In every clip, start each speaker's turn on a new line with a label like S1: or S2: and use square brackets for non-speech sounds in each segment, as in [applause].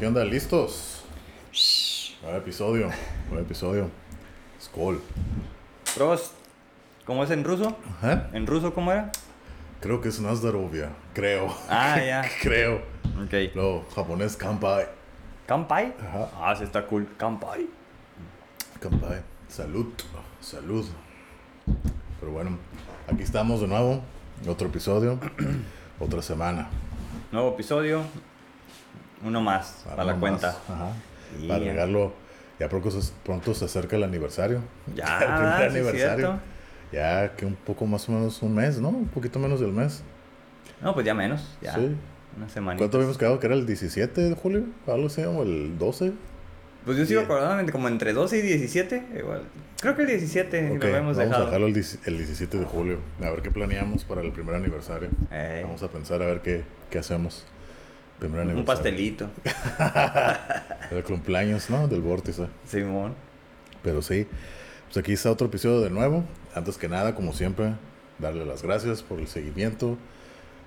S1: ¿Qué onda? ¿Listos? Nuevo episodio. Nuevo episodio. Skol.
S2: Prost. ¿Cómo es en ruso? ¿En ruso cómo era?
S1: Creo que es Nazdarovia. Creo.
S2: Ah, ya. [laughs]
S1: Creo.
S2: Ok.
S1: Lo japonés Kampai.
S2: ¿Kampai?
S1: Ajá.
S2: Ah, sí está cool. ¿Kampai?
S1: Kampai. Salud. Salud. Pero bueno, aquí estamos de nuevo. Otro episodio. [clears throat] Otra semana.
S2: Nuevo episodio. Uno más para, la
S1: uno
S2: cuenta.
S1: Ajá.
S2: Y-
S1: Para regarlo. Ya pronto se, pronto se acerca el aniversario.
S2: Ya, [laughs]
S1: el primer
S2: sí,
S1: aniversario. Ya que un poco más o menos un mes, ¿no? Un poquito menos del mes.
S2: No, pues ya menos. Ya.
S1: Sí.
S2: Una semana.
S1: ¿Cuánto habíamos quedado? ¿Que era el 17 de julio? ¿Algo así? ¿O el 12?
S2: Pues yo sigo
S1: Bien.
S2: acordándome como entre 12 y 17. Igual. Creo que el 17
S1: Ok,
S2: lo habíamos
S1: vamos a
S2: dejado.
S1: dejarlo el, 10 el 17 de julio. A ver qué planeamos para el primer aniversario. Vamos a pensar a ver qué, qué hacemos. Primer
S2: un pastelito. [laughs]
S1: El cumpleaños, ¿no? Del vórtice.
S2: Simón.
S1: Pero sí, pues aquí está otro episodio de nuevo. Antes que nada, como siempre, darle las gracias por el seguimiento.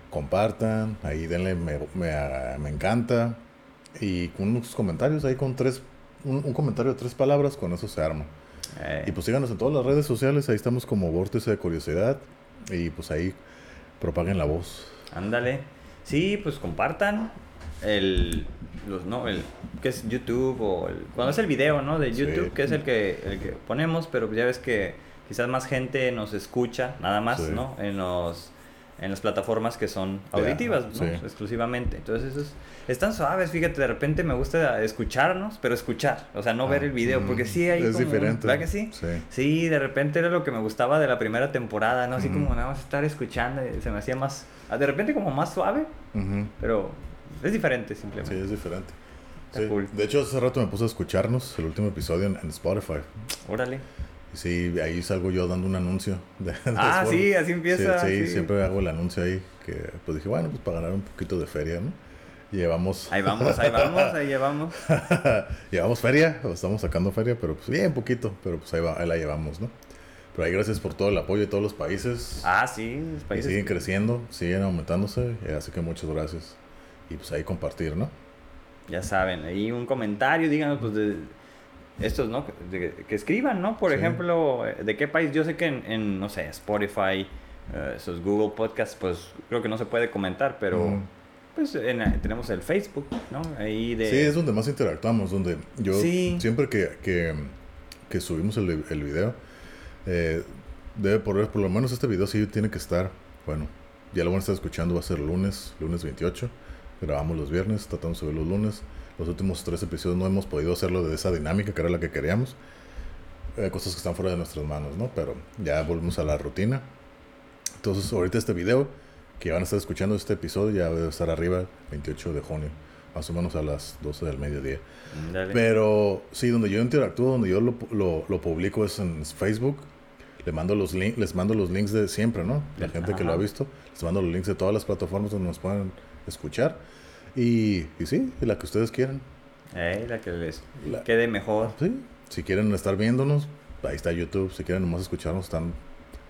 S1: Compartan, ahí denle me, me- me encanta. Y con unos comentarios ahí con tres, un, un comentario de tres palabras, con eso se arma.
S2: Eh,
S1: Y pues síganos en todas las redes sociales, ahí estamos como Vórtice de Curiosidad. Y pues ahí propaguen la voz.
S2: Ándale. Sí, pues compartan el los no el que es YouTube o el, cuando es el video, ¿no? De
S1: Sí.
S2: YouTube, que es el que el que ponemos, pero ya ves que quizás más gente nos escucha, nada más,
S1: Sí.
S2: ¿no? En los en las plataformas que son auditivas, ¿no?
S1: sí.
S2: Exclusivamente. Entonces, eso es, están suaves, fíjate, de repente me gusta escucharnos, pero escuchar, o sea, no ver
S1: Ah,
S2: el video,
S1: mm,
S2: porque sí hay
S1: Es
S2: como-
S1: diferente.
S2: ¿Verdad que sí?
S1: Sí.
S2: Sí, de repente era lo que me gustaba de la primera temporada, ¿no? Así como nada más estar escuchando, y se me hacía más, ah, de repente como más suave, pero es diferente
S1: Sí,
S2: simplemente.
S1: es diferente. Sí.
S2: cool.
S1: De hecho, hace rato me puse a escucharnos el último episodio en, en Spotify.
S2: Órale.
S1: Y sí, ahí salgo yo dando un anuncio. De, [laughs] de
S2: Ah, sí, así empieza.
S1: Sí, sí,
S2: sí.
S1: siempre hago el anuncio ahí. Que pues dije, bueno, pues para ganar un poquito de feria, ¿no? Y llevamos,
S2: Ahí vamos, ahí vamos, ahí llevamos. [laughs]
S1: llevamos feria, estamos sacando feria, pero pues bien poquito, pero pues ahí, va, ahí la llevamos, ¿no? Pero ahí gracias por todo el apoyo de todos los países.
S2: Ah, sí, los
S1: y
S2: países.
S1: siguen creciendo, siguen aumentándose, y así que muchas gracias. Y pues ahí compartir, ¿no?
S2: Ya saben, ahí un comentario, díganos, pues, de estos, ¿no? De- que escriban, ¿no? Por
S1: Sí.
S2: ejemplo, eh, ¿de qué país? Yo sé que en, en, no sé, Spotify, eh, esos Google Podcasts, pues creo que no se puede comentar, pero pues en tenemos el Facebook, ¿no? Ahí de...
S1: Sí, es donde más interactuamos, donde yo
S2: Sí.
S1: siempre que, que, que subimos el, el video, eh, debe por, por lo menos este video sí tiene que estar, bueno, ya lo van a estar escuchando, va a ser lunes, lunes 28, grabamos los viernes, tratamos de subir los lunes, los últimos tres episodios no hemos podido hacerlo de esa dinámica que era la que queríamos, Eh, cosas que están fuera de nuestras manos, ¿no? Pero ya volvemos a la rutina. Entonces ahorita este video que van a estar escuchando este episodio ya debe estar arriba 28 de junio, más o menos a las 12 del mediodía.
S2: Dale.
S1: Pero sí, donde yo interactúo, donde yo lo, lo, lo publico es en Facebook. Le mando los link, les mando los links de siempre, ¿no? La gente que lo ha
S2: Ajá.
S1: visto. Les mando los links de todas las plataformas donde nos puedan escuchar. Y, y sí, la que ustedes quieran.
S2: Eh, la que les
S1: La-
S2: quede mejor.
S1: Sí, si quieren estar viéndonos, ahí está YouTube. Si quieren nomás escucharnos, están,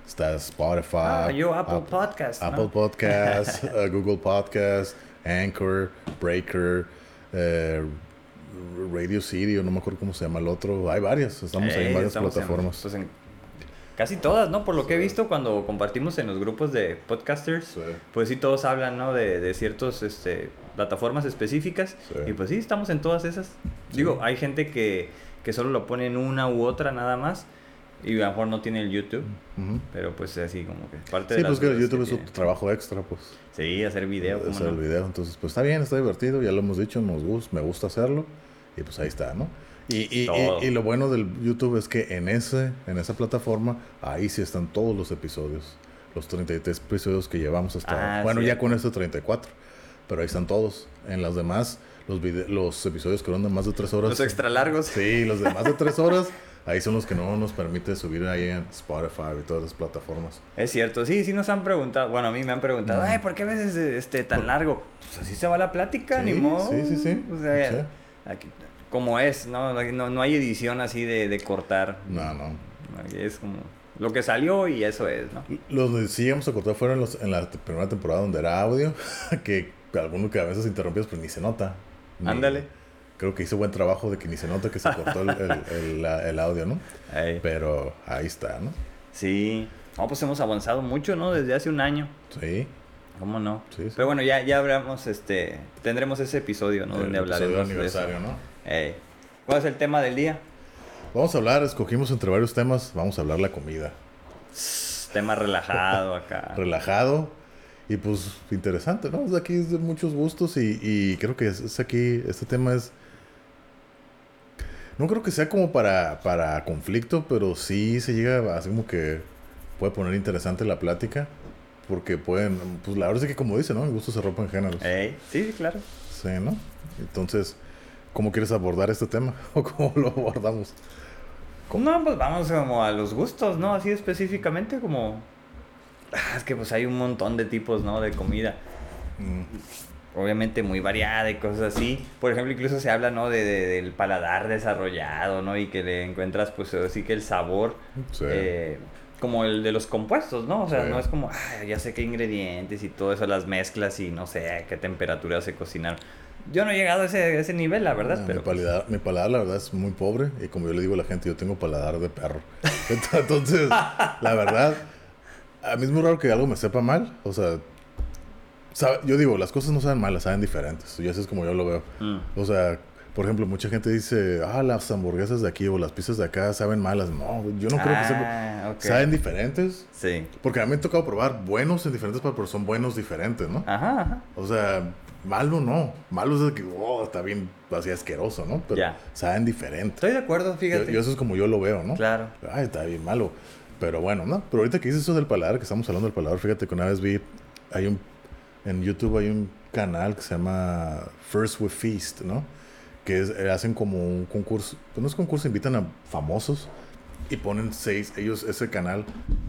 S1: está Spotify.
S2: Ah, yo Apple
S1: App-
S2: Podcast, ¿no?
S1: Apple Podcast, uh, [laughs] Google Podcast, Anchor, Breaker, eh, Radio City, o no me acuerdo cómo se llama el otro. Hay varias, estamos ahí en
S2: Eh,
S1: varias
S2: en-
S1: plataformas.
S2: pues, en casi todas, ¿no? Por lo que he visto cuando compartimos en los grupos de podcasters,
S1: Sí.
S2: pues sí todos hablan, ¿no? De, de ciertas este, plataformas específicas.
S1: Sí.
S2: Y pues sí, estamos en todas esas. Digo, hay gente que, que solo lo pone en una u otra nada más. Y a lo mejor no tiene el YouTube.
S1: Ujú.
S2: Pero pues así como que parte
S1: Sí,
S2: de
S1: pues
S2: las
S1: que el YouTube
S2: que
S1: es otro trabajo extra, pues.
S2: Sí, hacer video, ¿cómo
S1: hacer
S2: no?
S1: el video. Entonces, pues está bien, está divertido, ya lo hemos dicho, nos gusta, me gusta hacerlo. Y pues ahí está, ¿no? Y, y, y, y lo bueno del YouTube es que en ese en esa plataforma, ahí sí están todos los episodios. Los 33 episodios que llevamos hasta...
S2: Ah,
S1: bueno, ya
S2: cierto.
S1: con este 34. Pero ahí están todos. En las demás, los, vide- los episodios que duran de más de 3 horas.
S2: Los extra largos.
S1: Sí, los de más de 3 horas. Ahí son los que no nos permite subir ahí en Spotify y todas las plataformas.
S2: Es cierto, sí, sí nos han preguntado, bueno, a mí me han preguntado,
S1: Mm.
S2: ay, ¿por qué a veces este, tan largo? Pues así se va la plática,
S1: Sí,
S2: ni modo.
S1: sí, sí, sí.
S2: O sea,
S1: Sí.
S2: aquí- como es, ¿no? No, no hay edición así de, de cortar.
S1: No, no.
S2: Aquí Es como lo que salió y eso es, ¿no?
S1: Los que sí íbamos a cortar fueron los, en la primera temporada donde era audio, [laughs] que alguno que a veces interrumpías, pues ni se nota.
S2: Ándale.
S1: Creo que hizo buen trabajo de que ni se nota que se cortó el, el- el- la- el audio, ¿no? Pero ahí está, ¿no?
S2: Sí. No, pues hemos avanzado mucho, ¿no? Desde hace un año.
S1: Sí.
S2: ¿Cómo no?
S1: Sí, sí.
S2: Pero bueno, ya, ya hablamos, este, tendremos ese episodio, ¿no?
S1: El
S2: Donde
S1: episodio
S2: hablaremos
S1: de
S2: eso.
S1: aniversario, ¿no?
S2: ¿Cuál es el tema del día?
S1: Vamos a hablar, escogimos entre varios temas, vamos a hablar la comida.
S2: Tema relajado acá.
S1: Relajado y pues interesante, ¿no? Es aquí es de muchos gustos y, y creo que es, es aquí, este tema es... No creo que sea como para, para conflicto, pero sí se llega así como que puede poner interesante la plática. Porque pueden, pues la verdad es que como dice, ¿no? En gusto se rompen géneros.
S2: Ey. Sí, sí, claro.
S1: Sí, ¿no? Entonces, ¿cómo quieres abordar este tema? [laughs] ¿O cómo lo abordamos?
S2: No, pues vamos como a los gustos, ¿no? Así específicamente como... Ah, es que pues hay un montón de tipos, ¿no? De comida.
S1: Mm,
S2: Obviamente muy variada y cosas así. Por ejemplo, incluso se habla, ¿no? De, de- del paladar desarrollado, ¿no? Y que le encuentras, pues así que el sabor...
S1: sí.
S2: eh, como el de los compuestos, ¿no? O sea,
S1: Sí.
S2: no es como, ah, ya sé qué ingredientes y todo eso, las mezclas y no sé a qué temperatura se cocinaron. Yo no he llegado a ese, a ese nivel, la verdad,
S1: Ah,
S2: pero...
S1: mi, paladar, mi paladar, la verdad, es muy pobre. Y como yo le digo a la gente, yo tengo paladar de perro. [laughs] Entonces, la verdad, a mí es muy raro que algo me sepa mal. O sea, sabe- yo digo, las cosas no saben malas, saben diferentes. Y así es como yo lo veo.
S2: Mm.
S1: O sea, por ejemplo, mucha gente dice, ah, las hamburguesas de aquí o las pizzas de acá saben malas. No, yo no creo que sepan.
S2: Ah, ok.
S1: Saben diferentes.
S2: Sí.
S1: Porque a mí me ha tocado probar buenos en diferentes, pero son buenos diferentes, ¿no?
S2: Ajá, ajá.
S1: O sea, malo no. Malo es que, oh, está bien así asqueroso, ¿no? Pero
S2: Ya.
S1: saben diferente.
S2: Estoy de acuerdo,
S1: Yo,
S2: fíjate.
S1: yo eso es como yo lo veo, ¿no?
S2: Claro.
S1: Ay, está bien malo. Pero bueno, ¿no? Pero ahorita que dices eso del paladar, que estamos hablando del paladar, fíjate que una vez vi, hay un, en YouTube hay un canal que se llama First with Feast, ¿no? Que es- eh, hacen como un concurso, pues no es concurso, invitan a famosos y ponen seis, ellos, ese canal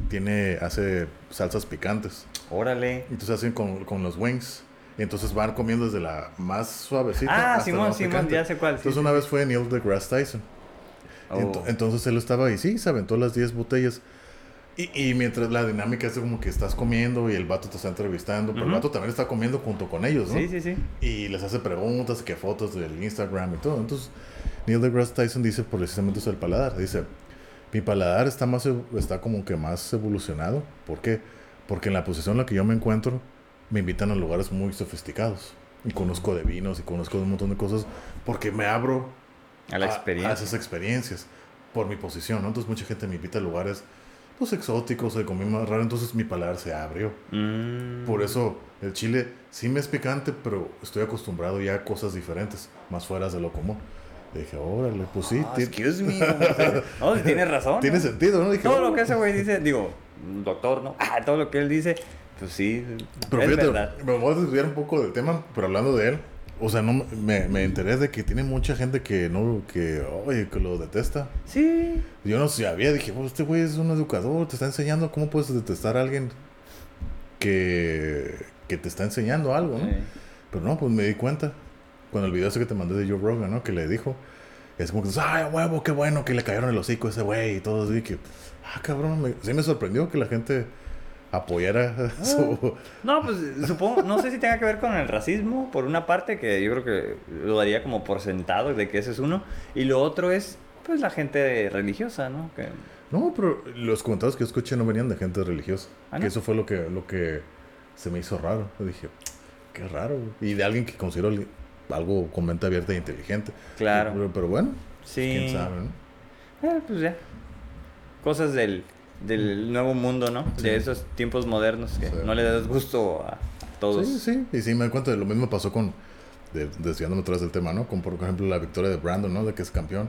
S1: tiene, hace salsas picantes.
S2: Órale.
S1: Entonces hacen con, con los wings. Y entonces van comiendo desde la más suavecita.
S2: Ah,
S1: hasta la
S2: Simón,
S1: más
S2: Simón,
S1: picante.
S2: ya sé cuál. sí,
S1: Entonces
S2: sí.
S1: una vez fue Neil deGrasse Tyson.
S2: Oh.
S1: Ent- entonces él estaba ahí, sí, se aventó las 10 botellas. Y, y mientras la dinámica es como que estás comiendo y el vato te está entrevistando, pero el vato también está comiendo junto con ellos, ¿no?
S2: Sí, sí, sí.
S1: Y les hace preguntas, que fotos del Instagram y todo. Entonces, Neil deGrasse Tyson dice precisamente eso del paladar. Dice, mi paladar está, más, está como que más evolucionado. ¿Por qué? Porque en la posición en la que yo me encuentro, me invitan a lugares muy sofisticados. Y conozco de vinos y conozco de un montón de cosas porque me abro
S2: A la
S1: a-
S2: experiencia.
S1: a esas experiencias por mi posición, ¿no? Entonces mucha gente me invita a lugares pues exóticos, de comida más rara, entonces mi paladar se abrió.
S2: Mm.
S1: Por eso el chile sí me es picante, pero estoy acostumbrado ya a cosas diferentes, más fuera de lo común. Dije, órale, pues sí,
S2: Ah, excuse me. [laughs] No, tienes razón.
S1: tiene
S2: ¿no?
S1: sentido, ¿no? Dije,
S2: Todo
S1: "Oh".
S2: lo que ese güey dice, digo, doctor, ¿no? Ah, todo lo que él dice, pues sí,
S1: Pero
S2: es
S1: fíjate,
S2: verdad.
S1: me voy a desviar un poco del tema, pero hablando de él, o sea, no me, me enteré de que tiene mucha gente que no, que, oye, que lo detesta.
S2: Sí.
S1: Yo no sabía, dije, "Oh, este güey es un educador, te está enseñando cómo puedes detestar a alguien que, que te está enseñando algo, ¿no?
S2: Sí.
S1: Pero no, pues me di cuenta. Cuando el video ese que te mandé de Joe Rogan, ¿no? Que le dijo. Es como que, ay, huevo, qué bueno que le cayeron el hocico a ese güey y todo así. Que, ah, cabrón, me- sí me sorprendió que la gente apoyara [laughs] su...
S2: No, pues supongo, no sé si tenga que ver con el racismo, por una parte, que yo creo que lo daría como por sentado de que ese es uno, y lo otro es, pues, la gente religiosa, ¿no? Que,
S1: No, pero los comentarios que yo escuché no venían de gente religiosa.
S2: ¿Ah,
S1: Que eso fue lo que, lo que se me hizo raro. Yo dije, qué raro. Y de alguien que considero algo con mente abierta e inteligente.
S2: Claro.
S1: Pero, pero bueno,
S2: sí.
S1: quién sabe, ¿no?
S2: Eh, pues ya. Cosas del, del nuevo mundo, ¿no?
S1: Sí.
S2: De esos tiempos modernos que
S1: Sí.
S2: no le das gusto a todos.
S1: Sí, sí. Y sí, me doy cuenta de lo mismo pasó con, de- desviándome atrás del tema, ¿no? Con, por ejemplo, la victoria de Brandon, ¿no? De que es campeón.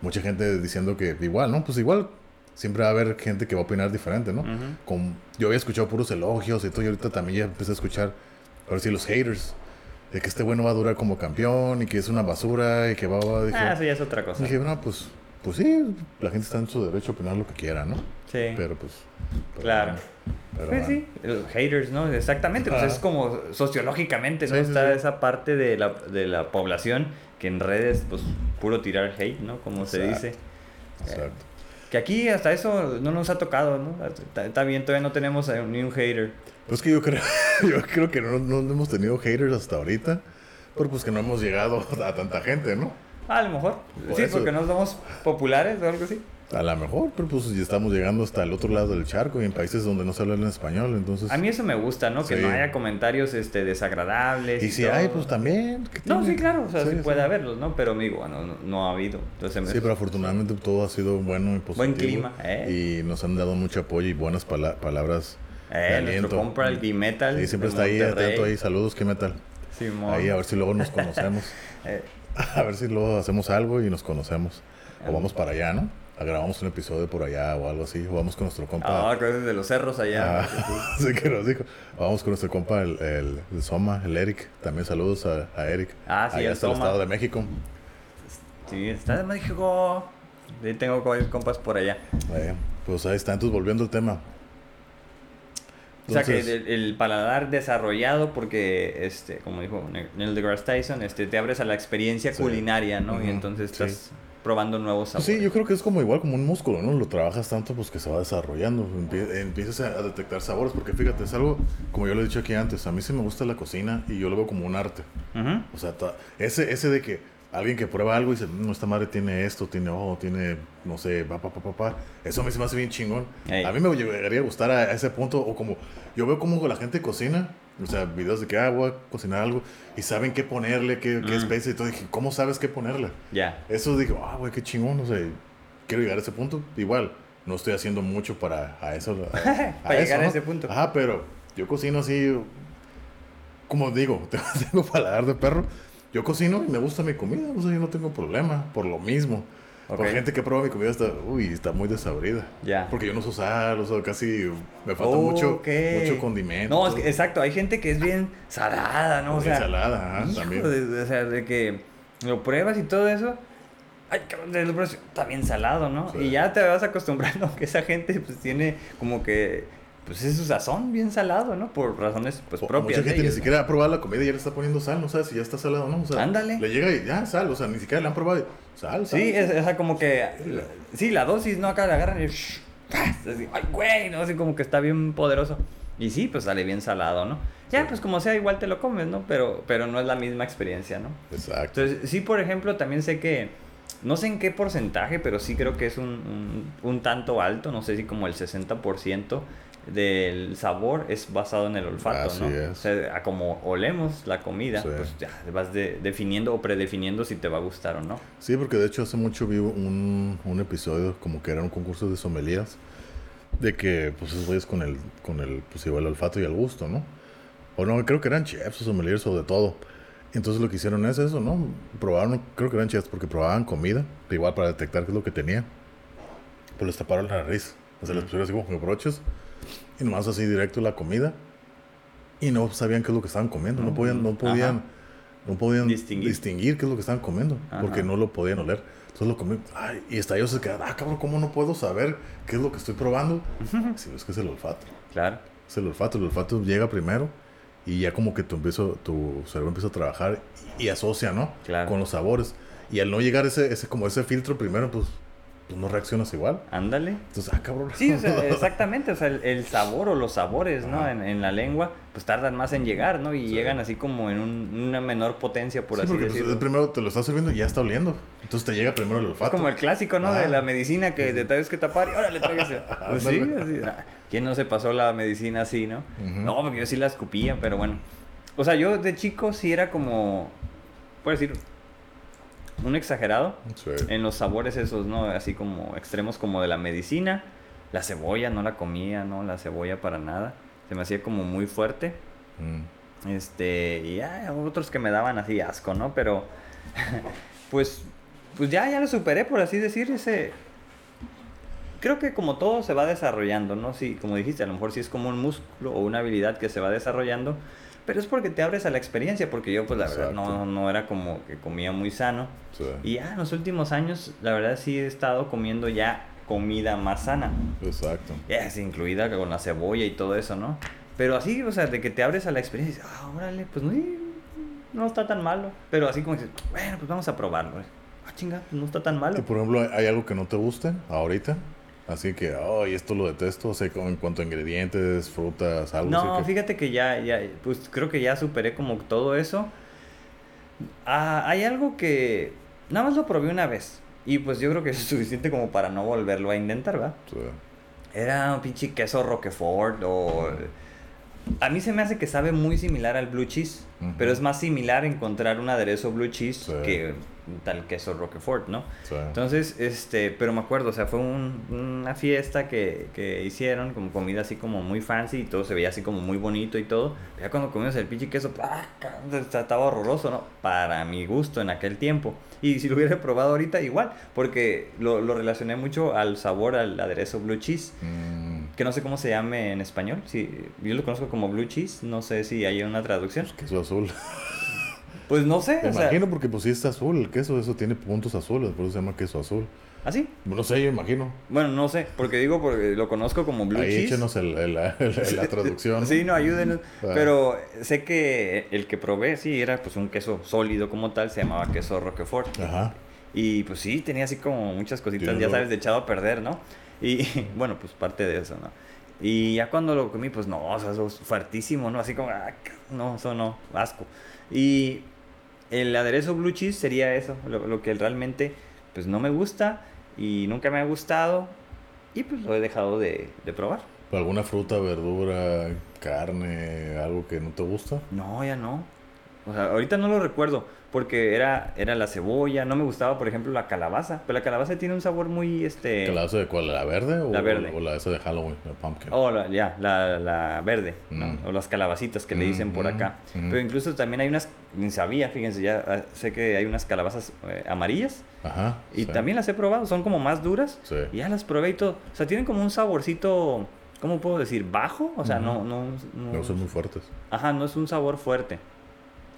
S1: Mucha gente diciendo que igual, ¿no? Pues igual, siempre va a haber gente que va a opinar diferente, ¿no?
S2: Ujú.
S1: Con, yo había escuchado puros elogios y todo, y ahorita también ya empecé a escuchar, ahora sí, los haters. De que este bueno va a durar como campeón y que es una basura y que va a... Dije,
S2: Ah, eso ya es otra cosa.
S1: dije, no, pues, pues sí, la gente está en su derecho a opinar lo que quiera, ¿no?
S2: Sí.
S1: Pero pues... pero
S2: Claro.
S1: bueno, pero
S2: Pues
S1: bueno.
S2: sí, los haters, ¿no? Exactamente, pues es como sociológicamente, ¿no?
S1: Sí, sí,
S2: Está
S1: sí.
S2: esa parte de la, de la población que en redes, pues, puro tirar hate, ¿no? Como se dice.
S1: Exacto.
S2: Que aquí hasta eso no nos ha tocado, ¿no? Está, está bien, todavía no tenemos ni un hater.
S1: Pues que yo creo, [laughs] yo creo que no, no hemos tenido haters hasta ahorita. Pero pues que no hemos llegado a tanta gente, ¿no?
S2: A lo mejor.
S1: Por
S2: sí,
S1: eso.
S2: porque no somos populares o algo así.
S1: A lo mejor, pero pues ya estamos llegando hasta el otro lado del charco y en países donde no se habla en español, entonces...
S2: A mí eso me gusta, ¿no? Que no haya comentarios este, desagradables.
S1: y si
S2: todo.
S1: hay, pues también. ¿qué
S2: No, sí, claro, o sea, sí,
S1: Sí,
S2: puede
S1: sí.
S2: haberlos, ¿no? Pero amigo, bueno, no, no ha habido. Entonces, me-
S1: Sí, pero afortunadamente todo ha sido bueno y positivo.
S2: Buen clima, ¿eh?
S1: Y nos han dado mucho apoyo y buenas pala- palabras
S2: eh, nuestro compra el G-Metal.
S1: Sí, siempre está ahí atento ahí. Saludos, ¿qué metal? Ahí a ver si luego nos [laughs] conocemos.
S2: Eh, [laughs]
S1: a ver si luego hacemos algo y nos conocemos. O vamos para allá, ¿no? Grabamos un episodio por allá o algo así. O vamos con nuestro compa.
S2: ah, cosas de los cerros allá.
S1: Ah, [laughs] sí que nos dijo. Vamos con nuestro compa, el, el, el Soma, el Eric. También saludos a, a Eric.
S2: Ah, sí,
S1: Allá
S2: el
S1: hasta el
S2: Soma.
S1: Estado de México.
S2: Sí, está de México. Sí, tengo compas por allá.
S1: Eh, pues ahí está. Entonces, volviendo al tema.
S2: O sea que el, el paladar desarrollado porque, este, como dijo Ne- Neil deGrasse Tyson, este, te abres a la experiencia
S1: Sí.
S2: culinaria, ¿no? Y entonces
S1: sí.
S2: estás probando nuevos
S1: Pues
S2: sabores.
S1: sí, yo creo que es como igual como un músculo, ¿no? Lo trabajas tanto pues que se va desarrollando, empie- empiezas a, detectar sabores, porque fíjate, es algo, como yo lo he dicho aquí antes, a mí sí me gusta la cocina y yo lo veo como un arte. O sea, ese, ese de que alguien que prueba algo y dice, no, esta madre tiene esto, tiene ojo, tiene, no sé, pa, pa, pa, pa, pa", Eso a mí se me hace bien chingón. A mí me llegaría a gustar a, ese punto, o como, yo veo como la gente cocina, o sea, videos de que, ah, voy a cocinar algo, y saben qué ponerle, qué, qué
S2: Mm.
S1: especie y todo. Dije, ¿cómo sabes qué ponerle?
S2: Ya.
S1: Eso dije, ah, güey, qué chingón, no sé, quiero llegar a ese punto. Igual, no estoy haciendo mucho para a eso. a- [laughs] a
S2: Para llegar a ese punto.
S1: Ajá, pero yo cocino así, como digo, [laughs] tengo paladar de perro. Yo cocino y me gusta mi comida, o sea, yo no tengo problema por lo mismo.
S2: Ok.
S1: Por gente que prueba mi comida está, uy, está muy desabrida.
S2: Ya.
S1: Porque yo no uso sal, o sea, casi me falta mucho, mucho condimento.
S2: No, es
S1: todo.
S2: que, exacto, hay gente que es bien salada, ¿no? O
S1: Muy
S2: sea,
S1: salada, ajá,
S2: hijo
S1: también.
S2: de- o sea, de que lo pruebas y todo eso. Ay, está bien salado, ¿no?
S1: Sí.
S2: Y ya te vas acostumbrando [laughs] que esa gente pues tiene como que pues es su sazón bien salado, ¿no? Por razones pues
S1: O-
S2: propias.
S1: Mucha gente ni siquiera ha probado la comida y ya le está poniendo sal, no sabe si ya está salado o no. O sea,
S2: Ándale.
S1: Le llega y ya, sal, o sea, ni siquiera le han probado. Sal, sal.
S2: Sí,
S1: sal.
S2: es, o sea, como que sí, la dosis, ¿no? Acá la agarran y shh, ¡paz! así, ay, güey, ¿no? Así como que está bien poderoso. Y sí, pues sale bien salado, ¿no? Ya,
S1: Sí.
S2: pues como sea, igual te lo comes, ¿no? Pero, pero no es la misma experiencia, ¿no?
S1: Exacto.
S2: Entonces, sí, por ejemplo, también sé que, no sé en qué porcentaje, pero sí creo que es un, un, un tanto alto, no sé si como el 60% del sabor es basado en el olfato,
S1: Así
S2: ¿no?
S1: es.
S2: O sea, como olemos la comida,
S1: Sí.
S2: pues ya vas de- definiendo o predefiniendo si te va a gustar o no.
S1: Sí, porque de hecho hace mucho vi un, un episodio como que era un concurso de sommeliers de que pues esos güeyes con el, con el, pues igual el olfato y el gusto, ¿no? O no, creo que eran chefs o sommeliers o de todo. Entonces lo que hicieron es eso, ¿no? Probaron, creo que eran chefs porque probaban comida, igual para detectar qué es lo que tenía. Pues les taparon la nariz. O sea, les pusieron así como broches y nomás así directo la comida. Y no sabían qué es lo que estaban comiendo, no podían, no podían,
S2: Ajá.
S1: no podían
S2: Distinguir.
S1: distinguir. qué es lo que estaban comiendo, porque
S2: Ajá.
S1: no lo podían oler. Entonces lo comí, ay, y hasta ellos se quedaban, ah, cabrón, ¿cómo no puedo saber qué es lo que estoy probando? Sí, es que es el olfato.
S2: Claro.
S1: Es el olfato, el olfato llega primero y ya como que tu, empiezo, tu cerebro empieza a trabajar y, asocia, ¿no?
S2: Claro.
S1: Con los sabores. Y al no llegar ese, ese, como ese filtro primero, pues, pues no reaccionas igual.
S2: Ándale.
S1: Entonces, ah, cabrón.
S2: Sí, o sea, [laughs] exactamente, o sea, el, el sabor o los sabores, ¿no? En, en la lengua, pues tardan más en llegar, ¿no? Y
S1: Sí.
S2: llegan así como en un- una menor potencia, por
S1: Sí,
S2: así
S1: porque pues,
S2: decirlo.
S1: primero te lo estás sirviendo y ya está oliendo. Entonces te llega primero el
S2: Es
S1: olfato.
S2: como el clásico, ¿no? De
S1: Ah.
S2: la medicina que te tienes que tapar y órale, tráigase. [laughs] Pues sí, así. ah, ¿Quién no se pasó la medicina así, no? No, porque yo sí la escupía, pero bueno. O sea, yo de chico sí era como, puedo decir, un exagerado
S1: Sí.
S2: en los sabores esos, ¿no? Así como extremos como de la medicina. La cebolla no la comía, ¿no? La cebolla para nada. Se me hacía como muy fuerte.
S1: Mm.
S2: Este, y hay otros que me daban así asco, ¿no? Pero, [laughs] pues, pues ya, ya lo superé, por así decir, ese... Creo que como todo se va desarrollando, ¿no? Sí, como dijiste, a lo mejor sí es como un músculo o una habilidad que se va desarrollando, pero es porque te abres a la experiencia, porque yo pues la verdad no,
S1: Exacto.
S2: no era como que comía muy sano.
S1: Sí.
S2: Y ya en los últimos años, la verdad sí he estado comiendo ya comida más sana.
S1: Exacto.
S2: Ya, es incluida con la cebolla y todo eso, ¿no? Pero así, o sea, de que te abres a la experiencia y dices, ah, órale, pues no, no está tan malo. Pero así como que, bueno, pues vamos a probarlo. Ah, chinga, pues no está tan
S1: Y
S2: malo.
S1: por ejemplo, ¿hay- ¿hay algo que no te guste ahorita? Así que, ay, esto lo detesto. O sea, en cuanto a ingredientes, frutas, algo
S2: No,
S1: así que...
S2: fíjate que ya, ya, pues creo que ya superé como todo eso. Ah, hay algo que nada más lo probé una vez. Y pues yo creo que [laughs] es suficiente como para no volverlo a intentar, ¿verdad?
S1: Sí.
S2: Era un pinche queso Roquefort o... A mí se me hace que sabe muy similar al blue cheese, pero es más similar encontrar un aderezo blue cheese
S1: Sí.
S2: que tal queso Roquefort, ¿no?
S1: Sí.
S2: Entonces, este, pero me acuerdo, o sea, fue un- una fiesta que, que hicieron, como comida así como muy fancy y todo se veía así como muy bonito y todo. Ya cuando comimos el pinche queso, ¡ah, estaba horroroso, ¿no? Para mi gusto en aquel tiempo. Y si lo hubiera probado ahorita, igual, porque lo, lo relacioné mucho al sabor, al aderezo blue cheese,
S1: Mm,
S2: que no sé cómo se llame en español. Si, yo lo conozco como blue cheese, no sé si hay una traducción.
S1: queso azul.
S2: Pues no sé,
S1: Me
S2: o sea,
S1: imagino porque pues sí está azul el queso, eso tiene puntos azules, por eso se llama queso azul.
S2: ¿así?
S1: No sé, yo imagino.
S2: Bueno, no sé, porque digo, porque lo conozco como blue
S1: Ahí
S2: cheese.
S1: échenos el, el- la, la [laughs] traducción.
S2: Sí, no, ayúdenos.
S1: Ah.
S2: Pero sé que el que probé, sí, era pues un queso sólido como tal, se llamaba queso Roquefort.
S1: Ajá.
S2: Y pues sí, tenía así como muchas cositas, ya sabes, de echado a perder, ¿no? Y [laughs] bueno, pues parte de eso, ¿no? Y ya cuando lo comí, pues no, o sea, eso es fuertísimo, ¿no? Así como, ah, no, eso no, asco. Y el aderezo blue cheese sería eso, lo, lo que realmente pues no me gusta y nunca me ha gustado y pues lo he dejado de, de probar.
S1: ¿Alguna fruta, verdura, carne, algo que no te gusta?
S2: No, ya no. O sea, ahorita no lo recuerdo porque era, era la cebolla, no me gustaba, por ejemplo, la calabaza, pero la calabaza tiene un sabor muy, este...
S1: ¿Calabaza de cuál? ¿La verde? O,
S2: La verde.
S1: O la esa de Halloween, la pumpkin.
S2: Oh, la- ya, la, la verde, ¿no?
S1: Mm.
S2: o las calabacitas que le dicen por
S1: Mm,
S2: acá.
S1: mm.
S2: Pero incluso también hay unas, ni sabía, fíjense, ya ah, sé que hay unas calabazas eh, amarillas
S1: Ajá.
S2: y
S1: sí.
S2: también las he probado, son como más duras
S1: Sí.
S2: y ya las probé y todo. O sea, tienen como un saborcito, ¿cómo puedo decir? Bajo, o sea,
S1: Ujú.
S2: no, no, no,
S1: No son muy fuertes.
S2: ajá, no es un sabor fuerte.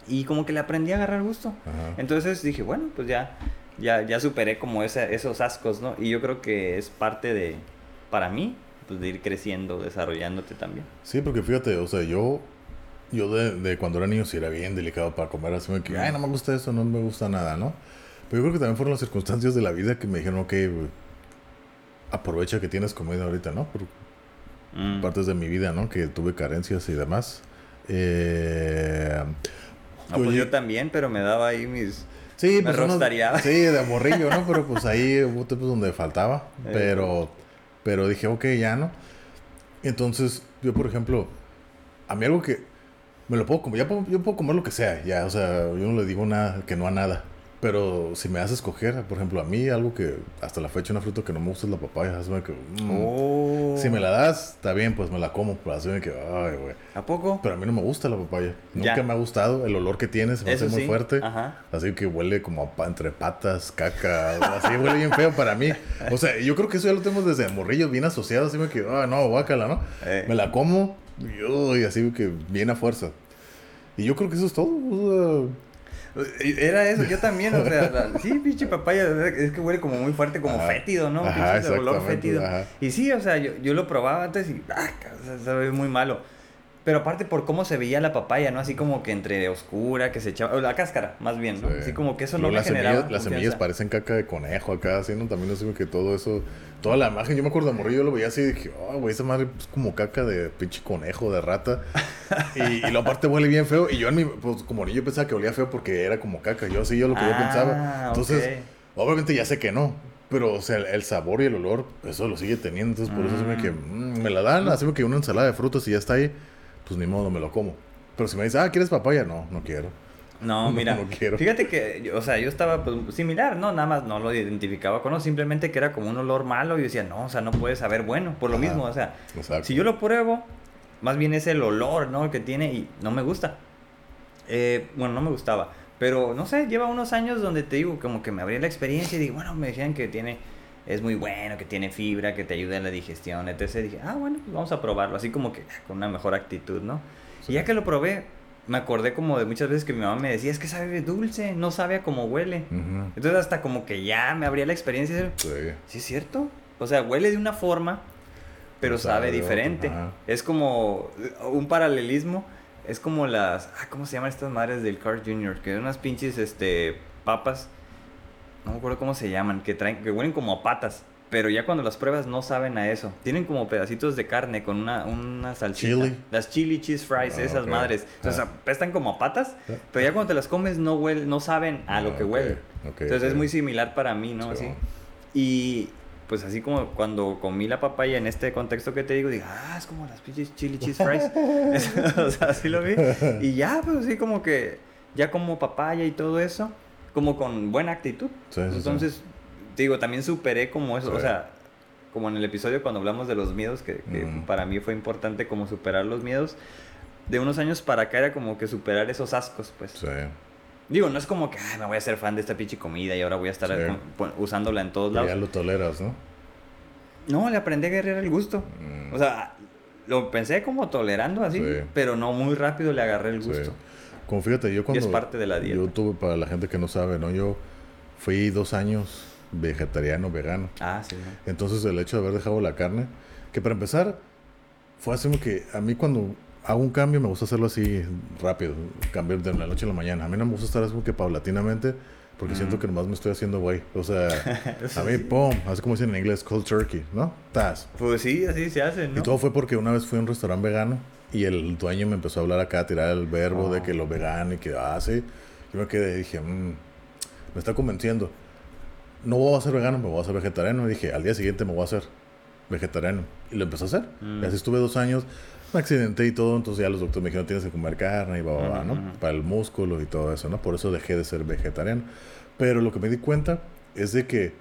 S2: Y como que le aprendí a agarrar gusto.
S1: Ajá.
S2: Entonces dije, bueno, pues ya, ya, ya superé como esa- esos ascos, ¿no? Y yo creo que es parte de, para mí, pues de ir creciendo, desarrollándote también.
S1: Sí, porque fíjate, o sea, yo, yo de, de cuando era niño sí era bien delicado para comer, así que, ay, no me gusta eso, no me gusta nada, ¿no? Pero yo creo que también fueron las circunstancias de la vida que me dijeron, ok, aprovecha que tienes comida ahorita, ¿no? Por
S2: Mm.
S1: partes de mi vida, ¿no? Que tuve carencias y demás. Eh,
S2: No, pues
S1: oye,
S2: yo también, pero me daba ahí mis...
S1: Sí,
S2: Me
S1: pues unos-. Sí, de [laughs] morrillo, ¿no? Pero pues ahí hubo tiempos donde faltaba.
S2: Eh.
S1: Pero, pero dije, ok, ya no. Entonces, yo, por ejemplo, a mí algo que me lo puedo comer, ya puedo, yo puedo comer lo que sea, ya, o sea, yo no le digo nada, que no a nada. Pero si me haces escoger, por ejemplo, a mí algo que hasta la fecha una fruta que no me gusta es la papaya. Que, mm,
S2: Oh.
S1: Si me la das, está bien, pues me la como. Pero así me que, ay, güey.
S2: ¿A poco?
S1: Pero a mí no me gusta la papaya. Nunca me ha gustado. El olor que tiene se me hace muy
S2: sí,
S1: fuerte.
S2: ajá.
S1: Así que huele como a entre patas, caca. Así huele bien feo para mí. O sea, yo creo que eso ya lo tenemos desde morrillos bien asociado. Así me que, ah, no, guácala, ¿no?
S2: Eh.
S1: Me la como y, uy, así que bien a fuerza. Y yo creo que eso es todo. o
S2: Era eso, yo también, o sea, la- sí, pinche papaya, es que huele como muy fuerte, como
S1: Ajá.
S2: fétido, ¿no?
S1: Ajá,
S2: Pinche olor fétido.
S1: ajá.
S2: Y sí, o sea, yo, yo lo probaba antes y, ah, o sea, sabe muy malo. Pero aparte por cómo se veía la papaya, ¿no? Así como que entre oscura, que se echaba, o la cáscara, más bien, ¿no?
S1: Sí.
S2: Así como que eso no
S1: las
S2: generaba
S1: semillas, las semillas parecen caca de conejo acá, ¿no? También así que todo eso, toda la imagen, yo me acuerdo de morrillo, yo lo veía así y dije, oh, güey, esa madre es como caca de pinche conejo, de rata. [laughs] y, y luego aparte huele bien feo. Y yo en mi, pues como niño pensaba que olía feo porque era como caca. Yo así, yo lo que yo
S2: Ah,
S1: pensaba. Entonces,
S2: ok.
S1: obviamente ya sé que no. Pero, o sea, el, sabor y el olor, eso lo sigue teniendo. Entonces, por eso se me que mm, me la dan, así que una ensalada de frutas y ya está ahí, pues ni modo, me lo como. Pero si me dice, ah, ¿quieres papaya? No, no quiero.
S2: No, [laughs] mira,
S1: no quiero.
S2: fíjate que, o sea, yo estaba pues, similar, ¿no? Nada más no lo identificaba con, no, simplemente que era como un olor malo y yo decía, no, o sea, no puede saber bueno, por lo
S1: Ajá.
S2: mismo, o sea,
S1: Exacto.
S2: si yo lo pruebo, más bien es el olor, ¿no? Que tiene y no me gusta. Eh, bueno, no me gustaba, pero no sé, lleva unos años donde te digo, como que me abrí la experiencia y digo, bueno, me decían que tiene, es muy bueno, que tiene fibra, que te ayuda en la digestión, etc. dije, ah, bueno, pues vamos a probarlo, así como que con una mejor actitud, ¿no?
S1: Sí.
S2: Y ya que lo probé, me acordé como de muchas veces que mi mamá me decía, es que sabe dulce, no sabe a cómo huele. Entonces hasta como que ya me abría la experiencia y dije,
S1: Sí.
S2: sí es cierto. O sea, huele de una forma, pero
S1: sabe
S2: diferente.
S1: ajá.
S2: Es como uh, un paralelismo. Es como las... ah, ¿Cómo se llaman estas madres del Carl Jr.? Que son unas pinches este, papas. No me acuerdo cómo se llaman. Que traen que huelen como a patas. Pero ya cuando las pruebas no saben a eso. Tienen como pedacitos de carne con una, una salsita.
S1: Chili.
S2: Las chili cheese fries,
S1: Ah,
S2: esas madres. Entonces
S1: Ah.
S2: apestan como a patas,
S1: Ah.
S2: pero ya cuando te las comes no huel, no saben a lo que huelen. Entonces es muy similar para mí, ¿no?
S1: Sí,
S2: Así. Y pues así como cuando comí la papaya en este contexto que te digo, digo, ah, es como las pinches chili cheese fries. [laughs] [laughs] o sea, así lo vi. Y ya, pues así como que, ya como papaya y todo eso, como con buena actitud.
S1: Sí, sí, sí.
S2: Entonces, te digo, también superé como eso, o
S1: Sí.
S2: sea, como en el episodio cuando hablamos de los miedos, que, que
S1: Mm.
S2: para mí fue importante como superar los miedos. De unos años para acá era como que superar esos ascos, pues.
S1: Sí.
S2: Digo, no es como que "Ay, me voy a hacer fan de esta pinche comida y ahora voy a estar
S1: Sí.
S2: usándola en todos
S1: Ya
S2: lados.
S1: lo toleras, ¿no?
S2: No, le aprendí a agarrar el gusto.
S1: Mm.
S2: O sea, lo pensé como tolerando así,
S1: Sí.
S2: pero no muy rápido le agarré el
S1: Sí.
S2: gusto.
S1: Como fíjate, yo cuando...
S2: parte de la dieta.
S1: Yo tuve, para la gente que no sabe, ¿no? Yo fui dos años vegetariano, vegano.
S2: Ah, sí. ¿no?
S1: Entonces el hecho de haber dejado la carne, que para empezar, fue así como que a mí cuando hago un cambio me gusta hacerlo así rápido, cambiar de la noche a la mañana. A mí no me gusta estar así como que paulatinamente, porque siento que nomás me estoy haciendo güey. O sea, [laughs] a mí, pum, así como dicen en inglés, cold turkey, ¿no? Tas.
S2: Pues sí, así se hace, ¿no?
S1: Y todo fue porque una vez fui a un restaurante vegano y el dueño me empezó a hablar acá, a tirar el verbo de
S2: Oh.
S1: que lo vegano y que, ah, sí. Yo me quedé y dije, "Mm, me está convenciendo. No voy a ser vegano, me voy a hacer vegetariano. Y dije, al día siguiente me voy a hacer vegetariano. Y lo empecé a hacer.
S2: Mm.
S1: Y así estuve dos años. Me accidenté y todo, entonces ya los doctores me dijeron, tienes que comer carne y va, va, va, ¿no? Para el músculo y todo eso, ¿no? Por eso dejé de ser vegetariano. Pero lo que me di cuenta es de que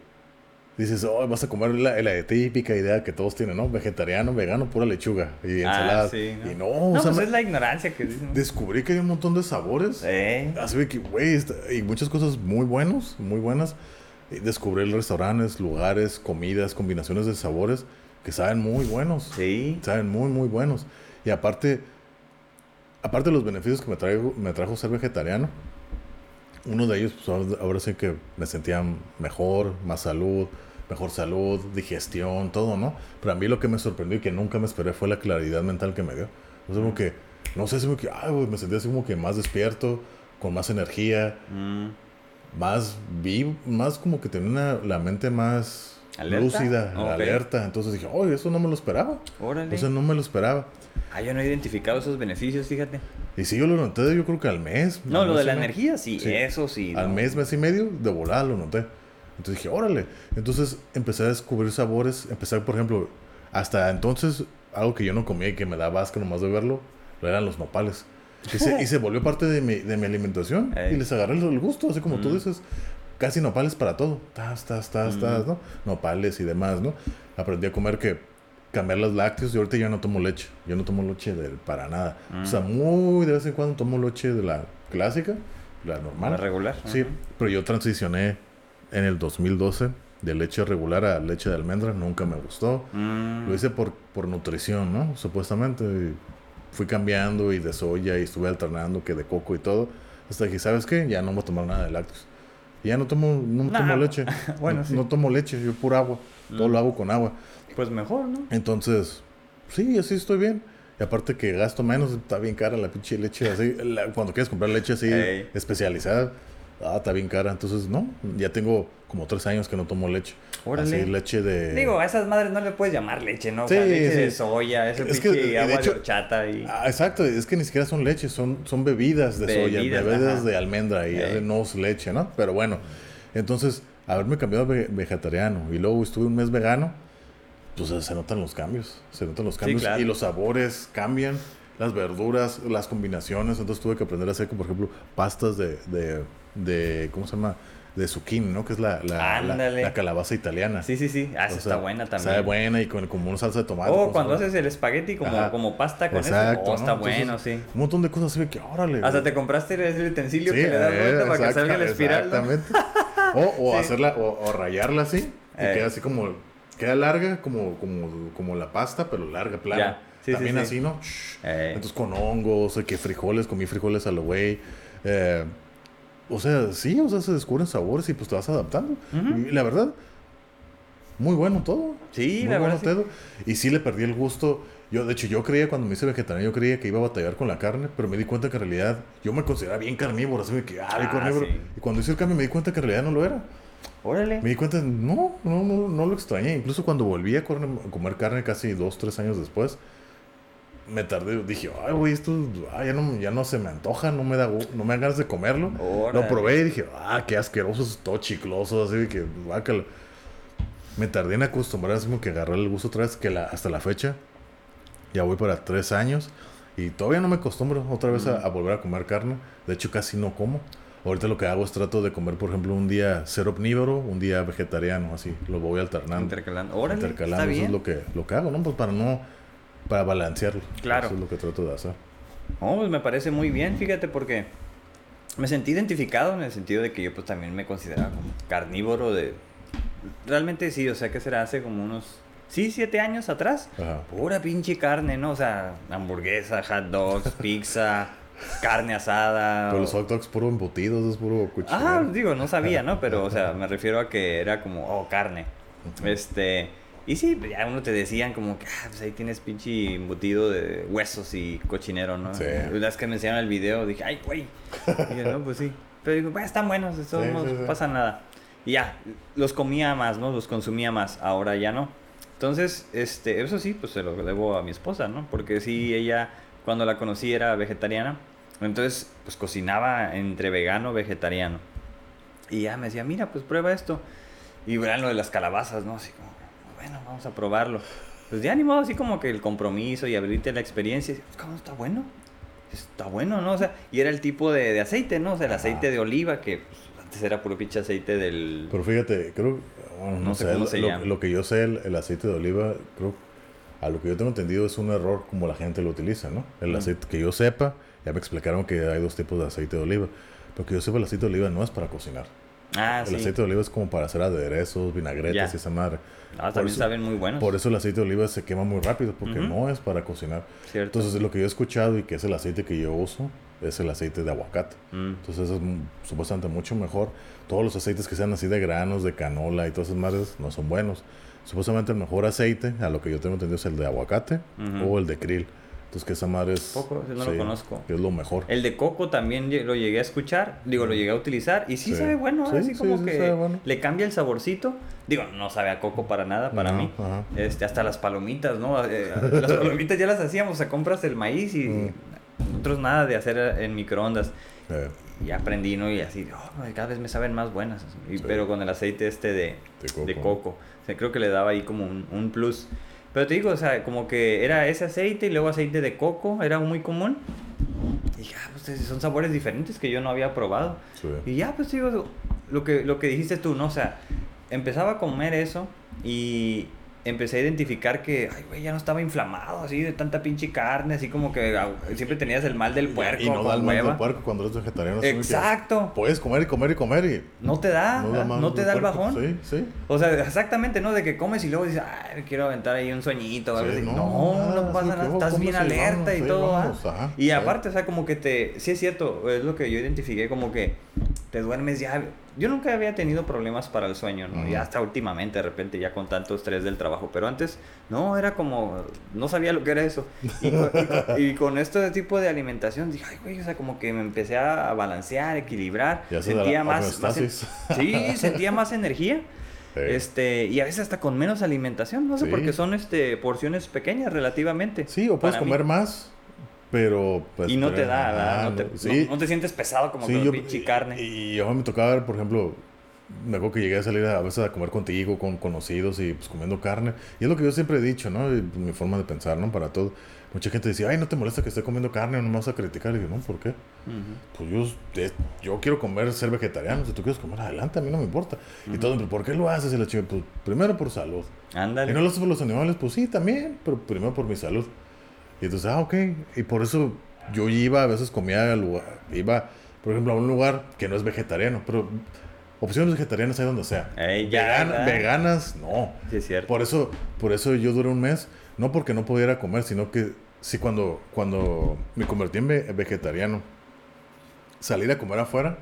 S1: dices, oh, vas a comer la, la típica idea que todos tienen, ¿no? Vegetariano, vegano, pura lechuga y
S2: Ah,
S1: ensaladas.
S2: sí, ¿no?
S1: Y no, o
S2: No,
S1: sea,
S2: pues es la ignorancia que dicen.
S1: descubrí que hay un montón de sabores.
S2: Eh,
S1: Así que, güey, y muchas cosas muy buenos, muy buenas. Y descubrí restaurantes, lugares, comidas, combinaciones de sabores que saben muy buenos.
S2: sí.
S1: Saben muy, muy buenos. Y aparte, aparte de los beneficios que me, traigo, me trajo ser vegetariano, uno de ellos, pues ahora, ahora sí que me sentía mejor, más salud, mejor salud, digestión, todo, ¿no? Pero a mí lo que me sorprendió y que nunca me esperé fue la claridad mental que me dio. O sea, como que, no sé, como que, ay, güey, me sentía así como que más despierto, con más energía,
S2: Mm,
S1: más vivo, más como que tenía una- la mente más
S2: ¿Alerta?
S1: lúcida, alerta. Entonces dije, oye, eso no me lo esperaba.
S2: órale.
S1: O sea, no me lo esperaba.
S2: Ah, yo no he identificado esos beneficios, fíjate.
S1: Y sí, yo lo noté, yo creo que al mes.
S2: No,
S1: al
S2: lo
S1: mes
S2: de la energía, sí,
S1: Sí.
S2: eso sí.
S1: Al
S2: ¿no?
S1: mes, mes y medio, de volada lo noté. Entonces dije, órale. Entonces empecé a descubrir sabores. Empecé, por ejemplo, hasta entonces, algo que yo no comía y que me daba asco nomás de verlo, eran los nopales. Y se, y se volvió parte de mi, de mi alimentación. [laughs]
S2: Ey.
S1: Y les agarré el, el gusto, así como tú
S2: Mm.
S1: dices. Casi nopales para todo. Tas, tas, tas,
S2: Mm.
S1: tas, ¿no? Nopales y demás, ¿no? Aprendí a comer que cambiar los lácteos y ahorita ya no tomo leche. Yo no tomo leche de, para nada. O sea,
S2: Mm.
S1: muy de vez en cuando tomo leche de la clásica, la normal.
S2: La regular.
S1: Sí,
S2: Ujú.
S1: pero yo transicioné en el 2012 de leche regular a leche de almendra, nunca me gustó.
S2: Mm,
S1: Lo hice por, por nutrición, ¿no? Supuestamente. y fui cambiando y de soya y estuve alternando que de coco y todo. Hasta que, ¿sabes qué? Ya no voy a tomar nada de lácteos. Y ya no tomo, no
S2: Nah,
S1: tomo leche. [laughs]
S2: bueno,
S1: no,
S2: sí.
S1: no tomo leche, yo pura agua. Todo
S2: Mm.
S1: lo hago con agua.
S2: Pues mejor, ¿no?
S1: Entonces, sí, así estoy bien. Y aparte que gasto menos, está bien cara la pinche leche. Así, la- cuando quieres comprar leche así
S2: Ey.
S1: especializada, ah, está bien cara. Entonces, no, ya tengo como tres años que no tomo leche.
S2: Órale.
S1: Así, leche de...
S2: Digo, a esas madres no le puedes llamar leche, ¿no? O
S1: Sí,
S2: sea, leche
S1: sí.
S2: de soya, ese
S1: Es que,
S2: pinche
S1: de
S2: agua
S1: hecho-
S2: de horchata y...
S1: Ah, exacto, es que ni siquiera son leches, son, son bebidas de soya,
S2: Bebidas,
S1: bebidas
S2: ajá.
S1: de almendra y no es leche, ¿no? Pero bueno, entonces, haberme cambiado a ve- vegetariano y luego estuve un mes vegano, pues se- notan los cambios, se notan los cambios
S2: claro.
S1: y los sabores cambian, las verduras, las combinaciones, entonces tuve que aprender a hacer, por ejemplo, pastas de, de, de ¿cómo se llama? De zucchini, ¿no? Que es la, la, la-
S2: Ándale.
S1: la calabaza italiana.
S2: Sí, sí, sí. Ah,
S1: O
S2: está buena también.
S1: Sabe buena y con como una salsa de tomate.
S2: Oh, cuando haces el espagueti como,
S1: Ajá.
S2: como pasta con
S1: Exacto,
S2: eso. Oh,
S1: ¿no?
S2: está
S1: Entonces,
S2: bueno, sí.
S1: Un montón de cosas así que, órale.
S2: Hasta
S1: güey.
S2: te compraste ese utensilio
S1: Sí,
S2: que le das
S1: eh,
S2: vuelta para que salga la espiral. ¿no?
S1: Exactamente. O, o [laughs]
S2: Sí.
S1: hacerla, o, o rayarla así. Y
S2: Eh.
S1: queda así como, queda larga como, como, como la pasta, pero larga, plana.
S2: Sí,
S1: También
S2: sí.
S1: así, ¿no?
S2: Eh.
S1: Entonces con hongos, o que frijoles, comí frijoles a lo güey. Eh, o sea, sí, o sea, se descubren sabores y pues te vas adaptando. Y la verdad, muy bueno todo.
S2: Sí,
S1: Muy
S2: la
S1: bueno
S2: verdad.
S1: todo. Y sí le perdí el gusto. Yo, de hecho, yo creía cuando me hice vegetariano, yo creía que iba a batallar con la carne, pero me di cuenta que en realidad yo me consideraba bien carnívoro, así que, ah,
S2: Ah,
S1: carnívoro.
S2: sí.
S1: Y cuando hice el cambio me di cuenta que en realidad no lo era.
S2: Órale.
S1: Me di cuenta, no, no, no, no lo extrañé. Incluso cuando volví a comer, carne casi dos, tres años después, me tardé, dije, ay, güey, esto ay, ya, no, ya no se me antoja, no me da no me dan ganas de comerlo.
S2: Órale.
S1: Lo probé y dije, ah, qué asqueroso, es todo chicloso, así que, guácala. Me tardé en acostumbrar, así como que agarré el gusto otra vez, que la, hasta la fecha, ya voy para tres años, y todavía no me acostumbro otra vez a, a volver a comer carne. De hecho, casi no como. Ahorita lo que hago es trato de comer, por ejemplo, un día ser omnívoro, un día vegetariano, así, lo voy alternando.
S2: Intercalando. Órale.
S1: intercalando,
S2: Está
S1: eso es lo que, lo que hago, ¿no? Pues para no, para balancearlo.
S2: Claro.
S1: Eso es lo que trato de hacer.
S2: No, pues me parece muy bien, fíjate, porque me sentí identificado en el sentido de que yo pues también me consideraba como carnívoro de... Realmente sí, o sea, que será hace como unos... Sí, siete años atrás.
S1: Ajá.
S2: Pura pinche carne, ¿no? O sea, hamburguesa, hot dogs, [laughs] pizza, carne asada.
S1: Pero
S2: o-
S1: los hot dogs puro embutidos, es puro cuchillo.
S2: Ah, digo, no sabía, ¿no? Pero, o sea, [laughs] me refiero a que era como, oh, carne. Este... Y sí, pues, ya uno te decían como que, ah, pues ahí tienes pinche embutido de huesos y cochinero, ¿no?
S1: Sí.
S2: Vez que me enseñaron el video, dije, ay, güey. Y yo, no, pues sí. Pero digo, "Bueno, están buenos, todos
S1: Sí,
S2: no
S1: sí.
S2: pasa nada. Y ya, los comía más, ¿no? Los consumía más, ahora ya no. Entonces, este, eso sí, pues se lo debo a mi esposa, ¿no? Porque sí, ella, cuando la conocí, era vegetariana. Entonces, pues cocinaba entre vegano vegetariano. Y ya me decía, mira, pues prueba esto. Y verán lo de las calabazas, ¿no? Así como, bueno, vamos a probarlo. Pues ni modo, así como que el compromiso y abrirte la experiencia. ¿Cómo está bueno? Está bueno, ¿no? O sea, y era el tipo de, de aceite, ¿no? O sea, el
S1: Ajá.
S2: aceite de oliva, que pues, antes era puro pinche aceite del...
S1: Pero fíjate, creo, bueno, no,
S2: No sé
S1: sé,
S2: cómo se
S1: lo-
S2: llama.
S1: lo que yo sé, el, el aceite de oliva, creo, a lo que yo tengo entendido es un error como la gente lo utiliza, ¿no? El
S2: Mm.
S1: aceite, que yo sepa, ya me explicaron que hay dos tipos de aceite de oliva, pero que yo sepa el aceite de oliva no es para cocinar.
S2: Ah,
S1: el
S2: sí.
S1: aceite de oliva es como para hacer aderezos, vinagretes
S2: Ya.
S1: y esa madre.
S2: Ah,
S1: Por
S2: también
S1: eso-
S2: saben muy buenos.
S1: Por eso el aceite de oliva se quema muy rápido, porque
S2: Ujú.
S1: no es para cocinar.
S2: ¿Cierto?
S1: Entonces, lo que yo he escuchado y que es el aceite que yo uso, es el aceite de aguacate.
S2: Mm.
S1: Entonces eso es supuestamente mucho mejor. Todos los aceites que sean así de granos, de canola y todas esas madres no son buenos. Supuestamente el mejor aceite, a lo que yo tengo entendido, es el de aguacate
S2: Ujú.
S1: o el de krill. Entonces que esa madre es...
S2: Poco, no lo conozco.
S1: es lo mejor.
S2: El de coco también lo llegué a escuchar, digo, lo llegué a utilizar y sí,
S1: Sí.
S2: sabe bueno,
S1: Sí,
S2: así
S1: sí,
S2: como que
S1: sabe bueno.
S2: le cambia el saborcito. Digo, no sabe a coco para nada, para
S1: No,
S2: mí.
S1: ajá.
S2: Este, hasta las palomitas, ¿no? Eh, las palomitas ya las hacíamos, o sea, compras el maíz y
S1: Mm.
S2: nosotros nada de hacer en microondas.
S1: Eh,
S2: Y aprendí, ¿no? Y así, oh, cada vez me saben más buenas. Y-. Pero con el aceite este de,
S1: De coco.
S2: de coco. O sea, creo que le daba ahí como un, un plus. Pero te digo, o sea, como que era ese aceite y luego aceite de coco, era muy común. Y dije, ah, pues son sabores diferentes que yo no había probado.
S1: sí.
S2: Y ya, pues digo, lo que, lo que dijiste tú, ¿no? O sea, empezaba a comer eso y empecé a identificar que, ay, güey, ya no estaba inflamado así de tanta pinche carne, así como que ah, siempre tenías el mal del puerco.
S1: y no da el mal del puerco cuando eres vegetariano.
S2: Exacto.
S1: Puedes comer y comer y comer y...
S2: No te da,
S1: da
S2: ¿no, te da el
S1: puerco.
S2: bajón.
S1: Sí, sí.
S2: O sea, exactamente, ¿no? De que comes y luego dices, ay, quiero aventar ahí un sueñito
S1: Sí, no,
S2: No, no, pasa nada, estás bien alerta
S1: vamos,
S2: y todo.
S1: vamos, ajá,
S2: y aparte, o sea, como que te, sí es cierto, es lo que yo identifiqué, como que te duermes ya. Yo nunca había tenido problemas para el sueño, ¿no?
S1: Ujú.
S2: Ya hasta últimamente, de repente, ya con tanto estrés del trabajo. Pero antes, no, era como, no sabía lo que era eso. Y con, y con- [laughs] y con este tipo de alimentación, dije, ay, güey, o sea, como que me empecé a balancear, equilibrar.
S1: Ya
S2: sentía
S1: la
S2: más, más en- [laughs] sí, sentía más energía.
S1: Sí.
S2: Este, y a veces hasta con menos alimentación, no sé,
S1: Sí.
S2: porque son este porciones pequeñas relativamente.
S1: Sí, o puedes
S2: para mí.
S1: comer más, pero... pues,
S2: y no te da, ¿verdad? no, te,
S1: sí.
S2: no- no te sientes pesado como
S1: Sí,
S2: con
S1: yo,
S2: pinche carne.
S1: Y, y yo me tocaba ver, por ejemplo, me acuerdo que llegué a salir a, a veces a comer contigo, con conocidos y pues comiendo carne. Y es lo que yo siempre he dicho, ¿no? Y, mi forma de pensar, ¿no? Para todo. Mucha gente decía, ay, ¿no te molesta que esté comiendo carne no me vas a criticar? Y yo, no, ¿por qué? Pues yo, es- yo quiero comer, ser vegetariano. Si tú quieres comer, adelante, a mí no me importa. Y todo, ¿pero por qué lo haces? Y la chica, pues primero por salud.
S2: Ándale.
S1: ¿Y no lo haces por los animales? Pues sí, también, pero primero por mi salud. Y entonces, ah, ok. Y por eso yo iba, a veces comía, al lugar, iba, por ejemplo, a un lugar que no es vegetariano, pero opciones vegetarianas hay donde sea.
S2: Ey, ya,
S1: Vegan-
S2: ¿verdad?
S1: veganas, no.
S2: Sí, es cierto.
S1: Por eso, por eso yo duré un mes, no porque no pudiera comer, sino que sí cuando, cuando me convertí en ve- vegetariano, salir a comer afuera,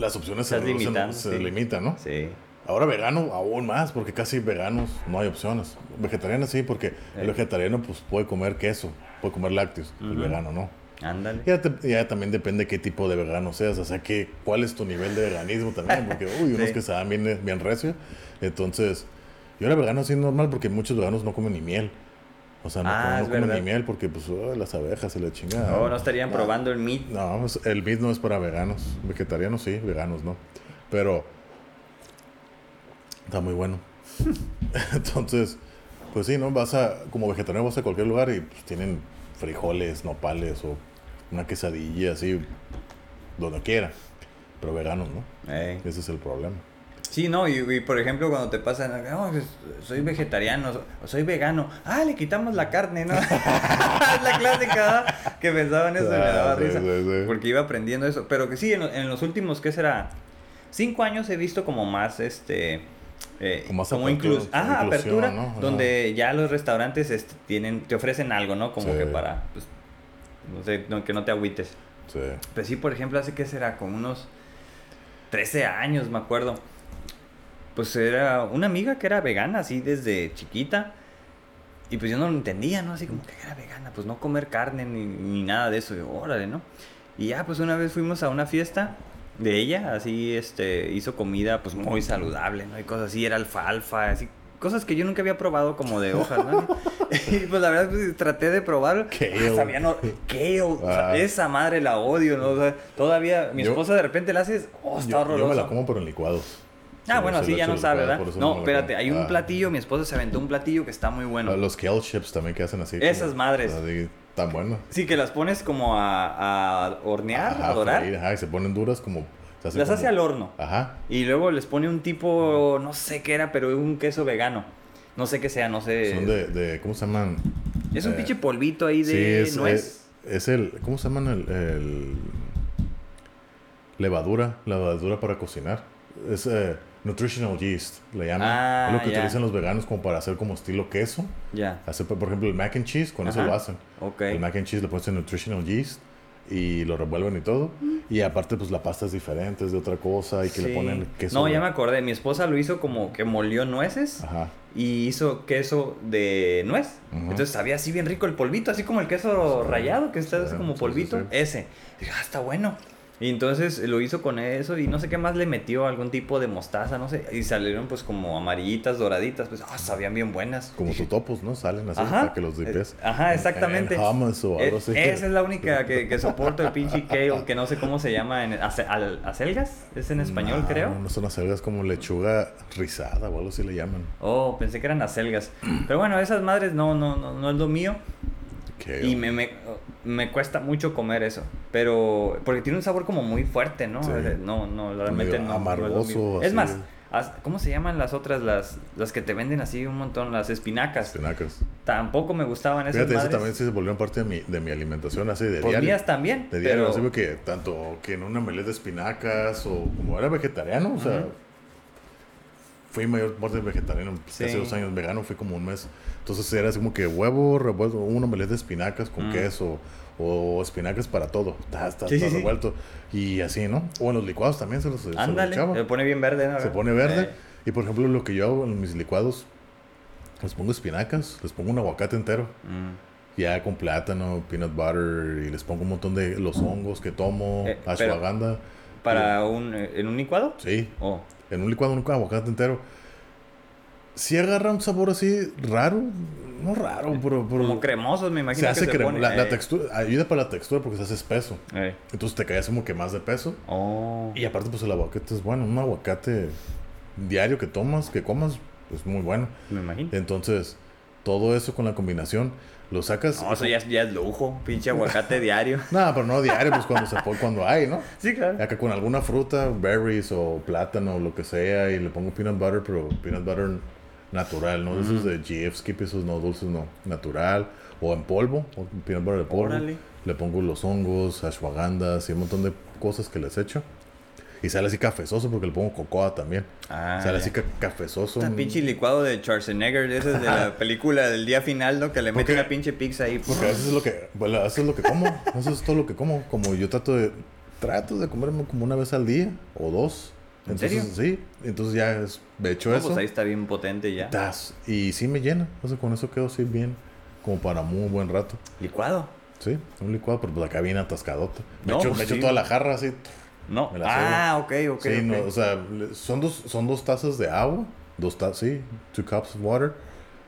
S1: las opciones se, reducen,
S2: limitando,
S1: se
S2: sí.
S1: limitan, ¿no?
S2: Sí.
S1: Ahora vegano aún más, porque casi veganos no hay opciones. Vegetariano sí, porque el
S2: Eh.
S1: vegetariano pues puede comer queso, puede comer lácteos, el
S2: Ujú.
S1: vegano no.
S2: Ándale.
S1: Ya, te- ya también depende qué tipo de vegano seas, o sea, que, cuál es tu nivel de veganismo también, porque, [laughs] uy, unos
S2: Sí.
S1: que se dan bien, bien recio. Entonces, yo era vegano así normal porque muchos veganos no comen ni miel. O sea, no,
S2: Ah,
S1: comen- no comen ni miel porque, pues, uy, las abejas se le chingan.
S2: No, no estarían probando el meat.
S1: No, pues, el meat no es para veganos. Vegetarianos sí, veganos no. Pero está muy bueno. [laughs] Entonces, pues sí, ¿no? Vas a, como vegetariano vas a cualquier lugar y pues, tienen frijoles, nopales o una quesadilla así, donde quiera. Pero veganos, ¿no?
S2: Ey.
S1: Ese es el problema.
S2: Sí, no, y, y, por ejemplo cuando te pasan, no, pues, soy vegetariano, o soy vegano, ah, le quitamos la carne, ¿no? [laughs] es la clásica, ¿verdad? Que pensaban eso y me
S1: Ah,
S2: daba
S1: sí,
S2: risa.
S1: sí, sí.
S2: Porque iba aprendiendo eso. Pero que sí, en, en los últimos, ¿qué será? Cinco años he visto como más, este... eh,
S1: Como más
S2: como
S1: apertura, ¿no?
S2: Donde ya los restaurantes este, tienen, te ofrecen algo, ¿no? Como
S1: Sí.
S2: que para, pues, no sé, no- que no te agüites.
S1: Sí.
S2: Pues sí, por ejemplo, hace que será como unos 13 años, me acuerdo. Pues era una amiga que era vegana, así desde chiquita. Y pues yo no lo entendía, ¿no? Así como que era vegana, pues no comer carne ni, ni nada de eso. Y yo, órale, ¿no? Y ya, pues una vez fuimos a una fiesta de ella, así, este, hizo comida, pues muy saludable, ¿no? Y cosas así, era alfalfa, así, cosas que yo nunca había probado como de hojas, ¿no? [laughs] y pues la verdad, pues traté de probarlo.
S1: Kale.
S2: Ah, sabía, no, kale, o sea,
S1: Ah.
S2: esa madre la odio, ¿no? O sea, todavía mi
S1: Yo-
S2: esposa de repente la hace, oh, está
S1: Yo, yo
S2: horroroso.
S1: me la como pero en licuados.
S2: Ah, bueno,
S1: sí
S2: así ya no sabe, ¿verdad?
S1: por
S2: No, espérate, hay un
S1: Ah.
S2: platillo, mi esposa se aventó un platillo que está muy bueno.
S1: Los kale chips también que hacen así.
S2: Esas
S1: como-
S2: madres.
S1: así, tan buenos.
S2: Sí, que las pones como a, a hornear,
S1: Ajá,
S2: a dorar.
S1: freír, ajá, y se ponen duras como... se hace
S2: Las hace al horno.
S1: Ajá.
S2: Y luego les pone un tipo, no sé qué era, pero un queso vegano. No sé qué sea, no sé.
S1: Son de, de... ¿Cómo se llaman?
S2: Es un
S1: eh,
S2: pinche polvito ahí de
S1: Sí, es,
S2: nuez.
S1: es, es el... ¿Cómo se llaman el, el- Levadura. Levadura para cocinar. Es eh, nutritional yeast, le llaman.
S2: Ah,
S1: es lo que
S2: ya.
S1: utilizan los veganos como para hacer como estilo queso.
S2: Ya,
S1: Hacer, por ejemplo, el mac and cheese, con eso
S2: Ajá.
S1: lo hacen.
S2: ok.
S1: El mac and cheese le pones en nutritional yeast y lo revuelven y todo. Y aparte, pues la pasta es diferente, es de otra cosa y que le
S2: Sí.
S1: ponen queso.
S2: No, ya me acordé. Mi esposa lo hizo como que molió nueces
S1: Ajá.
S2: y hizo queso de nuez. Entonces sabía así bien rico el polvito, así como el queso
S1: Sí,
S2: rallado que está
S1: sí,
S2: como polvito. Ese. Dije, ah, está bueno. Y entonces lo hizo con eso y no sé qué más le metió, algún tipo de mostaza, no sé. Y salieron pues como amarillitas, doraditas, pues, ah, sabían bien buenas.
S1: Como
S2: Dije,
S1: topos, ¿no? Salen así
S2: Ajá.
S1: para que los dipes.
S2: Eh, Ajá, exactamente.
S1: En, en hummus o algo
S2: Eh,
S1: así.
S2: Esa es la única que, que [laughs] soporto el pinche kale, que no sé cómo se llama. En, ace- al- ¿Acelgas? ¿Es en español,
S1: No,
S2: creo?
S1: No son acelgas como lechuga rizada o algo así le llaman.
S2: Oh, pensé que eran acelgas. Pero bueno, esas madres no, no, no, no es lo mío.
S1: Que-
S2: Y me, me, me cuesta mucho comer eso. Pero. Porque tiene un sabor como muy fuerte, ¿no?
S1: Sí.
S2: No, no, realmente
S1: Medio
S2: no. no es
S1: amargoso,
S2: mío.
S1: así.
S2: Es más, ¿cómo se llaman las otras? Las, las que te venden así un montón, las espinacas.
S1: Espinacas.
S2: Tampoco me gustaban esas
S1: Fíjate, eso también sí se volvió parte de mi, de mi alimentación así de
S2: Pues
S1: diario.
S2: mías también.
S1: De diario,
S2: pero...
S1: así que tanto que en una melé de espinacas o como era vegetariano, o sea. Fui mayor parte vegetariano, pues,
S2: Sí.
S1: casi dos años vegano, fui como un mes. Entonces era así como que huevo revuelto, un omelette de espinacas con
S2: Mm.
S1: queso o espinacas para todo, está, está,
S2: Sí,
S1: está
S2: sí,
S1: revuelto. Y así, ¿no? O en los licuados también se los, se los
S2: Ándale, se pone bien verde, ¿no?
S1: Se pone verde.
S2: Eh,
S1: Y por ejemplo, lo que yo hago en mis licuados, les pongo espinacas, les pongo un aguacate entero.
S2: mm.
S1: Ya con plátano, peanut butter y les pongo un montón de los hongos que tomo,
S2: Eh,
S1: ashwagandha.
S2: ¿Para un, eh, en un licuado?
S1: Sí,
S2: Oh.
S1: En un licuado, un aguacate entero. Sí agarra un sabor así raro, no raro, pero, pero
S2: Como cremosos, me imagino
S1: se hace
S2: que se pone.
S1: La, la
S2: eh,
S1: textura, ayuda para la textura porque se hace espeso.
S2: eh.
S1: Entonces te caes como que más de peso.
S2: Oh.
S1: Y aparte, pues el aguacate es bueno. Un aguacate diario que tomas, que comas, es muy bueno.
S2: Me imagino.
S1: Entonces, todo eso con la combinación, lo sacas.
S2: No, eso ya, es- ya es lujo. Pinche aguacate [laughs] diario.
S1: No, pero no diario, pues cuando se cuando hay, ¿no?
S2: Sí, claro.
S1: Que con alguna fruta, berries o plátano o lo que sea, y le pongo peanut butter, pero peanut butter natural, ¿no? Esos de GF Skip, esos no dulces, no. Natural. O en polvo, o peanut butter de polvo.
S2: Órale.
S1: Le pongo los hongos, ashwagandas y un montón de cosas que les echo. Y sale así cafezoso porque le pongo cocoa también.
S2: Ah,
S1: sale
S2: ya.
S1: así ca- cafezoso.
S2: Este pinche licuado de Schwarzenegger, de esas de la [laughs] película del día final, ¿no? Que le
S1: ¿Por
S2: meten
S1: qué?
S2: una pinche pizza ahí.
S1: Porque a veces es lo que, bueno, eso es lo que como, eso es todo lo que como. Como yo trato de, trato de comerme como una vez al día o dos.
S2: ¿En
S1: Entonces, sí, entonces ya es, he hecho
S2: No,
S1: eso.
S2: pues ahí está bien potente ya.
S1: y sí me llena, o sea, con eso quedo así bien, como para muy buen rato.
S2: Licuado.
S1: Sí, un licuado, pero pues acá viene atascadote. Me
S2: No,
S1: echo,
S2: pues
S1: me echo
S2: sí.
S1: toda la jarra así.
S2: No.
S1: Me la
S2: Ah, ok, ok.
S1: sí, no, o sea, son dos, son dos tazas de agua. Dos tazas, sí, two cups of water.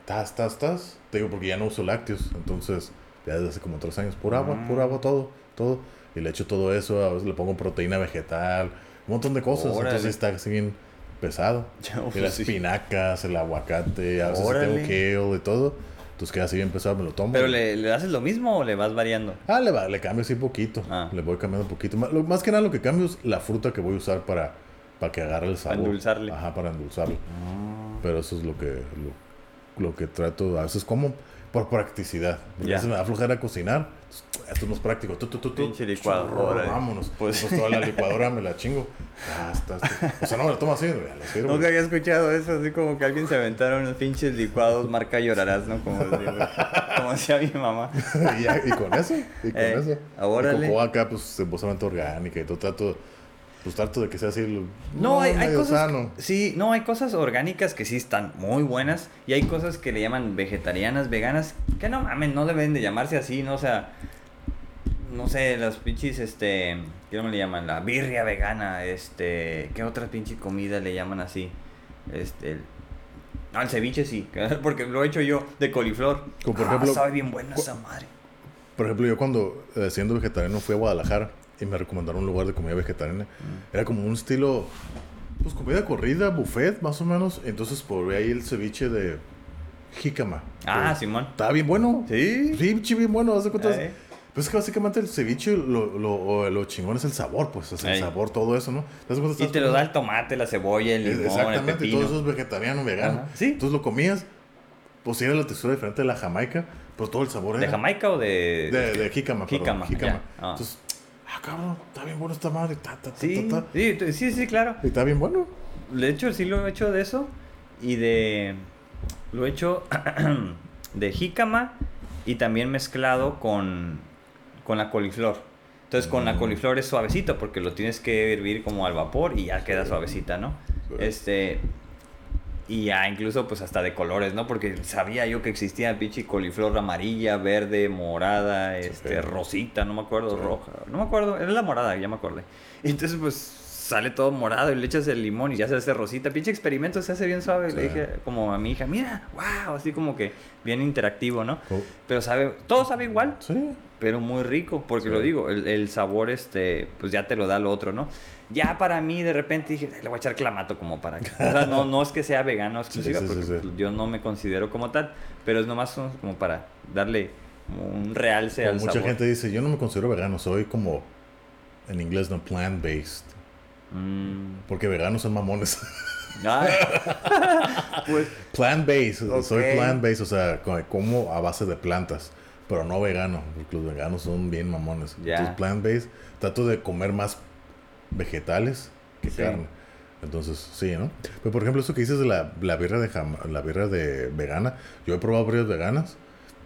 S1: Tas, tas, tas. Te digo porque ya no uso lácteos. Entonces, ya desde hace como tres años, pura agua,
S2: Mm.
S1: pura agua, todo, todo. Y le echo todo eso, a veces le pongo proteína vegetal, un montón de cosas.
S2: Órale.
S1: Entonces está así bien pesado. [laughs] Y las
S2: sí.
S1: espinacas, el aguacate, a veces tengo kale y todo. Entonces queda así bien pesado, me lo tomo.
S2: ¿Pero le, le haces lo mismo o le vas variando?
S1: Ah, le, va, le cambio así poquito.
S2: Ah.
S1: Le voy cambiando un poquito. Más, lo- más que nada lo que cambio es la fruta que voy a usar para, para que agarre el sabor.
S2: endulzarle.
S1: Ajá, para endulzarle. Pero eso es lo que, lo, lo que trato. A veces como por practicidad. Porque
S2: Ya.
S1: veces me da flojera cocinar. Esto es más práctico. Tu, tu, tu, tu.
S2: Pinche licuado,
S1: Churro,
S2: órale.
S1: Vámonos.
S2: Pues-
S1: Pues, toda la licuadora me la chingo. Ah, está, está. O sea, no me la tomo así. Ya la sirvo.
S2: Nunca había escuchado eso, así como que alguien se aventaron unos pinches licuados marca llorarás, ¿no? Como, como decía mi mamá. [laughs]
S1: y, con eso. Y con
S2: Eh,
S1: eso.
S2: órale.
S1: Y cocoa acá, pues, supuestamente orgánica y todo. Trato, pues, trato de que sea así. lo-
S2: No, hay, hay cosas.
S1: sano.
S2: Sí, no, hay cosas orgánicas que sí están muy buenas. Y hay cosas que le llaman vegetarianas, veganas, que no mames, no deben de llamarse así, ¿no? O sea, no sé, las pinches, este. ¿Qué me le llaman? La birria vegana, este. ¿Qué otra pinche comida le llaman así? Este. el- No, el ceviche sí, [laughs] porque lo he hecho yo de coliflor.
S1: Como por
S2: Ah,
S1: ejemplo-
S2: sabe bien buena esa madre.
S1: Por ejemplo, yo cuando eh, siendo vegetariano fui a Guadalajara y me recomendaron un lugar de comida vegetariana.
S2: Mm.
S1: Era como un estilo, pues comida corrida, buffet más o menos. Entonces probé ahí el ceviche de jícama.
S2: Ah, Simón.
S1: Estaba bien bueno.
S2: Sí.
S1: Sí, chi, bien bueno, haz de cuentas.
S2: Eh.
S1: Pues es que básicamente el ceviche, lo, lo, lo chingón es el sabor, pues, es el sabor, todo eso, ¿no? ¿Te das cuenta?
S2: Y te lo da el tomate, la cebolla, el limón, el
S1: Exactamente, y
S2: pepino.
S1: todo eso es vegetariano, vegano.
S2: Ajá, sí.
S1: Entonces lo comías, pues era la textura diferente de la jamaica, pero todo el sabor
S2: ¿De
S1: era.
S2: Jamaica o de...?
S1: De, de jícama, perdón,
S2: Jícama,
S1: jícama.
S2: ya. Ah.
S1: Entonces, ah, cabrón, está bien bueno esta madre, ta, ta, ta,
S2: Sí,
S1: ta, ta.
S2: sí, sí, sí, claro.
S1: Y está bien bueno.
S2: De hecho, sí lo he hecho de eso. Y de... Lo he hecho [clears throat] de jícama y también mezclado con, con la coliflor. Entonces con la
S1: Mm.
S2: coliflor es suavecito porque lo tienes que hervir como al vapor y ya queda suavecita, ¿no? Este... Y ya incluso pues hasta de colores, ¿no? Porque sabía yo que existía pinche coliflor amarilla, verde, morada, este, rosita, no me acuerdo, roja. No me acuerdo, era la morada, ya me acordé. Y entonces pues sale todo morado y le echas el limón y ya se hace rosita. Pinche experimento se hace bien suave. Le dije como a mi hija, mira, wow, así como que bien interactivo, ¿no?
S1: Oh,
S2: Pero sabe, todo sabe igual,
S1: sí.
S2: pero muy rico, porque
S1: Sí.
S2: lo digo, el, el sabor, este, pues ya te lo da lo otro, ¿no? Ya para mí, de repente dije, le voy a echar clamato como para que. O sea, no, no es que sea vegano [laughs] exclusiva,
S1: sí, sí,
S2: porque
S1: sí.
S2: yo no me considero como tal, pero es nomás como para darle un realce
S1: Como
S2: al
S1: mucha
S2: sabor.
S1: gente dice, yo no me considero vegano, soy como, en inglés, no, plant-based.
S2: Mm.
S1: Porque veganos son mamones. [laughs]
S2: Pues,
S1: plant-based, soy plant-based, o sea, co- como a base de plantas. Pero no vegano, porque los veganos son bien mamones. Entonces, plant-based, trato de comer más vegetales que
S2: Sí.
S1: carne. Entonces, sí, ¿no? Pero por ejemplo, eso que dices de la, la birra de la birra de vegana, yo he probado birras veganas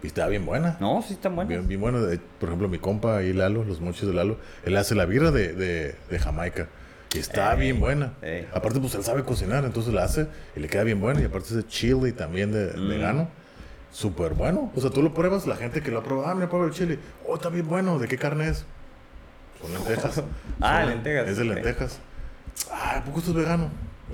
S1: y está bien buena.
S2: no, sí están buenos.
S1: Bien, bien buena. Por ejemplo, mi compa ahí, Lalo, los mochis de Lalo, él hace la birra de, de, de Jamaica. Y está
S2: Ey,
S1: bien buena.
S2: ey.
S1: Aparte, pues él sabe cocinar, entonces la hace y le queda bien buena. Y aparte ese chili también de
S2: Mm.
S1: vegano. Súper bueno. O sea, tú lo pruebas, la gente que lo prueba, ah, mira, prueba el chili. Oh, está bien bueno. ¿De qué carne es? Son lentejas. [laughs]
S2: Ah,
S1: Son-
S2: lentejas,
S1: Es de lentejas. Ah, ¿a poco esto es vegano?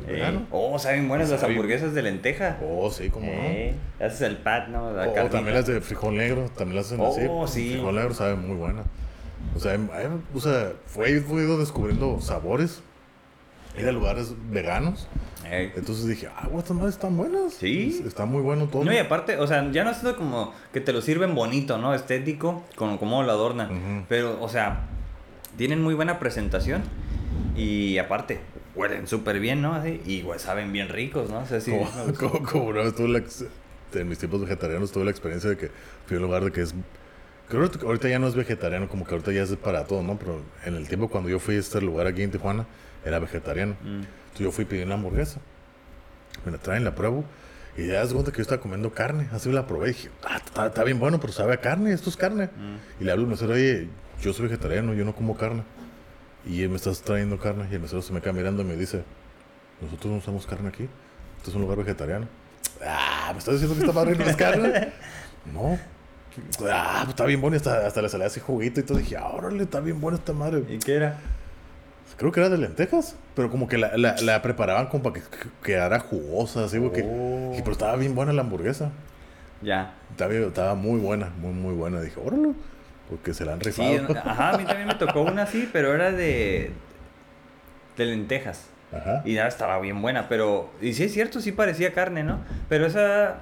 S1: ¿Es
S2: Eh? Oh, saben buenas las
S1: Sabe-
S2: hamburguesas de lenteja.
S1: Oh, sí, cómo
S2: Eh, haces el pat, ¿no? La
S1: no. O
S2: carnita.
S1: también las de frijol negro, también las hacen así.
S2: Oh, sí.
S1: Frijol negro sabe muy buena. O sea, em- o sea fue, fue ido descubriendo sabores. Ir a lugares veganos.
S2: Eh,
S1: Entonces dije, ah, güey, estas madres están buenas.
S2: Sí.
S1: Es- Está muy bueno todo.
S2: No, y aparte, o sea, ya no es como que te lo sirven bonito, ¿no? Estético, con cómo lo adornan.
S1: Ujú.
S2: Pero, o sea, tienen muy buena presentación. Y aparte, huelen súper bien, ¿no? Así, y güey, saben bien ricos, ¿no? O sea, sí.
S1: Como, como, vez tuve la en mis tiempos vegetarianos tuve la experiencia de que fui a un lugar de que es creo que ahorita ya no es vegetariano como que ahorita ya es para todo no pero en el tiempo cuando yo fui a este lugar aquí en Tijuana era vegetariano
S2: Mm.
S1: entonces yo fui a pedir una hamburguesa me la traen la pruebo y ya das cuenta que yo estaba comiendo carne así la probé y dije ah está, está bien bueno pero sabe a carne esto es carne
S2: Mm.
S1: y le hablo al mesero oye yo soy vegetariano yo no como carne y él me estás trayendo carne y el mesero se me queda mirando y me dice nosotros no usamos carne aquí este es un lugar vegetariano. Ah, ¿me estás diciendo que esta madre no es carne? [laughs] No. Ah, pues está bien bueno. Hasta, hasta le salía así juguito y todo. Dije, ah, órale, está bien buena esta madre.
S2: ¿Y qué era?
S1: Creo que era de lentejas, pero como que la, la, la preparaban como para que quedara jugosa, así, porque...
S2: Oh.
S1: Y pero estaba bien buena la hamburguesa.
S2: Ya.
S1: Estaba, estaba muy buena, muy, muy buena. Dije, órale, porque se la han
S2: Sí,
S1: rifado.
S2: ajá, a mí también me tocó una así, pero era de. de lentejas.
S1: Ajá.
S2: Y nada, estaba bien buena, pero. Y sí es cierto, sí parecía carne, ¿no? Pero esa.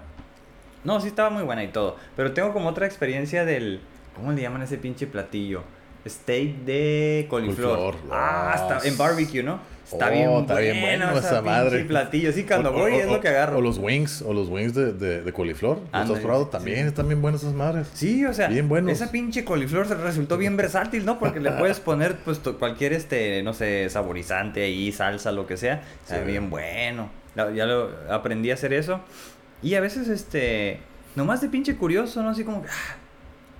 S2: No, sí estaba muy buena y todo. Pero tengo como otra experiencia del. ¿Cómo le llaman a ese pinche platillo? Steak de coliflor.
S1: Coliflor,
S2: Ah,
S1: ah,
S2: está en barbecue, ¿no? Está
S1: Oh,
S2: bien
S1: está bien
S2: bueno esa
S1: esa madre.
S2: platillo. Sí, cuando voy es lo que agarro.
S1: O los wings, o los wings de, de, de coliflor. ¿Los has probado?
S2: sí.
S1: También están bien buenas esas madres.
S2: Sí, o sea,
S1: Bien buenos.
S2: esa pinche coliflor se resultó bien versátil, ¿no? Porque le puedes poner pues cualquier este, no sé, saborizante ahí, salsa, lo que sea. Está
S1: Sí.
S2: bien bueno. Ya lo aprendí a hacer eso. Y a veces este nomás de pinche curioso, ¿no? Así como que ah,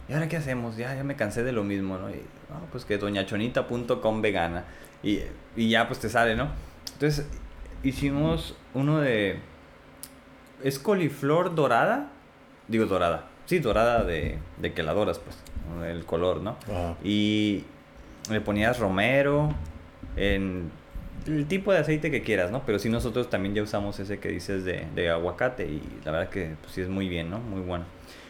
S2: ¿y ahora qué hacemos? Ya ya me cansé de lo mismo, ¿no? Y, no, pues que doñachonita.com vegana y, y ya pues te sale, ¿no? Entonces hicimos uno de ¿Es coliflor dorada? Digo dorada. Sí, dorada de, de que la doras, pues. El color, ¿no?
S1: Ajá.
S2: Y le ponías romero, en el tipo de aceite que quieras, ¿no? Pero sí nosotros también ya usamos ese que dices de, de aguacate y la verdad que pues, sí es muy bien, ¿no? Muy bueno.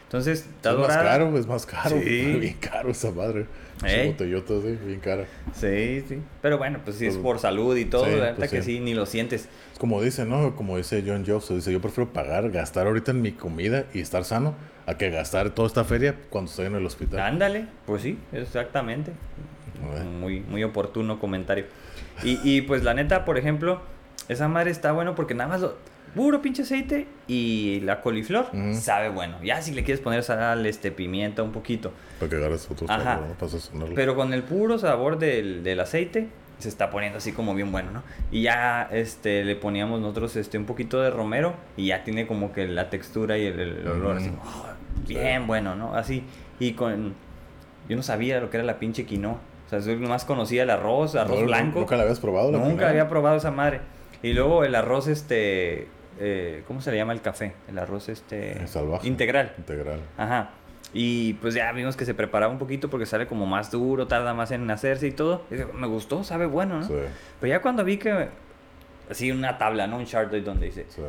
S2: Entonces, está
S1: Es más caro, es más caro.
S2: Sí. [laughs]
S1: Bien caro esa madre. Esa botellota, sí, bien cara.
S2: Sí, sí. Pero bueno, pues sí es por salud y todo,
S1: sí,
S2: la verdad
S1: pues,
S2: que
S1: sí.
S2: sí, ni lo sientes.
S1: Es como dice, ¿no? Como dice John Jobs, dice, yo prefiero pagar, gastar ahorita en mi comida y estar sano a que gastar toda esta feria cuando estoy en el hospital.
S2: Ándale, pues sí, exactamente. Muy, muy oportuno comentario. Y, y pues la neta, por ejemplo, esa madre está bueno porque nada más lo, puro pinche aceite y la coliflor
S1: Ujú.
S2: sabe bueno. Ya si le quieres poner sal, este, pimienta un poquito.
S1: Para que agarres otro
S2: Ajá.
S1: sabor, ¿no? Para sazonarlo.
S2: Pero con el puro sabor del, del aceite se está poniendo así como bien bueno, ¿no? Y ya este, le poníamos nosotros este, un poquito de romero y ya tiene como que la textura y el, el olor así,
S1: Mm.
S2: "Oh, bien bueno, ¿no? Así. Y con... Yo no sabía lo que era la pinche quinoa. O sea, yo nomás conocía el arroz, arroz
S1: No,
S2: blanco.
S1: ¿Nunca la habías probado? la
S2: Nunca
S1: quinoa?
S2: había probado esa madre. Y luego el arroz, este... eh, ¿Cómo se le llama el café? El arroz, este...
S1: Eh, salvaje.
S2: Integral.
S1: Integral.
S2: Ajá. Y pues ya vimos que se preparaba un poquito porque sale como más duro, tarda más en hacerse y todo. Y me gustó, sabe bueno, ¿no?
S1: Sí,
S2: Pero ya cuando vi que, así una tabla, ¿no? Un chart donde dice
S1: sí.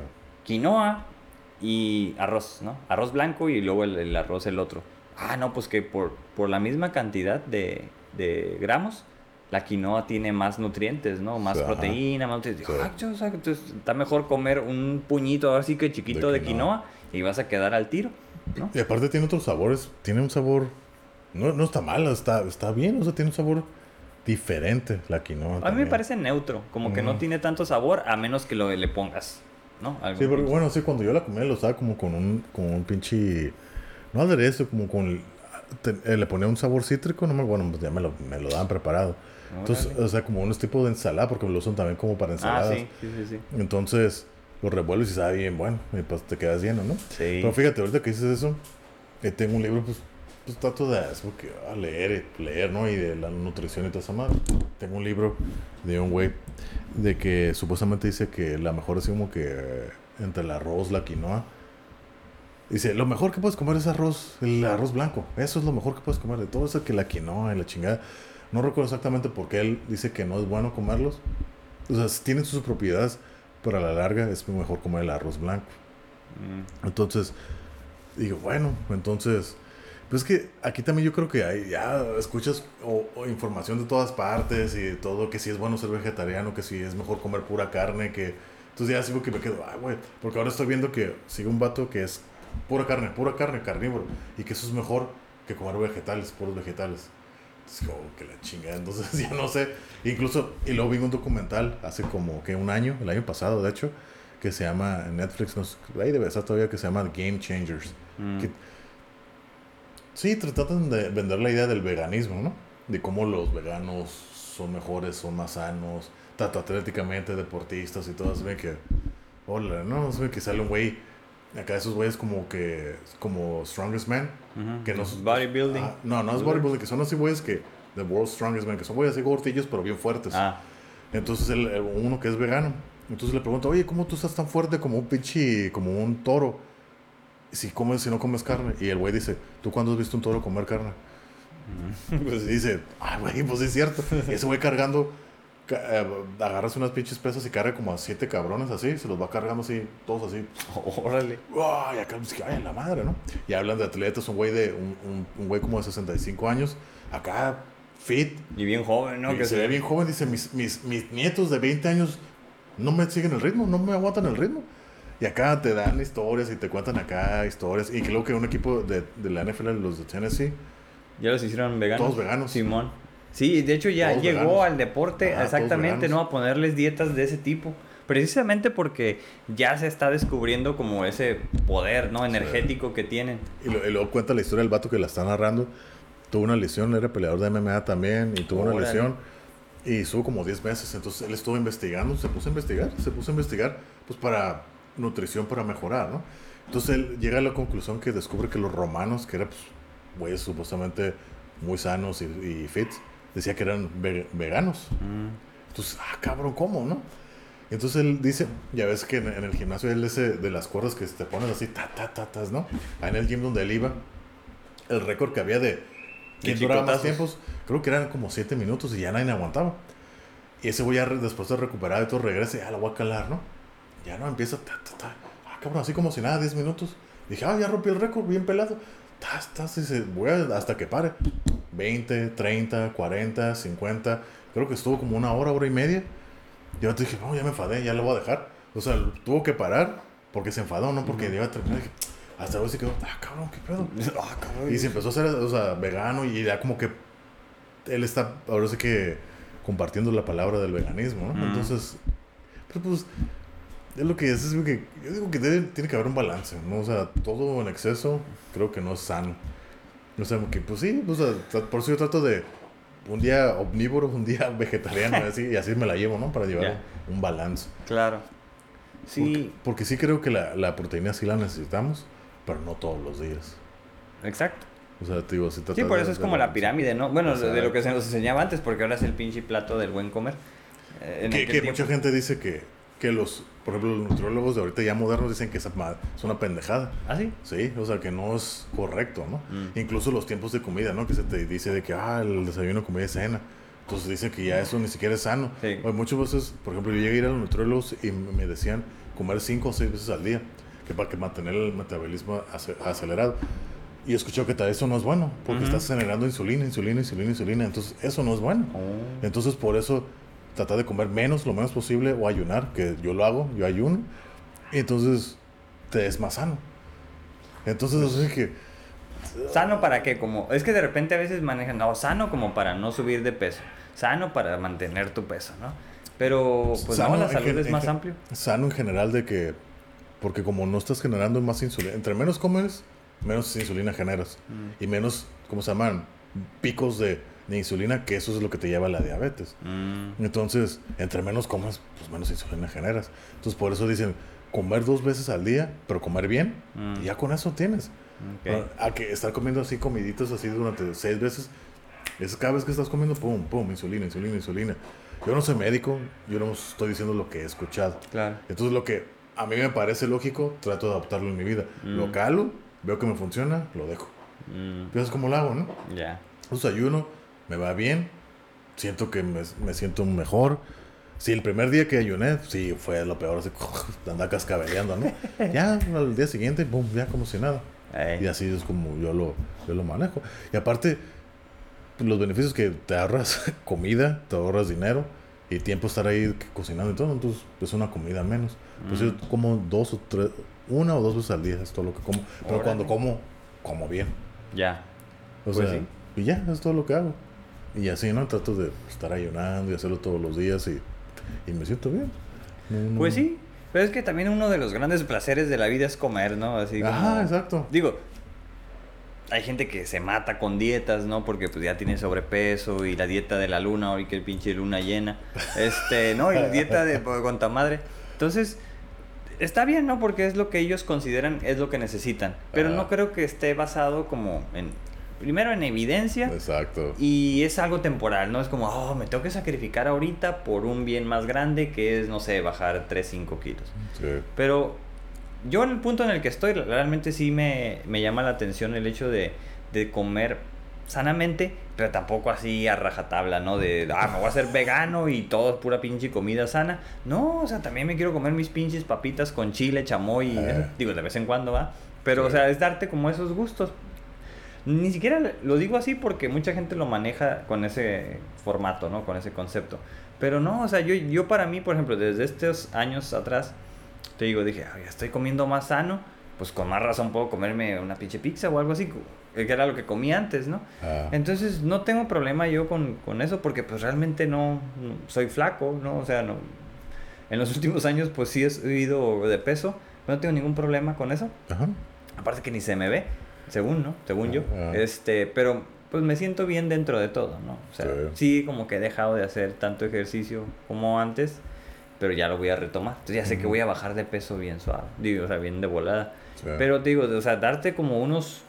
S2: quinoa y arroz, ¿no? Arroz blanco y luego el, el arroz el otro. Ah, no, pues que por, por la misma cantidad de, de gramos, la quinoa tiene más nutrientes, ¿no? Más
S1: Sí, ajá.
S2: proteína, más nutrientes.
S1: Sí.
S2: Ah, yo, o sea, entonces está mejor comer un puñito así que chiquito de
S1: De
S2: quinoa, y vas a quedar al tiro, ¿no?
S1: Y aparte tiene otros sabores. Tiene un sabor. No, no está mal, está, está bien. O sea, tiene un sabor diferente la quinoa.
S2: A mí me parece neutro, como que no
S1: Ujú.
S2: tiene tanto sabor a menos que lo le pongas, ¿no? Algo-
S1: Sí, porque bueno, sí, cuando yo la comía lo estaba como con un, con un pinche. No aderezo, como con. te- eh, le ponía un sabor cítrico, no me bueno, pues ya me lo, me lo daban preparado. Entonces,
S2: Órale.
S1: o sea, como un tipo de ensalada, porque lo usan también como para
S2: Ah,
S1: ensaladas.
S2: sí, sí, sí, sí.
S1: Entonces, lo revuelves y sabe bien bueno. Y pues te quedas lleno, ¿no?
S2: Sí.
S1: Pero fíjate, ahorita que dices eso, eh, tengo un libro, pues, pues trato de eso, porque, a leer, leer, ¿no? Y de la nutrición y toda esa madre. Tengo un libro de un güey de que supuestamente dice que la mejor es como que eh, entre el arroz, la quinoa. Dice, lo mejor que puedes comer es arroz, el arroz blanco. Eso es lo mejor que puedes comer. De todo eso que la quinoa y la chingada. No recuerdo exactamente por qué él dice que no es bueno comerlos. O sea, tienen sus propiedades, pero a la larga es mejor comer el arroz blanco.
S2: Mm.
S1: Entonces, digo, bueno, entonces, pues que aquí también yo creo que hay, ya escuchas o, o información de todas partes y de todo, que si es bueno ser vegetariano, que si es mejor comer pura carne, que... Entonces ya sigo que me quedo, ah, güey, porque ahora estoy viendo que sigue un vato que es pura carne, pura carne, carnívoro, y que eso es mejor que comer vegetales, puros vegetales. Entonces, como que la chingada, entonces [laughs] ya no sé. Incluso, y luego vi un documental hace como que un año, el año pasado, de hecho, que se llama en Netflix, no sé, ahí debe estar todavía, que se llama Game Changers.
S2: Mm.
S1: Que- sí, tr- tratan de vender la idea del veganismo, ¿no? De cómo los veganos son mejores, son más sanos, tanto atléticamente, deportistas y todo. Se ve que, hola, ¿no? Se ve que sale un güey, acá esos güeyes como que, como Strongest Man,
S2: Ujú.
S1: que no es-
S2: Bodybuilding.
S1: Ah, no, no es bodybuilding, que son así güeyes que, The World's Strongest Man, que son güeyes así gortillos, pero bien fuertes.
S2: Ah,
S1: Entonces el, el- uno que es vegano, entonces le pregunta, oye, ¿cómo tú estás tan fuerte como un pinche, como un toro? si comes, si no comes carne. Y el güey dice, ¿tú cuándo has visto un toro comer carne? [laughs] Pues dice, ah, güey, pues es cierto. [laughs] Y ese güey cargando, ca- agarras unas pinches pesas y carga como a siete cabrones así, se los va cargando así, todos así. [laughs]
S2: Órale.
S1: ¡Ay, acá, pues, que, ay, la madre, ¿no? Y hablan de atletas, un güey de, un, un, un güey como de 65 años, acá, fit,
S2: Y bien joven, ¿no?
S1: y
S2: Que
S1: se ve bien joven, dice, mis, mis, mis nietos de 20 años no me siguen el ritmo, no me aguantan el ritmo. Y acá te dan historias y te cuentan acá historias. Y creo que un equipo de, de la NFL, los de Tennessee,
S2: Ya los hicieron veganos.
S1: Todos veganos.
S2: Simón. Sí, de hecho ya
S1: Todos
S2: llegó
S1: veganos.
S2: al deporte
S1: Ajá,
S2: exactamente, ¿no? A ponerles dietas de ese tipo. Precisamente porque ya se está descubriendo como ese poder, ¿no? Energético que tienen.
S1: y, lo- y luego cuenta la historia del vato que la está narrando. Tuvo una lesión, era peleador de MMA también, y tuvo una
S2: Órale.
S1: lesión. Y estuvo como 10 meses. Entonces él estuvo investigando, se puso a investigar, se puso a investigar, pues para nutrición, para mejorar, ¿no? Entonces él llega a la conclusión que descubre que los romanos, que eran, pues, güeyes supuestamente muy sanos y, y fit, decía que eran ve- veganos.
S2: Mm.
S1: Entonces, ah, cabrón, ¿cómo, no? Entonces él dice, ya ves que en, en el gimnasio él ese de las cuerdas que te pones así, ta, ta, ta, tas, ¿no? Ahí en el gym donde él iba, el récord que había de quién duraba más tiempos, creo que eran como 7 minutos y ya nadie aguantaba. Y ese güey ya después de recuperar y todo regresa y ya lo voy a calar, ¿no? Ya no empieza, ta, ta, ta. Ah, cabrón, así como si nada, 10 minutos. Dije, ah, ya rompí el récord, bien pelado. Tas, tas, y se, voy a- hasta que pare. 20, 30, 40, 50. Creo que estuvo como una hora, hora y media. Yo te dije, no, ya me enfadé, ya lo voy a dejar. O sea, tuvo que parar porque se enfadó, no porque iba a terminar. Hasta luego se quedó, ah, cabrón, qué pedo. [laughs]
S2: Ah, cabrón.
S1: Y se empezó a hacer, o sea, vegano y ya como que él está, ahora sí que compartiendo la palabra del veganismo, ¿no?
S2: Mm.
S1: Entonces, pero pues, es lo que es, es lo que, yo digo que debe- tiene que haber un balance, ¿no? O sea, todo en exceso creo que no es sano. O sea, que pues sí, o sea, por eso yo trato de un día omnívoro, un día [laughs] vegetariano, [laughs] así, y así me la llevo, ¿no? Para llevar un balance.
S2: Claro. Sí,
S1: Porque, porque sí creo que la, la proteína sí la necesitamos, pero no todos los días.
S2: exacto.
S1: O sea, te digo, si
S2: Sí, por eso es como la pirámide, ¿no? Bueno, de, de lo que se nos enseñaba antes, porque ahora es el pinche plato del buen comer. Eh, en
S1: que, mucha gente dice que, que los, por ejemplo, los nutriólogos de ahorita ya modernos dicen que esa es una pendejada.
S2: ¿Ah, sí?
S1: Sí, o sea, que no es correcto, ¿no?
S2: Mm.
S1: Incluso los tiempos de comida, ¿no? Que se te dice de que, ah, el desayuno, comida y cena. Entonces dice que ya eso ni siquiera es sano.
S2: Sí.
S1: O muchas veces, por ejemplo, yo llegué a ir a los nutriólogos y me decían comer cinco o seis veces al día, que para que mantener el metabolismo ace- acelerado. Y he escuchado que tal- eso no es bueno, porque
S2: Ujú.
S1: estás generando insulina, insulina, insulina, insulina. Entonces, eso no es bueno.
S2: Oh.
S1: Entonces, por eso, tratar de comer menos, lo menos posible, o ayunar, que yo lo hago, yo ayuno. Y entonces, te es más sano. Entonces, así que,
S2: ¿Sano para qué? Como, es que de repente a veces manejan, no, sano como para no subir de peso, sano para mantener tu peso, ¿no? Pero, pues
S1: sano
S2: no, la
S1: en
S2: salud es
S1: en
S2: más
S1: gen-
S2: amplio.
S1: Sano en general de que, porque como no estás generando más insulina, entre menos comes, menos insulina generas.
S2: Mm.
S1: Y menos, ¿cómo se llaman? Picos de, de insulina, que eso es lo que te lleva a la diabetes.
S2: Mm,
S1: Entonces, entre menos comes, pues menos insulina generas. Entonces, por eso dicen, comer dos veces al día, pero comer bien,
S2: Mm.
S1: y ya con eso tienes.
S2: ok.
S1: A que estar comiendo así comiditos así durante seis veces, es cada vez que estás comiendo, pum, pum, insulina, insulina, insulina. Yo no soy médico, yo no estoy diciendo lo que he escuchado.
S2: Claro.
S1: Entonces, lo que a mí me parece lógico, trato de adaptarlo en mi vida.
S2: Mm.
S1: Lo calo, veo que me funciona, lo dejo.
S2: Mm,
S1: Piensas cómo lo hago, ¿no?
S2: ya.
S1: Entonces ayuno, me va bien, siento que me, me siento mejor. Sí, el primer día que ayuné, sí, fue lo peor, así, [laughs] andaba cascabeleando, ¿no? [laughs] Ya, al día siguiente, boom, ya como si nada. Y así es como yo lo, yo lo manejo. Y aparte, los beneficios que te ahorras [laughs] comida, te ahorras dinero y tiempo estar ahí cocinando y todo, entonces es una comida menos. Pues
S2: Mm.
S1: yo como dos o tres, una o dos veces al día es todo lo que como. Pero
S2: Órale.
S1: cuando como, como bien.
S2: Ya.
S1: O
S2: Pues
S1: sea,
S2: sí.
S1: y ya, es todo lo que hago. Y así, ¿no? Trato de estar ayunando y hacerlo todos los días y, y me siento bien. No, no-
S2: Pues sí, pero es que también uno de los grandes placeres de la vida es comer, ¿no? Así como...
S1: Ajá, exacto.
S2: Digo, hay gente que se mata con dietas, ¿no? Porque pues ya tiene sobrepeso y la dieta de la luna, hoy que el pinche luna llena. Este, ¿no? Y la dieta de pues, con ta madre. Entonces, está bien, ¿no? Porque es lo que ellos consideran es lo que necesitan. Pero
S1: Ajá.
S2: no creo que esté basado como en, primero en evidencia.
S1: Exacto.
S2: Y es algo temporal, ¿no? Es como, oh, me tengo que sacrificar ahorita por un bien más grande que es, no sé, bajar 3, 5 kilos.
S1: Sí.
S2: Pero yo en el punto en el que estoy, realmente sí me, me llama la atención el hecho de, de comer sanamente, pero tampoco así a rajatabla, ¿no? De, ah, me voy a hacer vegano y todo es pura pinche comida sana. No, o sea, también me quiero comer mis pinches papitas con chile, chamoy,
S1: Eh.
S2: digo, de vez en cuando va. Pero,
S1: Sí.
S2: o sea, es darte como esos gustos. Ni siquiera lo digo así porque mucha gente lo maneja con ese formato, ¿no? Con ese concepto. Pero no, o sea, yo, yo para mí, por ejemplo, desde estos años atrás, te digo, dije, "Ay, estoy comiendo más sano, pues con más razón puedo comerme una pinche pizza o algo así, que era lo que comía antes, ¿no?
S1: Ah,
S2: Entonces no tengo problema yo con, con eso porque pues realmente no, no- soy flaco, ¿no? O sea, no. En los [laughs] últimos años pues sí he subido de peso, pero no tengo ningún problema con eso.
S1: ajá.
S2: Aparte que ni se me ve, según, ¿no? Según yo.
S1: Ah.
S2: Este, pero pues me siento bien dentro de todo, ¿no? O sea,
S1: Sí.
S2: sí, como que he dejado de hacer tanto ejercicio como antes, pero ya lo voy a retomar. Entonces ya sé que voy a bajar de peso bien suave, digo, o sea, bien de volada.
S1: Sí.
S2: Pero digo, o sea, darte como unos.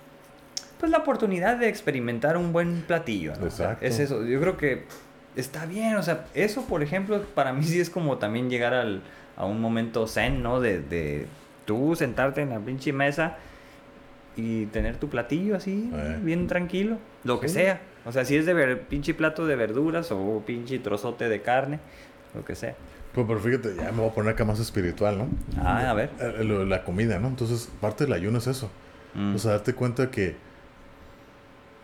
S2: Pues la oportunidad de experimentar un buen platillo, ¿no? O sea,
S1: Exacto.
S2: es eso. Yo creo que está bien, o sea, eso, por ejemplo, para mí sí es como también llegar al, a un momento zen, ¿no? De, de tú sentarte en la pinche mesa y tener tu platillo así,
S1: Eh.
S2: bien tranquilo, lo que sea. O sea, si es de ver, pinche plato de verduras o pinche trozote de carne, lo que sea.
S1: Pues, pero fíjate, ya me voy a poner acá más espiritual, ¿no?
S2: Ah, a ver.
S1: Eh, lo- La comida, ¿no? Entonces, parte del ayuno es eso.
S2: Mm.
S1: O sea, darte cuenta que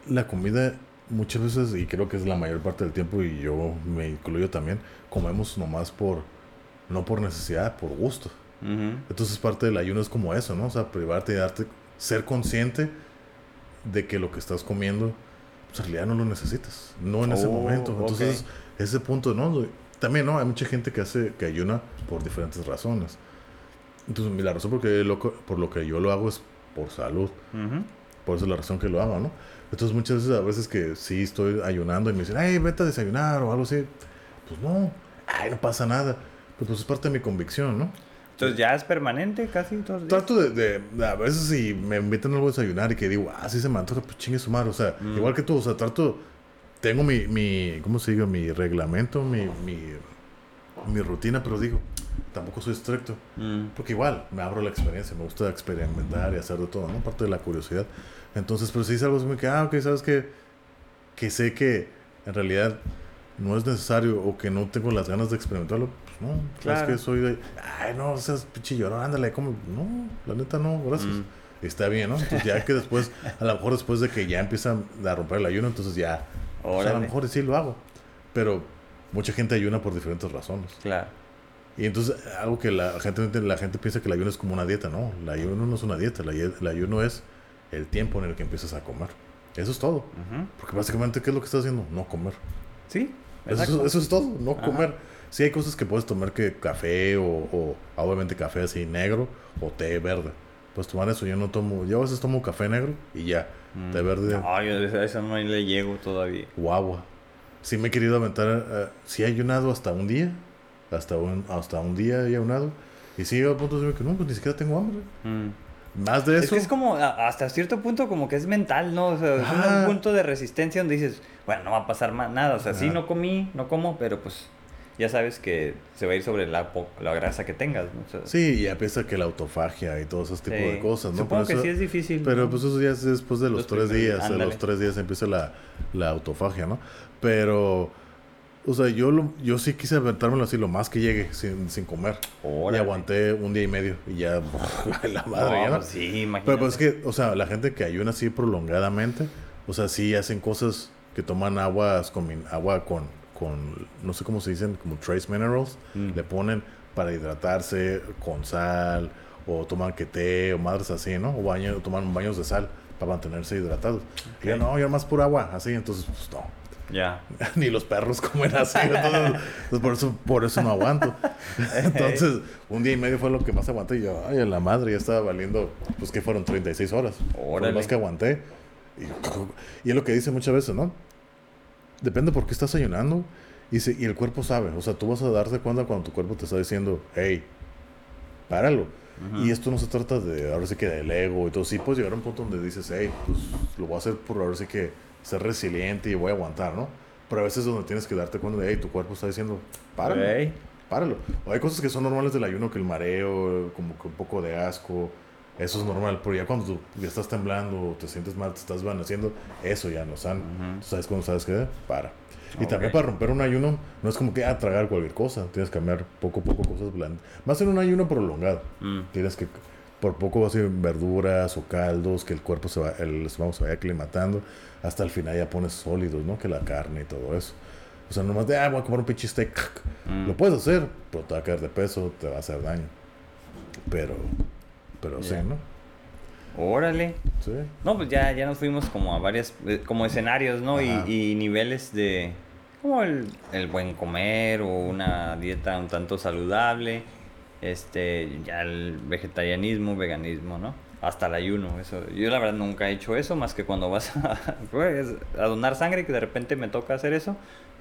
S1: la comida muchas veces, y creo que es la mayor parte del tiempo, y yo me incluyo también, comemos nomás por, no por necesidad, por gusto. Entonces parte del ayuno es como eso, ¿no? O sea, privarte y darte, ser consciente de que lo que estás comiendo, pues en realidad no lo necesitas, no en ese
S2: Oh,
S1: momento. Entonces,
S2: ok.
S1: ese punto, ¿no? También, ¿no? Hay mucha gente que hace, que ayuna por diferentes razones. Entonces, la razón por, que lo, por lo que yo lo hago es por salud.
S2: Ujú.
S1: Por eso es la razón que lo hago, ¿no? Entonces muchas veces, a veces que sí estoy ayunando y me dicen, ay, vete a desayunar o algo así. Pues no, ay, no pasa nada. Pues, pues es parte de mi convicción, ¿no?
S2: Entonces ya es permanente casi todos los días.
S1: Trato de, de- a veces si me invitan a algo a desayunar y que digo, ah, sí se me antoja, pues chingue su madre. O sea,
S2: Mm.
S1: igual que tú, o sea, trato, tengo mi, mi ¿cómo se diga? Mi reglamento, mi, mi, mi rutina, pero digo, tampoco soy estricto.
S2: Mm.
S1: Porque igual, me abro la experiencia, me gusta experimentar y hacer de todo, ¿no? Parte de la curiosidad. Entonces, pero si es algo así como que, ah, ok, sabes que, que sé que en realidad no es necesario o que no tengo las ganas de experimentarlo, pues no,
S2: Claro.
S1: es que soy de, ay, no, seas pinche llorón, ándale, como, no, la neta no, gracias.
S2: Mm.
S1: Está bien, ¿no? Entonces ya que después, a lo mejor después de que ya empiezan a romper el ayuno, entonces ya, pues, a lo mejor sí lo hago. Pero mucha gente ayuna por diferentes razones.
S2: Claro.
S1: Y entonces, algo que la gente, la gente piensa que el ayuno es como una dieta, no. El ayuno no es una dieta, el ay- el ayuno es el tiempo en el que empiezas a comer. Eso es todo. Porque básicamente, ¿qué es lo que estás haciendo? No comer.
S2: Sí.
S1: Eso, eso es todo, no
S2: Ajá.
S1: comer. Sí hay cosas que puedes tomar que café o, o obviamente café así negro o té verde. Pues tomar eso, yo no tomo, yo a veces tomo café negro y ya,
S2: Mm.
S1: té verde
S2: No, yo a eso no le llego todavía.
S1: o agua. Sí me he querido aventar, eh, sí he ayunado hasta un día, hasta un, hasta un día he ayunado. Y sí, a punto de decir que no, pues ni siquiera tengo hambre.
S2: Mm.
S1: Más de
S2: Es
S1: eso.
S2: que es como, hasta cierto punto, como que es mental, ¿no? O sea, es
S1: Ajá.
S2: un punto de resistencia donde dices, bueno, no va a pasar más nada. O sea, sí, no comí, no como, pero pues ya sabes que se va a ir sobre la, la grasa que tengas, ¿no? O sea,
S1: Sí, ya piensa que la autofagia y todo ese tipo
S2: sí.
S1: de cosas, ¿no?
S2: Supongo que
S1: eso-
S2: sí es difícil.
S1: Pero pues eso ya es después de los,
S2: Los
S1: tres
S2: primeros-
S1: días. A
S2: ándale.
S1: los tres días empieza la, la autofagia, ¿no? Pero, o sea, yo, lo, yo sí quise aventármelo así lo más que llegue sin, sin comer. Y aguanté un día y medio y ya, [laughs] la madre,
S2: No,
S1: ya no.
S2: pues sí, imagínate.
S1: Pero pues es que, o sea, la gente que ayuna así prolongadamente, o sea, sí hacen cosas que toman aguas con agua con, con, no sé cómo se dicen, como trace minerals,
S2: Mm.
S1: le ponen para hidratarse con sal, o toman que té, o madres así, ¿no? O baño, toman baños de sal para mantenerse hidratados. Y yo no, yo más pura agua, así, entonces, pues no.
S2: Ya. [laughs]
S1: Ni los perros comen así. Entonces, entonces, por, eso, por eso no aguanto. [laughs] Entonces, un día y medio fue lo que más aguanté. Y yo, ay, a la madre, ya estaba valiendo, pues que fueron 36 horas. Fue
S2: Órale.
S1: lo más que aguanté. Y, [laughs] y es lo que dice muchas veces, ¿no? Depende por qué estás ayunando. Y, se- y el cuerpo sabe. O sea, tú vas a darte cuenta cuando tu cuerpo te está diciendo, hey, páralo.
S2: Ujú.
S1: Y esto no se trata de, ahora sí que del ego y todo. Sí, puedes llegar a un punto donde dices, hey, pues lo voy a hacer por ahora sí que ser resiliente y voy a aguantar, ¿no? Pero a veces es donde tienes que darte cuenta de, hey, tu cuerpo está diciendo, páralo.
S2: Ok.
S1: páralo. O hay cosas que son normales del ayuno, que el mareo, como que un poco de asco, eso es normal. Pero ya cuando tú ya estás temblando, o te sientes mal, te estás vaneciendo, eso ya no.
S2: Ujú.
S1: ¿Tú ¿Sabes cuándo sabes que Para. Y también para romper un ayuno, no es como que a tragar cualquier cosa. Tienes que cambiar poco a poco cosas blandas. Más en un ayuno prolongado.
S2: Mm.
S1: Tienes que, por poco así, verduras o caldos, que el cuerpo se va, el estómago se vaya aclimatando. Hasta el final ya pones sólidos, ¿no? Que la carne y todo eso. O sea, nomás de, ah, voy a comer un pinche steak.
S2: Mm.
S1: Lo puedes hacer, pero te va a caer de peso, te va a hacer daño. Pero, pero sí,
S2: Ya.
S1: ¿no?
S2: Órale.
S1: Sí.
S2: No, pues ya, ya nos fuimos como a varias, eh, como escenarios, ¿no? Y niveles de, como el, el buen comer o una dieta un tanto saludable, este, ya el vegetarianismo, veganismo, ¿no? Hasta el ayuno, eso. Yo la verdad nunca he hecho eso, más que cuando vas [laughs] a, pues, a donar sangre, que de repente me toca hacer eso,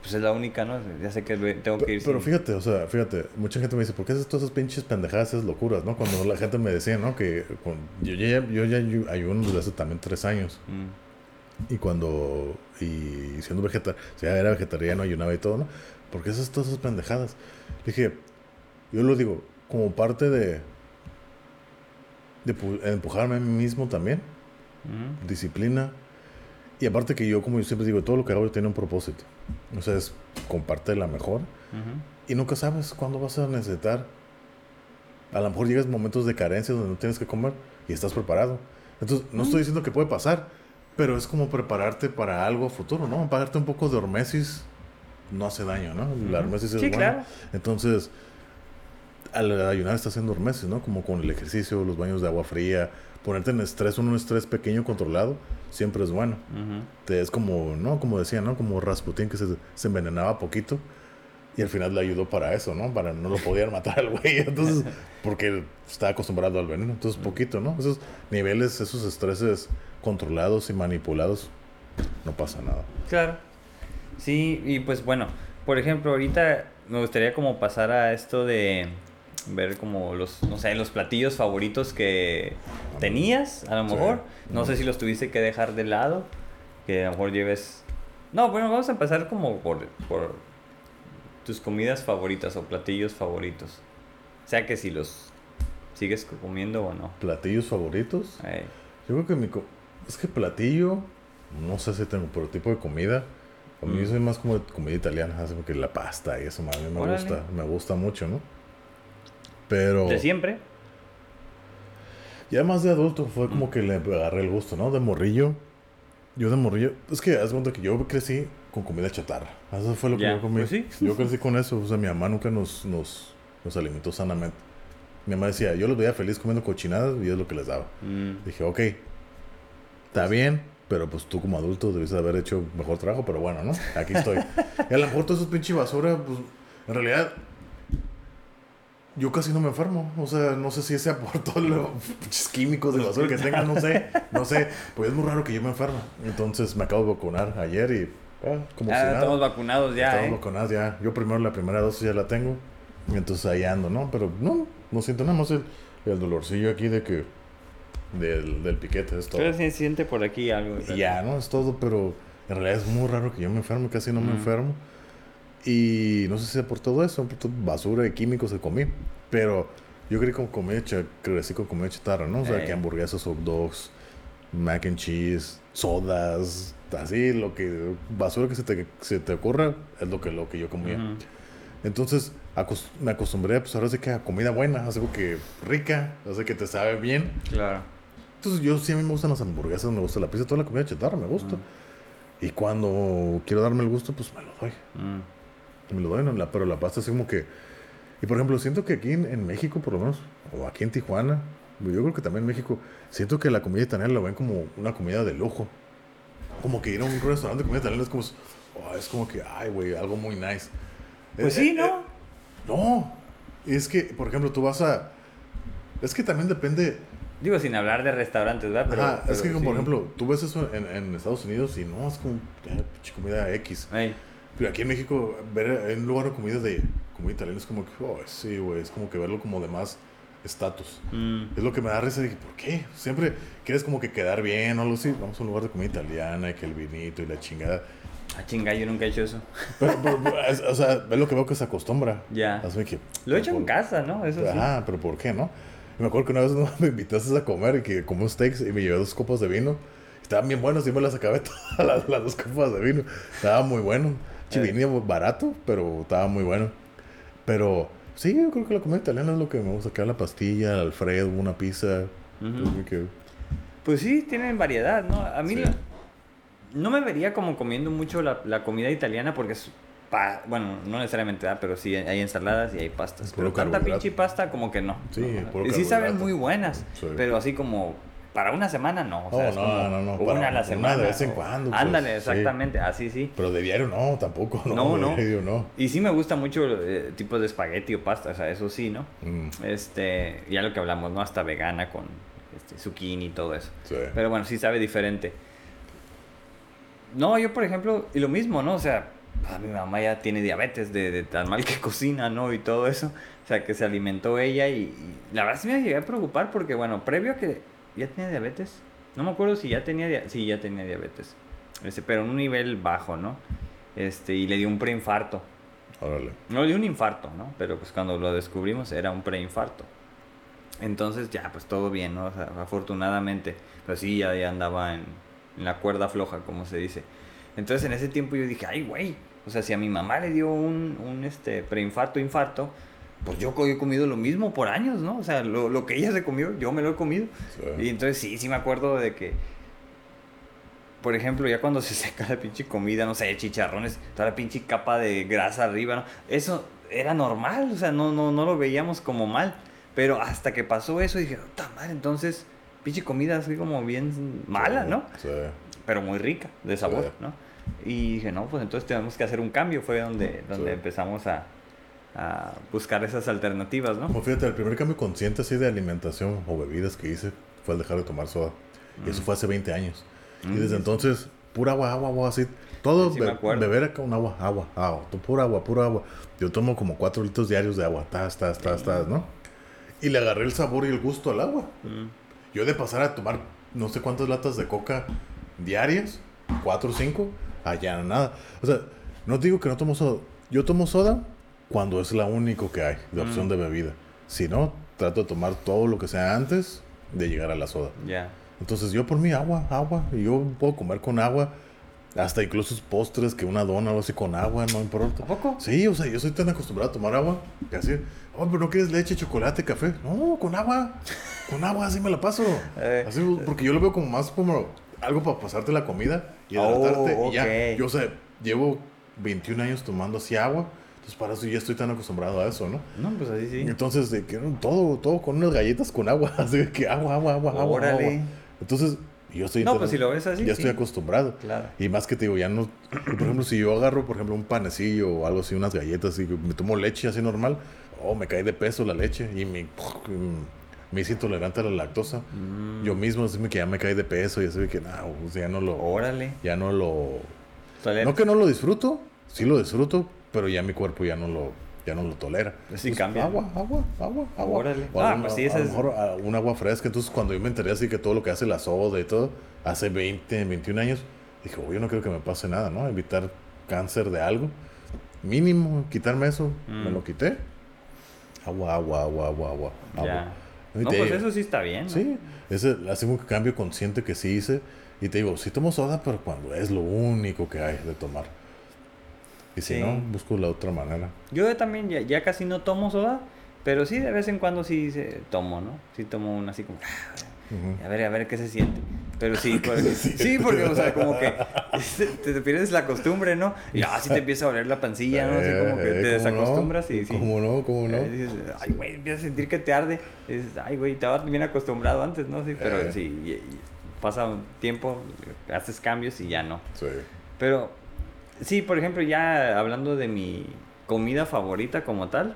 S2: pues es la única, ¿no? Ya sé que tengo que ir
S1: Pero fíjate, o sea, fíjate, mucha gente me dice, ¿por qué haces todas esas pinches pendejadas, esas locuras, no? Cuando la gente me decía, ¿no? Que con- yo, ya, yo ya ayu- ayuno desde hace también tres años.
S2: Mm,
S1: Y cuando, y siendo vegetariano, o sea, era vegetariano, ayunaba y todo, ¿no? ¿Por qué haces todas esas pendejadas? Dije, yo lo digo, como parte de, de pu- empujarme a mí mismo también,
S2: mm,
S1: disciplina. Y aparte que yo, como yo siempre digo, todo lo que hago tiene un propósito. O sea, es comparte la mejor.
S2: ujú.
S1: Y nunca sabes cuándo vas a necesitar. A lo mejor llegas momentos de carencia donde no tienes que comer y estás preparado. Entonces, no estoy diciendo que puede pasar, pero es como prepararte para algo futuro, ¿no? Pagarte un poco de hormesis no hace daño, ¿no? La hormesis es
S2: Sí,
S1: buena.
S2: claro.
S1: Entonces, al ayunar estás haciendo hormesis, ¿no? Como con el ejercicio, los baños de agua fría, ponerte en estrés, un estrés pequeño controlado, siempre es bueno. Te- es como, ¿no? Como decía, ¿no? Como Rasputín que se, se envenenaba poquito y al final le ayudó para eso, ¿no? Para no lo podían matar al güey, entonces, [laughs] porque estaba acostumbrado al veneno, entonces poquito, ¿no? Esos niveles, esos estreses controlados y manipulados, no pasa nada.
S2: Claro. Sí, y pues bueno, por ejemplo, ahorita me gustaría como pasar a esto de ver como los, no sé, los platillos favoritos que tenías, a lo
S1: Sí.
S2: mejor. No sé si los tuviste que dejar de lado, que a lo mejor lleves... No, bueno, vamos a empezar como por, por tus comidas favoritas o platillos favoritos. O sea que si los sigues comiendo o no.
S1: ¿Platillos favoritos? Yo creo que mi... co- Es que platillo, no sé si tengo, pero tipo de comida, a mí
S2: Mm.
S1: soy más como de comida italiana, así como que la pasta y eso, a mí me
S2: Órale.
S1: gusta, me gusta mucho, ¿no? Pero...
S2: ¿De siempre?
S1: Ya más de adulto fue como que le agarré el gusto, ¿no? De morrillo. Yo de morrillo. Es que haz cuenta que yo crecí con comida chatarra. Eso fue lo que yo comí.
S2: pues sí.
S1: Yo crecí con eso. O sea, mi mamá nunca nos, nos, nos alimentó sanamente. Mi mamá decía, yo los veía feliz comiendo cochinadas y es lo que les daba.
S2: Mm,
S1: Dije, ok, está bien, pero pues tú como adulto debiste haber hecho mejor trabajo, pero bueno, ¿no? Aquí estoy. y a lo mejor todo eso pinche basura, pues en realidad yo casi no me enfermo. O sea, no sé si sea por todos [laughs] los químicos de basura que tengan, no sé, no sé. [laughs] Pues es muy raro que yo me enferme. Entonces me acabo de vacunar ayer y ah, como si
S2: Ah,
S1: nada.
S2: estamos vacunados ya,
S1: Estamos
S2: ¿eh?
S1: vacunados ya. Yo primero la primera dosis ya la tengo. Y entonces ahí ando, ¿no? Pero no, no siento nada más el, el dolorcillo aquí de que... Del, del piquete, es todo.
S2: Pero se siente por aquí algo.
S1: Y ya, ¿no? Es todo, pero en realidad es muy raro que yo me enferme, casi no me enfermo. Y no sé si sea por todo eso, por toda basura y químicos que comí. Pero yo crecí con comida, crecí con comida chatarra, ¿no? O sea,
S2: Eh.
S1: que hamburguesas, hot dogs, mac and cheese, sodas, así, lo que, basura que se te, se te ocurra, es lo que, lo que yo comía. Entonces me acostumbré, pues ahora sí que a comida buena, algo que rica, así que te sabe bien.
S2: Claro.
S1: Entonces yo sí a mí me gustan las hamburguesas, me gusta la pizza, toda la comida chatarra me gusta. Y cuando quiero darme el gusto, pues me lo doy.
S2: Mm.
S1: Me lo. La- pero la pasta así como que... Y por ejemplo, siento que aquí en, en México, por lo menos, o aquí en Tijuana, yo creo que también en México, siento que la comida italiana la ven como una comida de lujo. Como que ir a un restaurante de comida italiana es como... oh, es como que, ay, güey, algo muy nice.
S2: Pues
S1: Eh,
S2: sí,
S1: eh,
S2: ¿no?
S1: eh, no. Es que, por ejemplo, tú vas a... Es que también depende...
S2: Digo, sin hablar de restaurantes, ¿verdad? Pero,
S1: Ajá, es que,
S2: pero
S1: como, por
S2: sí.
S1: ejemplo, tú ves eso en, en Estados Unidos y no, es como eh, pinche comida X.
S2: Ey,
S1: Pero aquí en México, ver en un lugar de comida de comida italiana es como que, oh, sí, güey, es como que verlo como de más estatus.
S2: mm,
S1: Es lo que me da risa. Dije, ¿por qué? Siempre quieres como que quedar bien o algo así. Vamos a un lugar de comida italiana y que el vinito y la chingada.
S2: Ah, chinga, yo nunca he hecho eso.
S1: Pero, pero, es- o sea, es lo que veo que se acostumbra.
S2: Ya.
S1: Así que,
S2: Lo he hecho en
S1: por-
S2: casa, ¿no? Eso sí.
S1: Ah, pero ¿por qué no? Y me acuerdo que una vez [laughs] me invitaste a comer y que comí un steaks y me llevé dos copas de vino. Estaban bien buenos y me las acabé [laughs] todas las, las dos copas de vino. Estaba muy bueno. Sí,
S2: Eh.
S1: venía barato, pero estaba muy bueno. Pero sí, yo creo que la comida italiana es lo que me gusta. Acá la pastilla, el Alfredo, una pizza. Que-
S2: Pues sí, tienen variedad, ¿no? A mí
S1: Sí.
S2: la- no me vería como comiendo mucho la, la comida italiana porque es... pa- bueno, no necesariamente, ¿verdad? pero sí hay ensaladas y hay pastas.
S1: Puro
S2: Pero tanta pinche pasta como que no.
S1: Sí,
S2: ¿no? Y sí saben muy buenas,
S1: Sí.
S2: pero así como para una semana no. O sea,
S1: Oh,
S2: es
S1: no,
S2: como
S1: no, no,
S2: Una
S1: para
S2: a la
S1: una
S2: semana.
S1: de vez en cuando, pues,
S2: Ándale,
S1: sí.
S2: exactamente, así sí.
S1: Pero de diario no, tampoco. No,
S2: No,
S1: de
S2: no.
S1: diario no.
S2: Y sí me gusta mucho eh, tipos de espagueti o pasta, o sea, eso sí, ¿no?
S1: Mm,
S2: Este, ya lo que hablamos, ¿no? Hasta vegana con este, zucchini y todo eso.
S1: sí.
S2: Pero bueno, sí sabe diferente. No, yo por ejemplo, y lo mismo, ¿no? O sea, ah, mi mamá ya tiene diabetes de, de tan mal que [laughs] cocina, ¿no? Y todo eso. O sea, que se alimentó ella y, y la verdad sí me llegué a preocupar porque, bueno, previo a que ya tenía diabetes, no me acuerdo si ya tenía, sí, ya tenía diabetes, este, pero en un nivel bajo, ¿no? Este, y le dio un preinfarto.
S1: Órale.
S2: No le dio un infarto, ¿no? Pero pues cuando lo descubrimos era un preinfarto. Entonces ya, pues todo bien, ¿no? O sea, afortunadamente. Pero sí, ya, ya andaba en, en la cuerda floja, como se dice. Entonces en ese tiempo yo dije, ay, güey. O sea, si a mi mamá le dio un, un este, preinfarto, infarto, pues yo he comido lo mismo por años, ¿no? O sea, lo, lo que ella se comió, yo me lo he comido.
S1: Sí.
S2: Y entonces sí, sí me acuerdo de que, por ejemplo, ya cuando [laughs] se seca la pinche comida, no sé, chicharrones, toda la pinche capa de grasa arriba, ¿no? Eso era normal, o sea, no, no, no lo veíamos como mal. Pero hasta que pasó eso dije, puta madre, entonces, pinche comida así como bien mala, ¿no?
S1: Sí.
S2: Pero muy rica, de sabor,
S1: Sí.
S2: ¿no? Y dije, no, pues entonces tenemos que hacer un cambio. Fue donde, donde empezamos a, a buscar esas alternativas, ¿no?
S1: Como fíjate, el primer cambio consciente así de alimentación o bebidas que hice fue el dejar de tomar soda. Y eso fue hace 20 años. Y
S2: Mm.
S1: desde entonces, pura agua, agua, agua, así. Todo
S2: Sí,
S1: be- beber acá un agua, agua, agua. Pura agua, pura agua. Yo tomo como 4 litros diarios de agua. Tas, tas, tas, tas, ¿no? Y le agarré el sabor y el gusto al agua.
S2: Mm.
S1: Yo de pasar a tomar no sé cuántas latas de coca diarias, 4 o 5, allá nada. O sea, no digo que no tomo soda. Yo tomo soda cuando es la único que hay de opción
S2: Mm.
S1: de bebida. Si no, trato de tomar todo lo que sea antes de llegar a la soda.
S2: Ya.
S1: Entonces yo por mí agua, agua. Y yo puedo comer con agua. Hasta incluso postres que una dona o así con agua, no importa.
S2: ¿A poco?
S1: Sí, o sea, yo soy tan acostumbrado a tomar agua que así, oh, pero no quieres leche, chocolate, café. No, con agua. Con agua, así me la paso.
S2: Eh.
S1: Así, porque yo lo veo como más como algo para pasarte la comida y
S2: Oh,
S1: hidratarte. y ya. Yo, o sea, llevo 21 años tomando así agua. Entonces, para eso ya estoy tan acostumbrado a eso, ¿no?
S2: No, pues así sí.
S1: Entonces, de que todo, todo con unas galletas con agua. [laughs] Así de que agua, agua, agua, agua.
S2: Órale.
S1: agua. Entonces, yo estoy.
S2: No, pues si lo ves así,
S1: Ya
S2: sí.
S1: estoy acostumbrado.
S2: Claro.
S1: Y más que te digo, ya no. [clears throat] Por ejemplo, si yo agarro, por ejemplo, un panecillo o algo así, unas galletas, y me tomo leche así normal, oh, me cae de peso la leche y [sniffs] me, me hice intolerante a la lactosa.
S2: Mm.
S1: Yo mismo, así que ya me cae de peso y así que, no, o sea, ya no lo.
S2: Órale.
S1: Ya no lo.
S2: Tolera.
S1: No que no lo disfruto, sí lo disfruto, pero ya mi cuerpo ya no lo, ya no lo tolera.
S2: Pues sí
S1: Entonces,
S2: cambia.
S1: Agua, agua, agua, agua.
S2: Órale.
S1: O
S2: Ah,
S1: alguna-
S2: pues sí,
S1: a
S2: esa
S1: lo
S2: es-
S1: mejor a- un agua fresca. Entonces, cuando yo me enteré así que todo lo que hace la soda y todo, hace 20, 21 años, dije, oh, yo no quiero que me pase nada, ¿no? Evitar cáncer de algo. Mínimo, quitarme eso. Me
S2: Mm.
S1: lo quité. Agua, agua, agua, agua, agua. agua.
S2: Ya.
S1: Y
S2: No, pues
S1: digo,
S2: eso sí está bien. ¿no?
S1: Sí, ese hace un cambio consciente que sí hice. Y te digo, sí tomo soda, pero cuando es lo único que hay de tomar. Y si
S2: Sí.
S1: no, busco la otra manera.
S2: Yo también ya, ya casi no tomo soda, pero sí de vez en cuando sí se, tomo, ¿no? Sí tomo una así como, "Ah,
S1: Ujú.
S2: a ver, a ver qué se siente. Pero sí, [laughs] porque, sí, porque, o sea, como que [laughs] te, te pierdes la costumbre, ¿no? Y así te empieza a oler la pancilla, ¿no? Así como que
S1: Eh,
S2: te
S1: ¿cómo no?
S2: desacostumbras y sí.
S1: ¿Cómo no? ¿Cómo no?
S2: Eh, dices, ay, güey, empiezas a sentir que te arde. Dices, ay, güey, estaba bien acostumbrado antes, ¿no? Sí, pero
S1: Eh.
S2: sí, y- y pasa un tiempo, haces cambios y ya no.
S1: Sí.
S2: Pero, sí, por ejemplo, ya hablando de mi comida favorita como tal,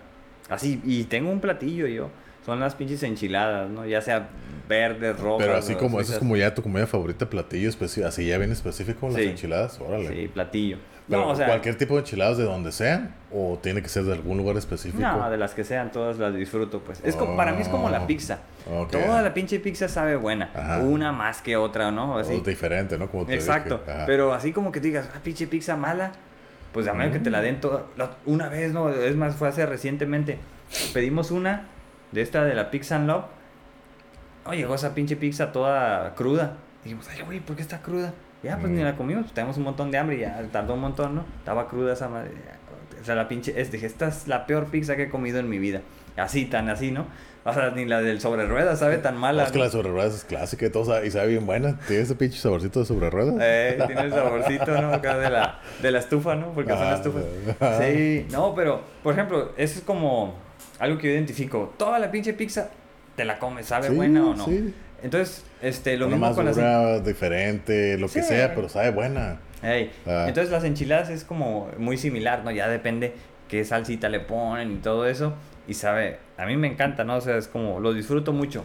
S2: así, y tengo un platillo yo, son las pinches enchiladas, ¿no? Ya sea verdes, rojas.
S1: Pero así como, eso es como ya tu comida favorita, platillo específico, así ya bien específico las
S2: Sí.
S1: enchiladas, órale.
S2: Sí, platillo.
S1: Pero
S2: No, o sea-
S1: cualquier tipo de enchiladas de donde sean o tiene que ser de algún lugar específico.
S2: No, de las que sean, todas las disfruto, pues. Es como, para mí es como la
S1: Oh,
S2: pizza. Toda la pinche pizza sabe buena.
S1: Ajá.
S2: Una más que otra, ¿no?
S1: O
S2: Así.
S1: diferente, ¿no? Como te
S2: Exacto. Pero así como que digas, ah, pinche pizza mala. Pues a menos que te la den toda. la- Una vez, ¿no? Es más, fue hace recientemente. Pedimos una de esta de la Pizza and Love. Oh, llegó esa pinche pizza toda cruda. Dijimos, ay, güey, ¿por qué está cruda? Ya, pues
S1: Mm.
S2: ni la comimos, pues tenemos un montón de hambre y ya tardó un montón, ¿no? Estaba cruda esa madre. O sea, la pinche. Es, dije, esta es la peor pizza que he comido en mi vida. Así, tan así, ¿no? O sea, ni la del sobre ruedas sabe tan mala.
S1: es que
S2: ¿no?
S1: la sobre ruedas es clásica y todo, sabe- y sabe bien buena. Tiene ese pinche saborcito de sobre ruedas.
S2: Eh, tiene el saborcito, ¿no? Acá de la, de la estufa, ¿no? Porque son
S1: Ah,
S2: estufas. Sí, [laughs] no, pero, por ejemplo, eso es como algo que yo identifico. Toda la pinche pizza te la comes, ¿sabe
S1: Sí,
S2: buena o no?
S1: sí.
S2: Entonces, este, lo
S1: Una
S2: mismo
S1: más
S2: con las...
S1: dura, diferente, lo que sea, pero sabe buena.
S2: Ey,
S1: Ah.
S2: Entonces las enchiladas es como muy similar, ¿no? Ya depende qué salsita le ponen y todo eso. Y sabe, a mí me encanta, ¿no? O sea, es como, lo disfruto mucho.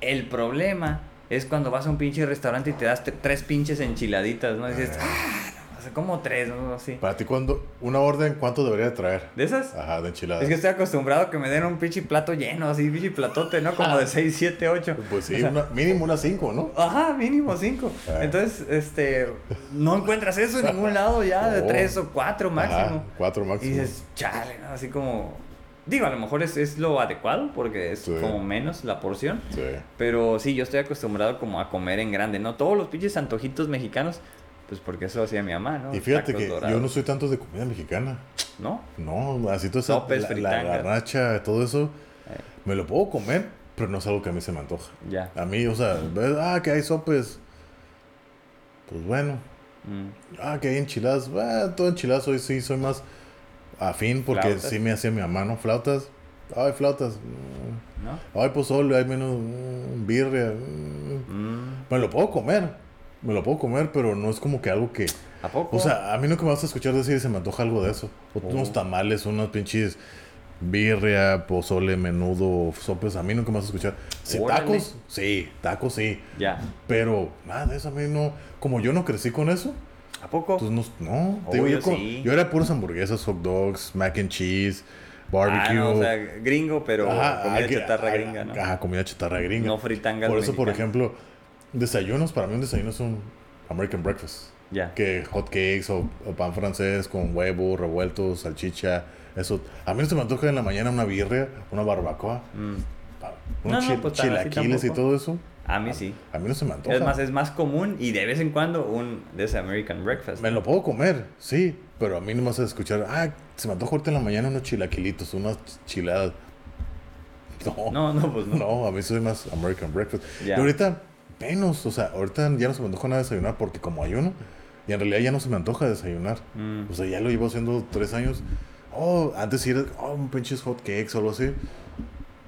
S2: El problema es cuando vas a un pinche restaurante y te das tres pinches enchiladitas, ¿no? Y dices,
S1: Ah.
S2: O como tres, ¿no? Así.
S1: Para ti, cuando una orden, ¿cuánto debería de traer?
S2: ¿De esas?
S1: Ajá, de enchiladas.
S2: Es que estoy acostumbrado a que me den un pinche plato lleno, así, pinche platote, ¿no? Como de 6, 7, 8.
S1: Pues sí, una- mínimo unas cinco, ¿no?
S2: Ajá, mínimo cinco.
S1: Ah.
S2: Entonces, este, no encuentras eso en ningún lado ya, de
S1: Oh.
S2: tres o cuatro máximo.
S1: Cuatro
S2: Y
S1: máximo.
S2: dices, chale, ¿no? Así como... Digo, a lo mejor es, es lo adecuado porque es
S1: Sí.
S2: como menos la porción.
S1: Sí.
S2: Pero sí, yo estoy acostumbrado como a comer en grande, ¿no? Todos los pinches antojitos mexicanos, pues porque eso hacía mi mamá, ¿no?
S1: Y fíjate
S2: Tacos
S1: que
S2: dorados,
S1: yo no soy tanto de comida mexicana.
S2: ¿No?
S1: No, así todo eso,
S2: Sopes,
S1: la, la garnacha, todo eso,
S2: Eh.
S1: me lo puedo comer, pero no es algo que a mí se me antoja.
S2: Ya.
S1: A mí, o sea, ves, ah, que hay sopes, pues bueno,
S2: Mm.
S1: ah, que hay enchiladas, ah, todo enchiladas hoy sí soy más afín porque
S2: Flautas.
S1: sí me hacía mi mamá, ¿no? Flautas, ay, flautas,
S2: ¿No?
S1: ay, pozole, hay menos mm, birria, mm.
S2: Mm.
S1: me lo puedo comer, me lo puedo comer, pero no es como que algo que...
S2: ¿A poco?
S1: O sea, a mí nunca me vas a escuchar decir se me antoja algo de eso. O
S2: Oh.
S1: Unos tamales, unos pinches birria, pozole, menudo, sopes. A mí nunca me vas a escuchar. Sí,
S2: Órale.
S1: tacos, sí, tacos sí.
S2: ya.
S1: Pero nada de eso a mí no. Como yo no crecí con eso,
S2: ¿A poco?
S1: pues no. no
S2: Oh,
S1: te digo,
S2: yo
S1: yo, co-
S2: sí.
S1: yo era puras hamburguesas, hot dogs, mac and cheese, barbecue.
S2: Ah, no, o sea, gringo, pero
S1: Ajá,
S2: comida
S1: aquí-
S2: chatarra
S1: ah,
S2: gringa, ¿no?
S1: Ajá, comida chatarra gringa.
S2: No fritangas
S1: Por eso, por ejemplo, desayunos, para mí un desayuno es un American breakfast
S2: Ya.
S1: que hot cakes o, o pan francés con huevo revuelto, salchicha, eso. A mí no se me antoja en la mañana una birria, una barbacoa,
S2: Mm.
S1: unos
S2: No, no,
S1: chil-
S2: pues,
S1: chilaquiles y todo eso.
S2: A mí sí.
S1: A mí no se me antoja.
S2: Es más, es más común y de vez en cuando un de ese American Breakfast.
S1: Me lo puedo comer, sí, pero a mí no me a escuchar, ah, se me antoja ahorita en la mañana unos chilaquilitos, unas chiladas. [laughs] No,
S2: No, no, pues no.
S1: no, a mí soy más American breakfast.
S2: Ya.
S1: Y ahorita menos, o sea, ahorita ya no se me antoja nada desayunar porque como ayuno, y en realidad ya no se me antoja desayunar.
S2: Mm.
S1: O sea, ya lo llevo haciendo tres años. Oh, antes sí era, oh, un pinches hot cakes o algo así.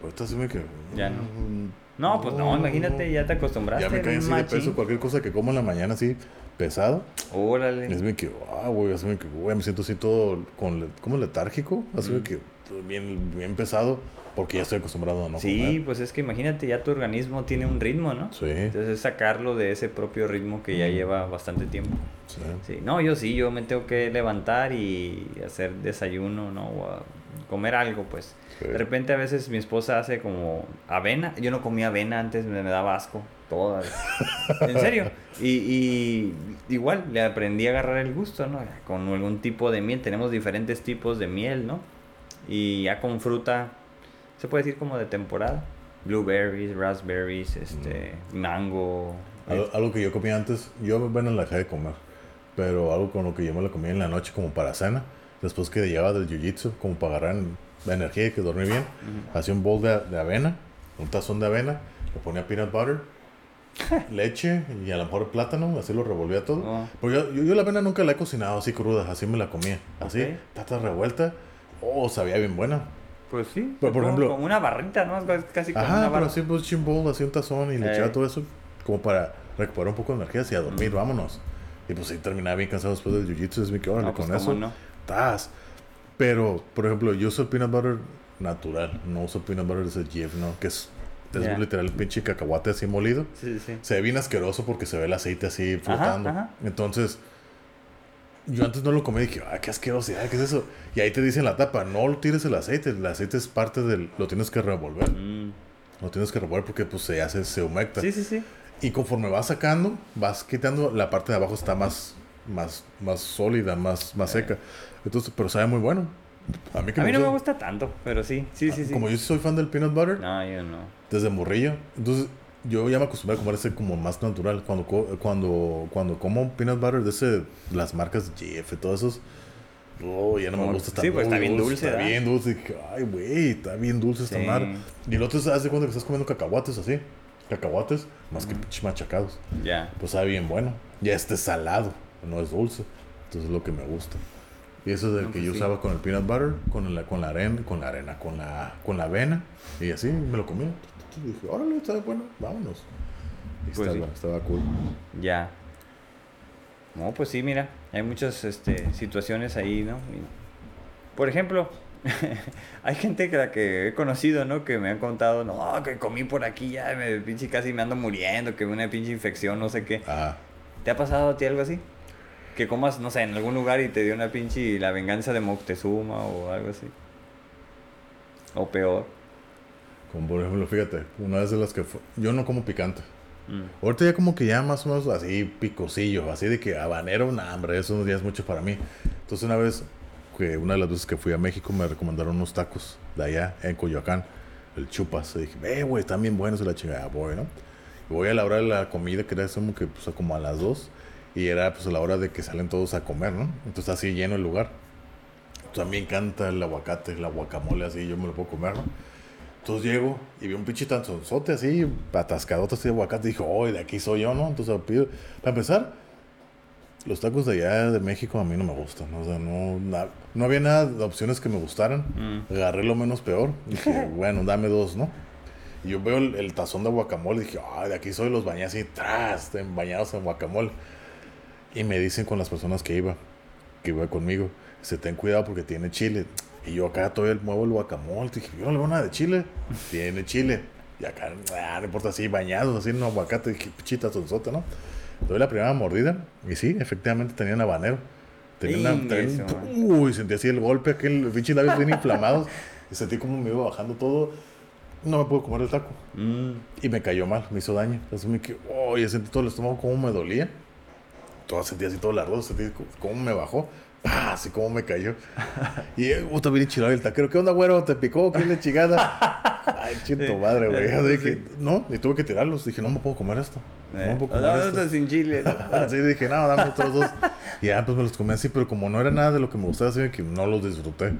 S1: Ahorita sí me que.
S2: Ya no.
S1: mm,
S2: No, pues no, imagínate, ya te acostumbraste.
S1: Ya me cae así de peso cualquier cosa que como en la mañana así pesado.
S2: Órale.
S1: Es bien que, ah, güey, así me que, güey, me siento así todo con, como letárgico, así
S2: Mm.
S1: de que bien, bien pesado, porque ya estoy acostumbrado a no
S2: sí,
S1: comer.
S2: pues es que imagínate, ya tu organismo tiene un ritmo, ¿no?
S1: Sí,
S2: Entonces es sacarlo de ese propio ritmo que ya
S1: Mm.
S2: lleva bastante tiempo.
S1: sí.
S2: Sí, no, yo sí, yo me tengo que levantar y hacer desayuno, ¿no? O a comer algo, pues.
S1: Sí.
S2: De repente a veces mi esposa hace como avena. Yo no comía avena antes, me, me daba asco. Toda. [laughs] en serio. Y, y igual le aprendí a agarrar el gusto, ¿no? Con algún tipo de miel. Tenemos diferentes tipos de miel, ¿no? Y ya con fruta, se puede decir como de temporada. Blueberries, raspberries, este, mango.
S1: Algo, algo que yo comía antes, yo bueno la dejé de comer, pero algo con lo que yo me la comía en la noche como para cena, después que llegaba del jiu-jitsu, como para agarrar la energía y que dormí bien,
S2: Ujú.
S1: hacía un bowl de, de avena, un tazón de avena, le ponía peanut butter, [laughs] leche y a lo mejor plátano, así lo revolvía todo.
S2: Oh.
S1: Pues yo, yo, yo la avena nunca la he cocinado así cruda, así me la comía. Así,
S2: Ok.
S1: tata revuelta. Oh, sabía bien buena.
S2: Pues sí.
S1: Pero, por
S2: como-
S1: ejemplo-
S2: Como una barrita, ¿no? Casi como
S1: Ajá,
S2: una
S1: pero así pues chimbol, así un tazón y le echaba todo eso como para recuperar un poco de energía y a dormir,
S2: Mm.
S1: vámonos. Y pues sí, terminaba bien cansado después del jiu-jitsu, es mi que órale,
S2: No, pues,
S1: con
S2: ¿cómo
S1: eso,
S2: no?
S1: Pero, por ejemplo, yo uso el peanut butter natural, no uso peanut butter de ese Jif, ¿no? Que es, es literal el pinche cacahuate así molido.
S2: Sí, sí.
S1: Se ve bien asqueroso porque se ve el aceite así flotando.
S2: ajá.
S1: Entonces, yo antes no lo comí y dije, ah, qué asquerosidad, ¿qué es eso? Y ahí te dicen la tapa, no lo tires el aceite, el aceite es parte del, lo tienes que revolver.
S2: Mm.
S1: Lo tienes que revolver porque pues se hace, se humecta.
S2: Sí, sí, sí.
S1: Y conforme vas sacando, vas quitando, la parte de abajo está más, más, más sólida, más, más seca. Entonces, pero sabe muy bueno. A mí, que
S2: A mí no me gusta tanto, pero sí, sí, sí, sí.
S1: Como yo soy fan del peanut butter,
S2: No, yo no.
S1: desde morrillo. Entonces, yo ya me acostumbré a comer ese como más natural. Cuando, cuando, cuando como peanut butter de ese, las marcas GF, todos esos, oh, ya no me
S2: Como-
S1: gusta.
S2: sí, pues, está bien dulce,
S1: Está
S2: ¿verdad?
S1: bien dulce. Y Ay, güey, está bien dulce esta
S2: Sí.
S1: madre. Y el otro se hace cuando que estás comiendo cacahuates así. Cacahuates, más que pinches machacados.
S2: Ya.
S1: Pues sabe bien bueno. Ya este es salado, no es dulce. Entonces es lo que me gusta. Y eso es el
S2: No,
S1: que
S2: pues
S1: yo
S2: sí.
S1: usaba con el peanut butter, con la, con la arena, con la arena, con la, con la avena. Y así me lo Y dije, órale, está bueno, vámonos. Y
S2: Pues
S1: estaba,
S2: sí.
S1: estaba cool.
S2: Ya. No, pues sí, mira, hay muchas este, situaciones ahí, ¿no? Y, por ejemplo, [laughs] hay gente que la que he conocido, ¿no? Que me han contado, no, que comí por aquí ya, me, pinche casi me ando muriendo, que una pinche infección, no sé qué. ¿Te ha pasado a ti algo así? Que comas, no sé, en algún lugar y te dio una pinche la venganza de Moctezuma o algo así. O peor.
S1: Como por ejemplo, fíjate, una vez de las que fue, yo no como picante.
S2: Mm.
S1: Ahorita ya como que ya más o menos así picosillo, así de que habanero, nah, hombre, eso ya es mucho para mí. Entonces una vez, que una de las veces que fui a México me recomendaron unos tacos de allá en Coyoacán, el chupas. Y dije, ve, güey, están bien buenos y la chingada, voy, ¿no? Y voy a la hora de la comida, que era como que pues, como a las dos, y era pues a la hora de que salen todos a comer, ¿no? Entonces así lleno el lugar. Entonces a mí me encanta el aguacate, la guacamole, así yo me lo puedo comer, ¿no? Entonces llego y vi un pinche tanzonzote así, atascadote así de aguacate. Dije, oh, de aquí soy yo, ¿no? Entonces pido. Para empezar, los tacos de allá de México a mí no me gustan. ¿no? O sea, no, na- no había nada de opciones que me gustaran.
S2: Mm.
S1: Agarré lo menos peor. Dije, [laughs] bueno, dame dos, ¿no? Y yo veo el, el tazón de guacamole. Dije, ah, de aquí soy, los bañé así, tras, en- bañados en guacamole. Y me dicen con las personas que iba, que iba conmigo, se ten cuidado porque tiene chile. Y yo acá todavía muevo el guacamole. Dije, yo no le veo nada de chile. [laughs] Tiene chile. Y acá, ah, no importa, así bañados, así en un aguacate. Dije, pichita, sonzota, ¿no? Doy la primera mordida. Y sí, efectivamente tenían habanero. Tenía una, tenía un- uy, sentí así el golpe, aquel pinche labios bien [laughs] inflamados. Y sentí como me iba bajando todo. No me puedo comer el taco.
S2: Mm.
S1: Y me cayó mal, me hizo daño. Entonces me quedé, oh, sentí todo el estómago como me dolía. Todo sentí así todo largo, sentí co- cómo me bajó. ¡Pah! Así como me cayó. Y eh, uh, también enchilado el taquero. ¿Qué onda, güero? ¿Te picó? ¿Qué le chingada? Ay, chito
S2: Sí.
S1: madre, güey. Yo
S2: Sí.
S1: dije, no, y tuve que tirarlos. Dije, no me puedo comer esto. No me
S2: Eh,
S1: puedo comer
S2: no,
S1: esto.
S2: sin chile. [laughs]
S1: Así dije, no, dame otros dos. Y ya, pues me los comí así, pero como no era nada de lo que me gustaba, así que no los disfruté.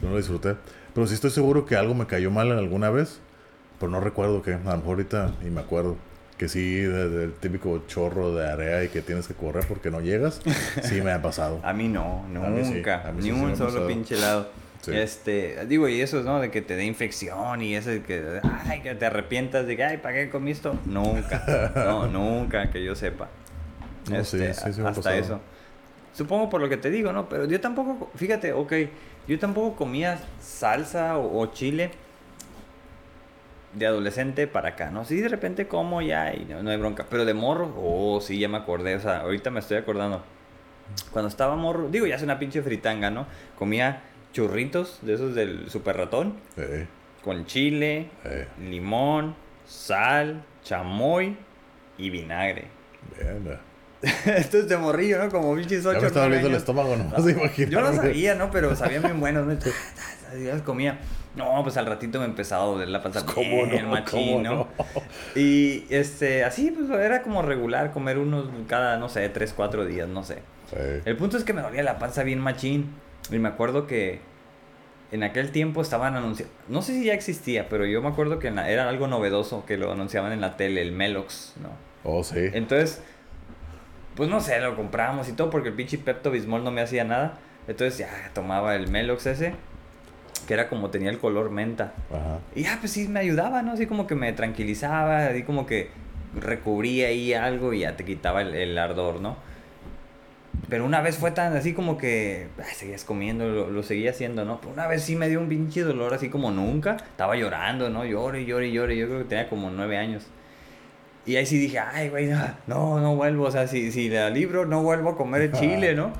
S1: No los disfruté. Pero sí estoy seguro que algo me cayó mal alguna vez, pero no recuerdo que. A lo mejor ahorita y me acuerdo. Que sí, del típico chorro de area y que tienes que correr porque no llegas. Sí me ha pasado. [laughs]
S2: A mí no,
S1: A mí sí,
S2: nunca.
S1: a mí
S2: ni
S1: sí,
S2: un solo
S1: pasado.
S2: pinche helado.
S1: Sí.
S2: Este, digo, y eso, ¿no? De que te dé infección y eso de que, ay, que te arrepientas de que, ay, ¿para qué comí esto? Nunca, [laughs] no, nunca, que yo sepa.
S1: No,
S2: Este, hasta
S1: pasado.
S2: eso. Supongo por lo que te digo, ¿no? Pero yo tampoco, fíjate, ok, yo tampoco comía salsa o, o chile de adolescente para acá, ¿no? Sí, de repente como ya y no, no hay bronca. Pero de morro, oh, sí, ya me acordé. O sea, ahorita me estoy acordando. Cuando estaba morro, digo, ya es una pinche fritanga, ¿no? Comía churritos de esos del super ratón
S1: Eh,
S2: con chile,
S1: eh,
S2: limón, sal, chamoy y vinagre.
S1: vean, [laughs]
S2: Esto es de morrillo, ¿no? Como pinches
S1: Ya
S2: ocho
S1: me estaba oliendo el
S2: años.
S1: estómago de [laughs] imaginarme.
S2: Yo no sabía, ¿no? Pero sabían bien buenos, ¿no? [laughs] Comía. No, pues al ratito me empezaba a doler la panza
S1: ¿Cómo
S2: bien
S1: no?
S2: machín,
S1: ¿Cómo
S2: ¿no? Y este, así pues era como regular comer unos cada, no sé, tres, cuatro días, no sé. El punto es que me dolía la panza bien machín. Y me acuerdo que en aquel tiempo estaban anunciando, no sé si ya existía, pero yo me acuerdo que la- era algo novedoso que lo anunciaban en la tele, el Melox, ¿no?
S1: Oh, sí.
S2: Entonces, pues no sé, lo compramos y todo porque el pinche Pepto Bismol no me hacía nada. Entonces ya tomaba el Melox ese, que era como tenía el color menta.
S1: Ajá.
S2: Y ya, pues sí, me ayudaba, ¿no? Así como que me tranquilizaba, así como que recubría ahí algo y ya te quitaba el, el ardor, ¿no? Pero una vez fue tan así como que ay, seguías comiendo, lo, lo seguía haciendo, ¿no? Pero una vez sí me dio un pinche dolor así como nunca. Estaba llorando, ¿no? Llore, llore, llore. Yo creo que tenía como nueve años. Y ahí sí dije, ay, güey, no, no, no vuelvo. O sea, si, si la libro, no vuelvo a comer el [laughs] chile, ¿no?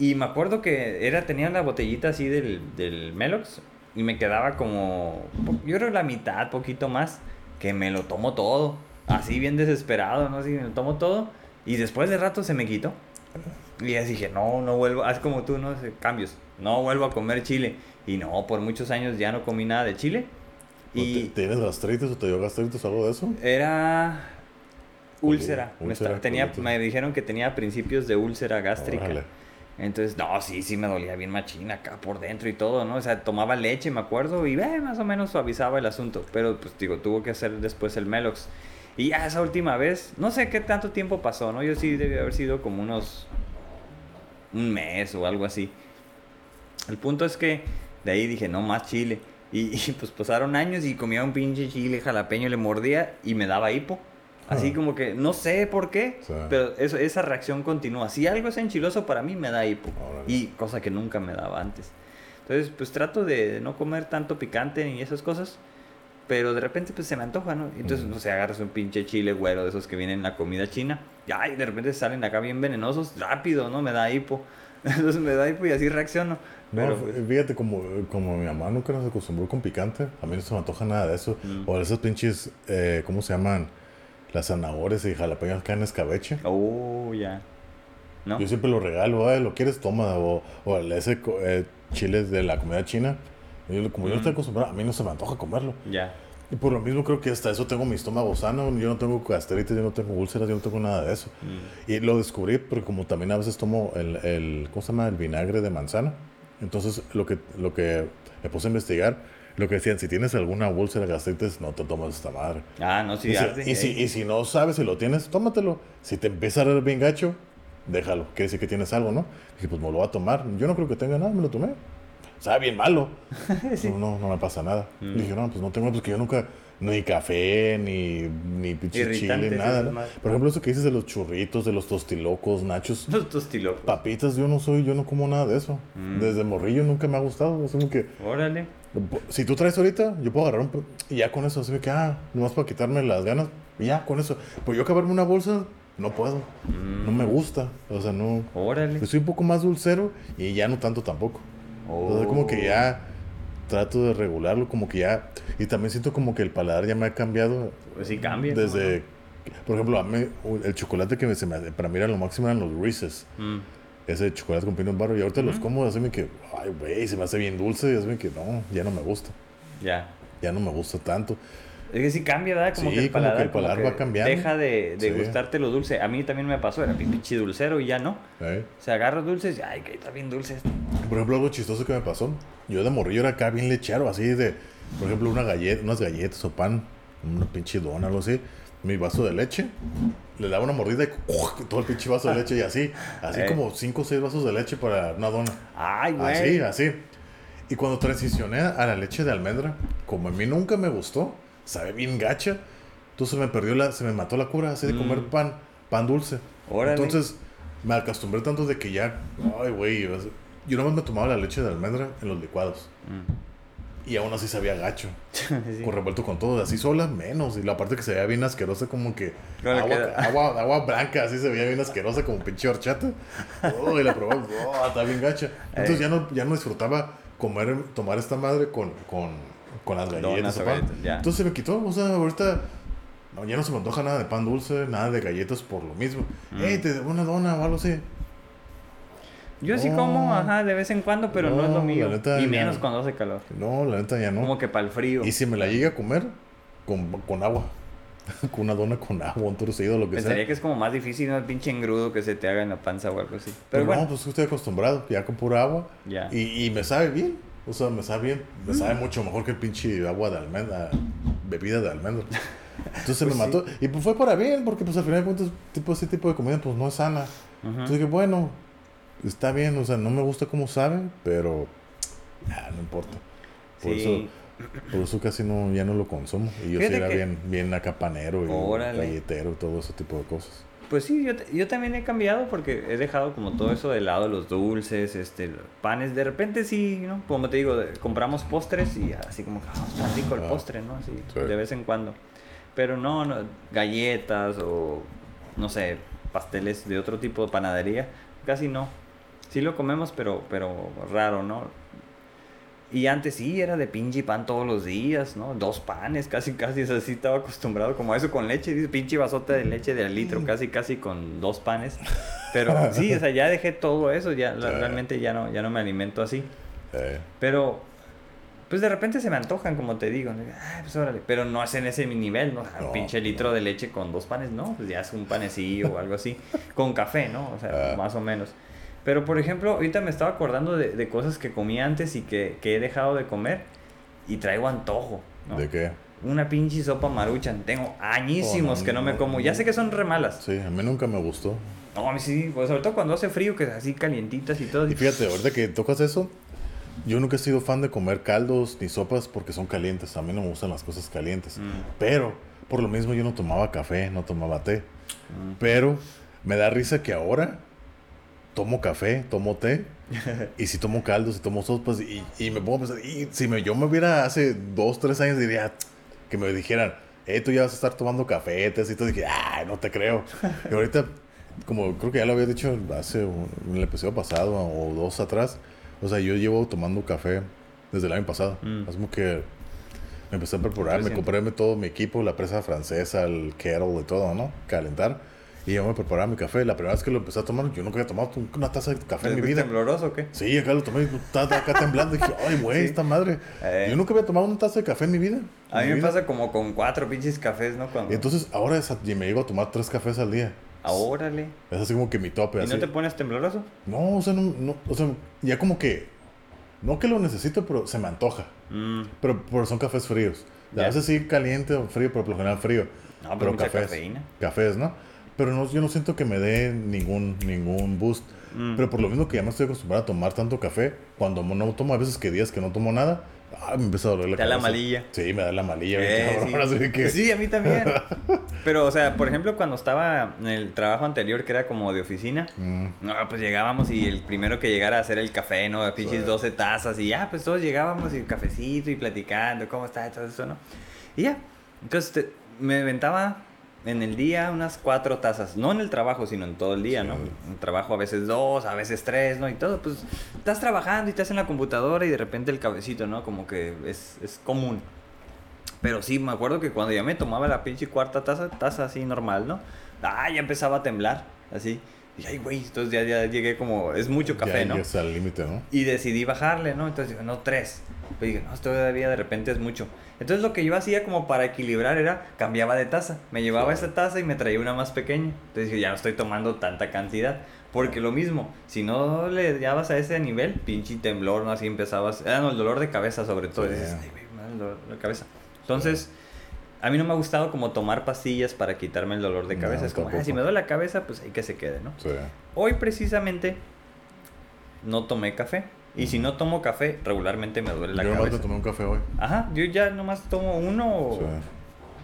S2: Y me acuerdo que era, tenía la botellita así del, del Melox y me quedaba como, yo creo la mitad, poquito más, que me lo tomo todo. Así bien desesperado, ¿no? Así me lo tomo todo. Y después de rato se me quitó. Y ya dije, no, no vuelvo, haz como tú, ¿no? Cambios. No vuelvo a comer chile. Y no, por muchos años ya no comí nada de chile.
S1: Y ¿Tienes gastritis o te dio gastritis o algo de eso?
S2: Era úlcera. me, tenía, me dijeron que tenía principios de úlcera gástrica. Entonces, no, sí, sí me dolía bien machina acá por dentro y todo, ¿no? O sea, tomaba leche, me acuerdo, y eh, más o menos suavizaba el asunto. Pero, pues, digo, tuvo que hacer después el Melox. Y ya esa última vez, no sé qué tanto tiempo pasó, ¿no? Yo sí debí haber sido como unos... un mes o algo así. El punto es que de ahí dije, no, más chile. Y, [laughs] pues pasaron años y comía un pinche chile jalapeño, le mordía y me daba hipo. Así como que no sé por qué, pero eso, esa reacción continúa. Si algo es enchiloso para mí me da hipo. Y cosa que nunca me daba antes. Entonces, pues trato de no comer tanto picante ni esas cosas. Pero de repente pues se me antoja, ¿no? Entonces, no sé, agarras un pinche chile güero de esos que vienen en la comida china. Y ay, de repente salen acá bien venenosos, rápido, ¿no? Me da hipo. [laughs] Entonces me da hipo y así reacciono.
S1: No, fíjate, como, como mi mamá nunca nos acostumbró con picante, a mí no se me antoja nada de eso. Mm. O esos pinches, eh, ¿cómo se llaman? Las zanahorias y jalapeños que en escabeche.
S2: Oh, ya.
S1: ¿No? Yo siempre lo regalo, ¿lo quieres? Toma. O, o ese eh, chiles de la comida china. como yo no estoy mm. acostumbrado, a mí no se me antoja comerlo.
S2: Ya.
S1: Y por lo mismo creo que hasta eso tengo mi estómago sano, yo no tengo gastritis, yo no tengo úlceras, yo no tengo nada de eso. Mm. Y lo descubrí porque como también a veces tomo el, el, ¿cómo se llama? El vinagre de manzana. Entonces, lo que, lo que me puse a investigar, lo que decían, si tienes alguna úlcera gastritis, no te tomas esta madre.
S2: Ah, no, sí.
S1: Y, si, y, si, no sabes si lo tienes, tómatelo. Si te empieza a dar bien gacho, déjalo. Quiere decir que tienes algo, ¿no? Dije, pues me lo voy a tomar. Yo no creo que tenga nada, me lo tomé. Sabe bien malo. [laughs] no, no, no, me pasa nada. Mm. Dije, no, pues no tengo, pues que yo nunca ni café, ni, ni chile, nada. Por ejemplo, eso que dices de los churritos, de los tostilocos, nachos.
S2: Los tostilocos.
S1: Papitas, yo no soy, yo no como nada de eso. Mm. Desde morrillo nunca me ha gustado. Es como que.
S2: Órale.
S1: Si tú traes ahorita, yo puedo agarrar un. Y ya con eso, así que, ah, nomás para quitarme las ganas. Y ya con eso. Pues yo acabarme una bolsa, no puedo. Mm. No me gusta. O sea, no.
S2: Órale.
S1: Yo soy un poco más dulcero y ya no tanto tampoco. Entonces, como que ya trato de regularlo, como que ya. Y también siento como que el paladar ya me ha cambiado.
S2: Pues sí, cambia.
S1: Desde. Por ejemplo, a mí, el chocolate que me, se me, para mí era lo máximo eran los Reese's. Mm. Ese chocolate con peanut butter. Y ahorita los como, así me que, ay, güey, se me hace bien dulce. Y así me que, no, ya no me gusta.
S2: Ya.
S1: Ya no me gusta tanto.
S2: Es que sí cambia, ¿verdad? Como que el paladar,
S1: el paladar va cambiando.
S2: Deja de, de gustarte lo dulce. A mí también me pasó, era pinche dulcero y ya no. ¿Eh? O sea, agarras dulces y, ay, que está bien dulce esto.
S1: Por ejemplo, algo chistoso que me pasó. Yo de morrillo era acá bien lechero, así de, por ejemplo, una galleta, unas galletas o pan, una pinche dona, algo así. Mi vaso de leche, le daba una mordida y todo el pinche vaso de leche y así. Así eh. como cinco o seis vasos de leche para una dona.
S2: Ay, güey.
S1: Así, así. Y cuando transicioné a la leche de almendra, como a mí nunca me gustó, sabe bien gacha. Entonces me perdió la, se me mató la cura así de comer mm. pan, pan dulce. Entonces me acostumbré tanto de que ya, ay güey, yo nomás me tomaba la leche de almendra en los licuados. Mm. Y aún así sabía gacho. [laughs] Con revuelto con todo, así sola, menos. Y la parte que se veía bien asquerosa, como que agua, agua, blanca, así se veía bien asquerosa, como pinche horchata. Oh, y la probé, [laughs] oh, está bien gacha. Entonces ya no, ya no disfrutaba comer, tomar esta madre con, con con las galletas. Entonces se me quitó, o sea, ahorita no, ya no se me antoja nada de pan dulce, nada de galletas por lo mismo. Mm. te debo una dona o algo así.
S2: Yo sí como, ajá, de vez en cuando, pero no, es lo mío. y menos cuando hace calor.
S1: No, la neta ya no.
S2: Como que para el frío.
S1: Y si me la llegue a comer, con, con agua. [laughs] con una dona con agua, un torcido, lo que
S2: Pensaría que es como más difícil, ¿no? El pinche engrudo que se te haga en la panza o algo así. Pero, bueno.
S1: no, pues estoy acostumbrado, ya con pura agua. Ya. Y, y me sabe bien. O sea, me sabe bien, me sabe mucho mejor que el pinche agua de almendra, bebida de almendra. Entonces me [laughs] pues mató. Y pues fue para bien, porque pues al final de cuentas, tipo, ese tipo de comida pues no es sana. Entonces dije, bueno, está bien, o sea, no me gusta cómo sabe, pero ya, no importa. Por eso por eso casi no ya no lo consumo y yo sí era bien bien acapanero y galletero todo ese tipo de cosas
S2: pues sí, yo, yo también he cambiado porque he dejado como todo eso de lado, los dulces, este, panes. De repente sí, ¿no? Como te digo, compramos postres y así como, ah, está rico el ah, postre, ¿no? Así, de vez en cuando. Pero no, no, galletas o, no sé, pasteles de otro tipo de panadería, casi no. Sí lo comemos, pero, pero raro, ¿no? Y antes sí, era de pinche pan todos los días, ¿no? Dos panes, casi, casi, así estaba acostumbrado como a eso con leche, dice pinche vasote de leche de litro, casi, casi con dos panes. [laughs] Pero sí, o sea, ya dejé todo eso, ya la- realmente ya no, ya no me alimento así. Pero, pues de repente se me antojan, como te digo. Ay, pues órale. Pero no es en ese nivel, ¿no?
S1: No,
S2: pinche litro de leche con dos panes, no. Pues ya es un panecillo o algo así. Con café, ¿no? O sea,
S1: Ah.
S2: más o menos. Pero, por ejemplo, ahorita me estaba acordando de, de cosas que comí antes y que, que he dejado de comer. Y traigo antojo, ¿no?
S1: ¿De qué?
S2: Una pinche sopa maruchan. Tengo añísimos
S1: Oh, no,
S2: que no me como. Ya sé que son re malas.
S1: Sí, a mí nunca me gustó.
S2: No, a mí sí. Pues sobre todo cuando hace frío, que es así calientitas y todo.
S1: Y fíjate, ahorita que tocas eso, yo nunca he sido fan de comer caldos ni sopas porque son calientes. A mí no me gustan las cosas calientes.
S2: Mm.
S1: Pero, por lo mismo, yo no tomaba café, no tomaba té.
S2: Mm.
S1: Pero me da risa que ahora tomo café, tomo té. y si tomo caldos, si tomo sopas. Y, y me pongo a pensar, y si me, yo me hubiera hace dos, tres años, diría que me dijeran, eh, tú ya vas a estar tomando café, y todo. Dije, ah, no te creo. Y ahorita, como creo que ya lo había dicho hace un, en el episodio pasado o dos atrás, o sea, yo llevo tomando café desde el año pasado.
S2: Mm.
S1: Es como que me empecé a preparar, me compré todo mi equipo, la presa francesa, el kettle y todo, ¿no? Calentar. Y yo me preparaba mi café. La primera vez que lo empecé a tomar, yo nunca había tomado una taza de café en mi
S2: ¿Es
S1: vida.
S2: tembloroso o qué?
S1: Sí, acá lo tomé, estaba acá [laughs] temblando. dije, ay, güey,
S2: Sí.
S1: esta madre.
S2: Eh.
S1: Yo nunca había tomado una taza de café en mi vida.
S2: A mí me
S1: vida.
S2: pasa como con cuatro pinches cafés, ¿no? Cuando...
S1: Entonces, ahora es, y me llego a tomar tres cafés al día.
S2: Órale.
S1: Es así como que mi tope.
S2: ¿Y
S1: así.
S2: no te pones tembloroso?
S1: No, o sea, no, no, o sea, ya como que, no que lo necesito, pero se me antoja.
S2: Mm.
S1: Pero, pero son cafés fríos. A veces sí caliente o frío, pero por lo general frío.
S2: No, pero
S1: cafés.
S2: cafeína.
S1: Cafés, ¿no? Pero no, yo no siento que me dé ningún, ningún boost.
S2: Mm.
S1: Pero por lo mismo que ya me estoy acostumbrado a tomar tanto café, cuando no tomo, a veces que días que no tomo nada, ah, me empieza a doler la
S2: Te da la malilla.
S1: Sí, me da la malilla.
S2: Eh, sí.
S1: así que-
S2: Sí, a mí también. [laughs] Pero, o sea, por ejemplo, cuando estaba en el trabajo anterior, que era como de oficina,
S1: Mm,
S2: no, pues llegábamos y el primero que llegara a hacer el café, ¿no? Pinches
S1: Sí.
S2: 12 tazas y ya, pues todos llegábamos y cafecito y platicando, ¿cómo está? Y todo eso, ¿no? Y ya. Entonces te- me aventaba en el día unas cuatro tazas, no en el trabajo, sino en todo el día,
S1: Sí.
S2: ¿no? En trabajo a veces dos, a veces tres, ¿no? Y todo, pues estás trabajando y estás en la computadora y de repente el cafecito, ¿no? Como que es, es común. Pero sí, me acuerdo que cuando ya me tomaba la pinche cuarta taza, taza así normal, ¿no? Ah, ya empezaba a temblar, así. Y ay, güey, entonces ya, ya llegué como, es mucho café,
S1: ya
S2: ¿no?
S1: al límite, ¿no?
S2: Y decidí bajarle, ¿no? Entonces digo, no, tres. Pero dije, no, esto todavía de repente es mucho. Entonces lo que yo hacía como para equilibrar era, cambiaba de taza. Me llevaba esa taza y me traía una más pequeña. Entonces dije, ya no estoy tomando tanta cantidad. Porque lo mismo, si no le llevabas a ese nivel, pinche temblor, ¿no? Así empezabas. Ah, no, el dolor de cabeza sobre todo. Dices, el dolor de cabeza. Entonces, a mí no me ha gustado como tomar pastillas para quitarme el dolor de
S1: No,
S2: cabeza. es como, ah, si me duele la cabeza, pues ahí que se quede, ¿no?
S1: Sí.
S2: Hoy precisamente no tomé café. Y si no tomo café, regularmente me duele la
S1: yo nomás me
S2: cabeza.
S1: tomé un café hoy.
S2: Ajá, yo ya nomás tomo uno o
S1: Sí,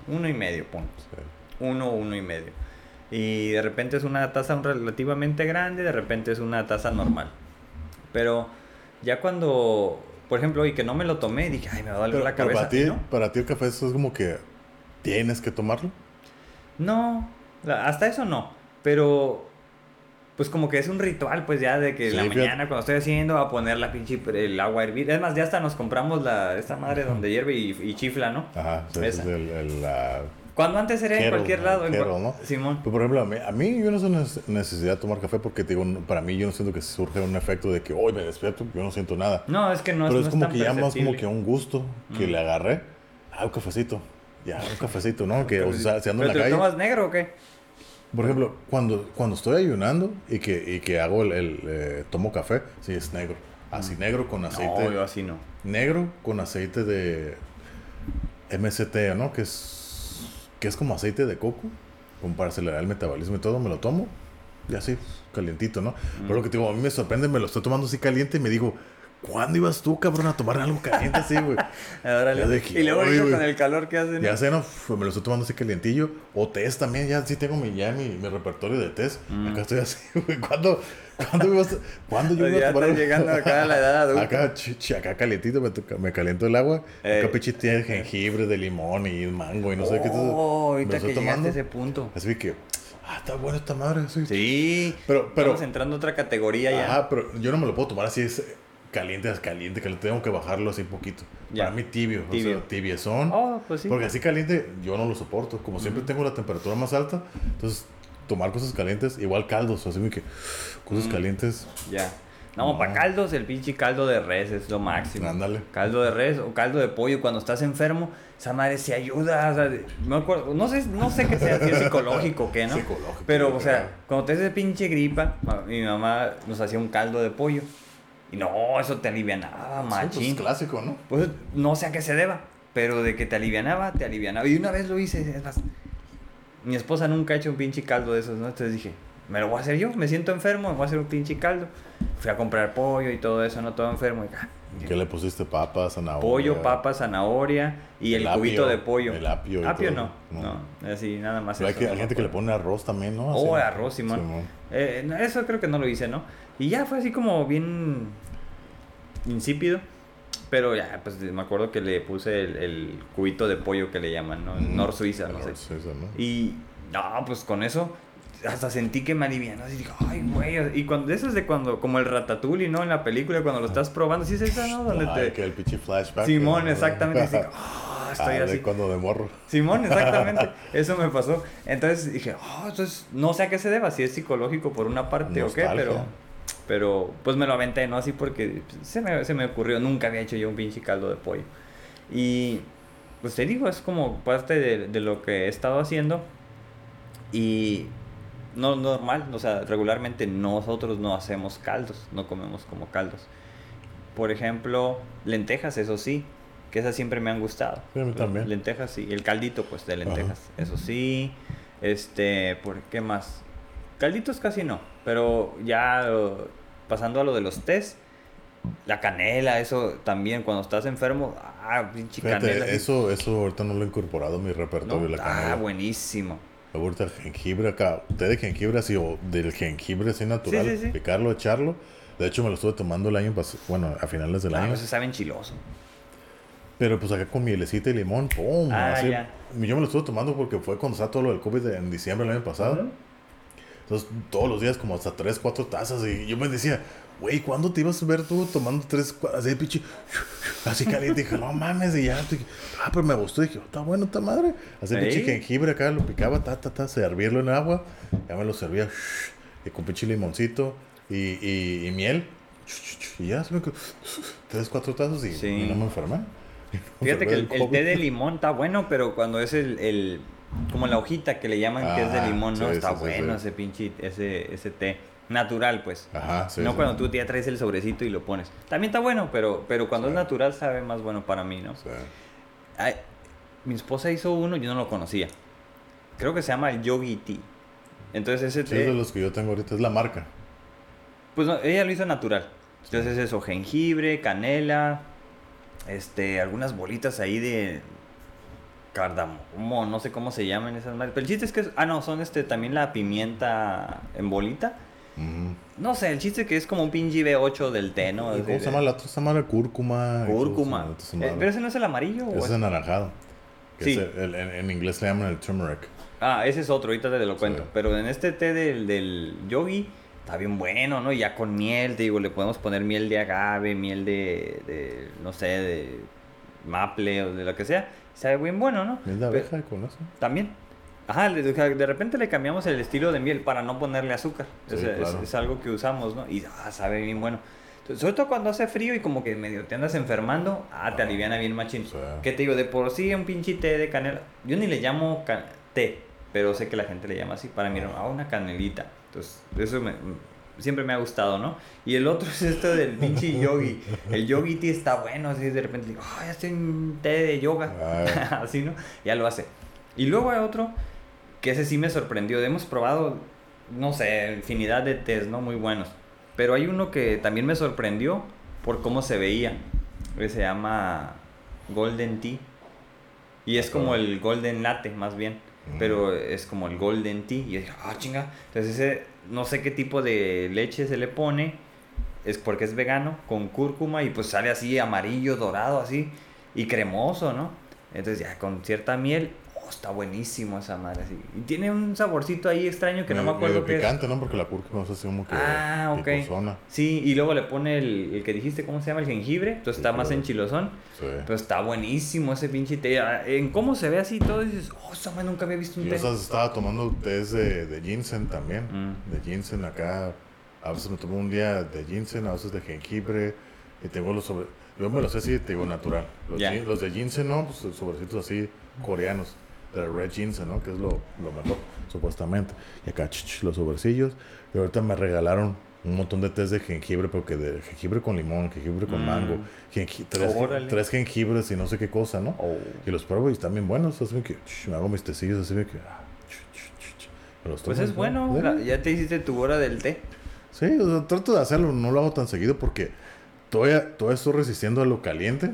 S2: uno y medio, pon.
S1: sí.
S2: Uno uno y medio. Y de repente es una taza relativamente grande, de repente es una taza normal. Pero ya cuando, por ejemplo, hoy que no me lo tomé, dije, ay, me va a doler la cabeza.
S1: para ti,
S2: ¿no?
S1: para ti el café eso es como que tienes que tomarlo.
S2: No, hasta eso no. Pero, pues como que es un ritual, pues ya de que
S1: Sí,
S2: la
S1: fíjate.
S2: mañana cuando estoy haciendo a poner la pinche el agua a hervir. Es más, ya hasta nos compramos la, esta madre donde hierve y, y chifla, ¿no?
S1: Ajá, sí,
S2: Esa.
S1: es el, el, la-
S2: Cuando antes era en cualquier lado. en
S1: ¿no?
S2: Simón.
S1: Pues, por ejemplo, a mí, a mí yo no neces- necesidad de tomar café porque te digo, no- para mí yo no siento que surge un efecto de que hoy me despierto, yo no siento nada.
S2: No, es que no,
S1: Pero
S2: no
S1: es como
S2: tan
S1: que ya más como que un gusto que
S2: Mm.
S1: le agarré. Ah, un cafecito. Ya, un cafecito, ¿no? Que, o sea, si ando
S2: ¿Pero
S1: en
S2: te
S1: la
S2: lo
S1: calle.
S2: tomas negro o qué?
S1: Por ejemplo, cuando, cuando estoy ayunando y que, y que hago el, el, eh, tomo café, sí es negro. Así negro con aceite.
S2: Mm. No, yo así no.
S1: Negro con aceite de MST, ¿no? Que es, que es como aceite de coco, como para acelerar el metabolismo y todo, me lo tomo y así, calientito, ¿no? Pero lo que te digo, a mí me sorprende, me lo estoy tomando así caliente y me digo, ¿cuándo ibas tú, cabrón, a tomar algo caliente así, güey? [laughs]
S2: Y luego con el calor que hace. ¿no?
S1: Ya sé, ¿no? Uf, me lo estoy tomando así calientillo. O tés también, ya sí tengo mi, ya mi, mi repertorio de tés.
S2: Mm.
S1: Acá estoy así, [laughs] güey. ¿Cuándo, ¿cuándo, ibas a- ¿cuándo yo
S2: Pues
S1: iba a tomar
S2: estás llegando acá a la edad [laughs] adulta.
S1: Acá, acá calientito, me, me caliento el agua.
S2: Ey.
S1: Acá pichi tiene jengibre de limón y mango y no sé qué.
S2: Oh, ahorita que llegaste a ese punto.
S1: Así que, ah, está buena esta madre. Sí.
S2: Sí,
S1: Pero, pero,
S2: estamos entrando a otra categoría ya.
S1: ajá, pero yo no me lo puedo tomar así, es caliente, es caliente, que tengo que bajarlo así poquito.
S2: Ya.
S1: Para mí tibio,
S2: Tibio.
S1: o sea, tibiezón.
S2: Oh, pues sí.
S1: Porque así caliente yo no lo soporto. Como siempre tengo la temperatura más alta, entonces tomar cosas calientes, igual caldos, así que cosas
S2: Mm.
S1: calientes,
S2: Ya. No,
S1: No.
S2: para caldos, el pinche caldo de res es lo máximo.
S1: ándale.
S2: Caldo de res o caldo de pollo cuando estás enfermo, esa madre se ayuda. O sea, me acuerdo- no, sé, no sé qué sea, si es psicológico o qué, ¿no? [laughs]
S1: Psicológico,
S2: Pero, o sea, cuando te hace pinche gripa, mi mamá nos hacía un caldo de pollo. Y no, eso te alivianaba,
S1: Sí, pues,
S2: machín.
S1: clásico, ¿no?
S2: Pues no sé a qué se deba, pero de que te alivianaba, te alivianaba. Y una vez lo hice, es más, mi esposa nunca ha hecho un pinche caldo de esos, ¿no? Entonces dije, me lo voy a hacer yo, me siento enfermo, me voy a hacer un pinche caldo. Fui a comprar pollo y todo eso, no todo enfermo. Y,
S1: ¿Qué le pusiste? Papa, zanahoria.
S2: pollo, papa, zanahoria y el,
S1: El apio,
S2: cubito de pollo.
S1: el apio y
S2: Apio
S1: todo.
S2: no,
S1: No.
S2: no, así nada más.
S1: Pero hay,
S2: eso,
S1: que- hay gente que le pone arroz también, ¿no?
S2: Oh,
S1: Así.
S2: arroz, Simón.
S1: Simón.
S2: Eh, eso creo que no lo hice, ¿no? Y ya fue así como bien insípido. Pero ya, pues me acuerdo que le puse el, el cubito de pollo que le llaman, ¿no?
S1: Mm,
S2: Nor Suiza, no sé.
S1: Nor Suiza, ¿no?
S2: Y no, pues con eso hasta sentí que me alivianó. Así digo, ay, güey. Y cuando, eso es de cuando, como el ratatouille, ¿no? En la película, cuando lo estás probando, sí es esa, ¿no? Donde
S1: Ay,
S2: te.
S1: que el pinche flashback.
S2: Simón, exactamente. Así, [laughs] "Ah, estoy
S1: Ah, de
S2: así.
S1: cuando de morro.
S2: Simón, [laughs] exactamente. Eso me pasó. Entonces dije, oh, entonces no sé a qué se deba, si es psicológico por una parte o qué,
S1: Nostalgia.
S2: pero, pero pues me lo aventé, ¿no? Así porque se me, se me ocurrió, nunca había hecho yo un pinche caldo de pollo. Y pues te digo, es como parte de, de lo que he estado haciendo y no normal, o sea, regularmente nosotros no hacemos caldos, no comemos como caldos. Por ejemplo, lentejas, eso sí, que esas siempre me han gustado.
S1: Sí, a mí también.
S2: Lentejas, sí. El caldito, pues, de lentejas. Eso sí. Este, ¿por qué más? Calditos casi no. Pero ya eh, pasando a lo de los tés, la canela, eso también, cuando estás enfermo, ah, pinche
S1: Fíjate,
S2: canela.
S1: eso, eso ahorita no lo he incorporado a mi repertorio,
S2: ¿no?
S1: la canela.
S2: Ah, buenísimo.
S1: Ahorita el jengibre acá, té de jengibre así, o del jengibre así natural,
S2: Sí, sí, sí.
S1: picarlo, echarlo. De hecho, me lo estuve tomando el año pasado, bueno, a finales del
S2: Ah,
S1: año.
S2: pues se sabe enchiloso.
S1: Pero pues acá con mielecita y limón, ¡pum!
S2: Ah,
S1: así.
S2: ya.
S1: Yo me lo estuve tomando porque fue cuando estaba todo lo del COVID en diciembre del año pasado. Entonces, todos los días como hasta 3, 4 tazas. Y yo me decía, güey, ¿cuándo te ibas a ver tú tomando 3, así de pinche, así caliente? Dije, no mames, y ya. dije, ah, pero me gustó. Dije, está bueno, está madre. Así
S2: Sí.
S1: pinche jengibre acá, lo picaba, ta, ta, ta, servirlo en agua. Ya me lo servía, y con pinche limoncito y, y, y miel. Y ya, se me 3, 4 tazas y,
S2: Sí.
S1: y no me enfermé.
S2: Fíjate que el, té de limón está bueno, pero cuando es el, el como la hojita que le llaman que es de
S1: Ajá,
S2: limón, ¿no? está
S1: sí,
S2: bueno ese pinche, ese, ese té. Natural, pues.
S1: Ajá, sí.
S2: no
S1: sí.
S2: cuando tú ya traes el sobrecito y lo pones. También está bueno, pero, pero cuando
S1: Sí.
S2: es natural sabe más bueno para mí, ¿no?
S1: Sí.
S2: Ay, mi esposa hizo uno, yo no lo conocía. Creo que se llama el Yogi Tea. Entonces ese
S1: Sí, es
S2: té,
S1: de los que yo tengo ahorita, es la marca.
S2: pues no, ella lo hizo natural. Entonces eso, jengibre, canela, este, algunas bolitas ahí de cardamomo, no sé cómo se llaman esas madres. Pero el chiste es que, es- ah no, son este, también la pimienta en bolita. No sé, el chiste que es como un pinche B8 del té, ¿no?
S1: ¿Cómo
S2: de-
S1: se llama la otra? Se llama la cúrcuma. y
S2: Cúrcuma. Eh, pero ese no es el amarillo. o
S1: Ese es
S2: es-
S1: anaranjado. que
S2: Sí.
S1: es el- el- en, inglés le llaman el turmeric.
S2: Ah, ese es otro, ahorita te lo cuento.
S1: Sí.
S2: Pero en este té del, del yogi está bien bueno, ¿no? Ya con miel, te digo, le podemos poner miel de agave, miel de, de no sé, de maple o de lo que sea. Sabe bien bueno, ¿no?
S1: Es de abeja con eso.
S2: También. Ajá, de repente le cambiamos el estilo de miel para no ponerle azúcar.
S1: Sí,
S2: Es- es,
S1: claro.
S2: es algo que usamos, ¿no? Y ah, sabe bien bueno. Entonces, sobre todo cuando hace frío y como que medio te andas enfermando, ah, te aliviana bien machín.
S1: Sí.
S2: ¿Qué te digo? De por sí un pinche té de canela. Yo ni le llamo té, pero sé que la gente le llama así. Para mí, ah, una canelita. Entonces, eso me- siempre me ha gustado, ¿no? Y el otro [laughs] es esto del pinche yogi. El yogi tea está bueno, así de repente digo, ah, estoy en un té de yoga.
S1: Ah. [laughs]
S2: así, ¿no? Ya lo hace. Y luego hay otro que ese sí me sorprendió. Hemos probado, no sé, infinidad de tés, ¿no? Muy buenos. Pero hay uno que también me sorprendió por cómo se veía. Que se llama Golden Tea. Y es como el Golden Latte, más bien.
S1: Mm.
S2: Pero es como el Golden Tea. Y yo dije, ah, chinga. Entonces ese, no sé qué tipo de leche se le pone. Es porque es vegano, con cúrcuma. Y pues sale así amarillo, dorado, así. Y cremoso, ¿no? Entonces ya con cierta miel. Oh, está buenísimo esa madre. Así. Y tiene un saborcito ahí extraño que no me acuerdo qué es.
S1: picante, ¿no? Porque la cúrcuma es así como que.
S2: Ah, ok.
S1: picosona.
S2: Sí, y luego le pone el, el que dijiste, ¿cómo se llama? El jengibre. Entonces está más enchilosón.
S1: Sí.
S2: Pero está buenísimo ese pinche té. Ah, En cómo se ve así todo, dices, oh, esa madre nunca había visto un
S1: Yo
S2: té.
S1: estaba tomando tés de, de ginseng también.
S2: Mm.
S1: De ginseng acá. A veces me tomo un día de ginseng, a veces de jengibre. Y tengo los sobre. Yo me los sé así, te digo natural. Los, gin- los de ginseng, ¿no? Pues sobrecitos así coreanos. De red ginseng, ¿no? Que es lo, lo mejor, supuestamente. Y acá, ch, ch, los sobrecillos. Y ahorita me regalaron un montón de tés de jengibre, porque de jengibre con limón, jengibre con
S2: Mm.
S1: mango, jengi- tres, tres jengibres y no sé qué cosa, ¿no?
S2: Oh.
S1: Y los pruebo y están bien buenos. Así que ch, me hago mis tecillos así que. ah, los
S2: Pues es
S1: ¿no?
S2: bueno, ya te hiciste tu hora del té.
S1: Sí, o sea, trato de hacerlo, no lo hago tan seguido porque todavía, todavía estoy resistiendo a lo caliente.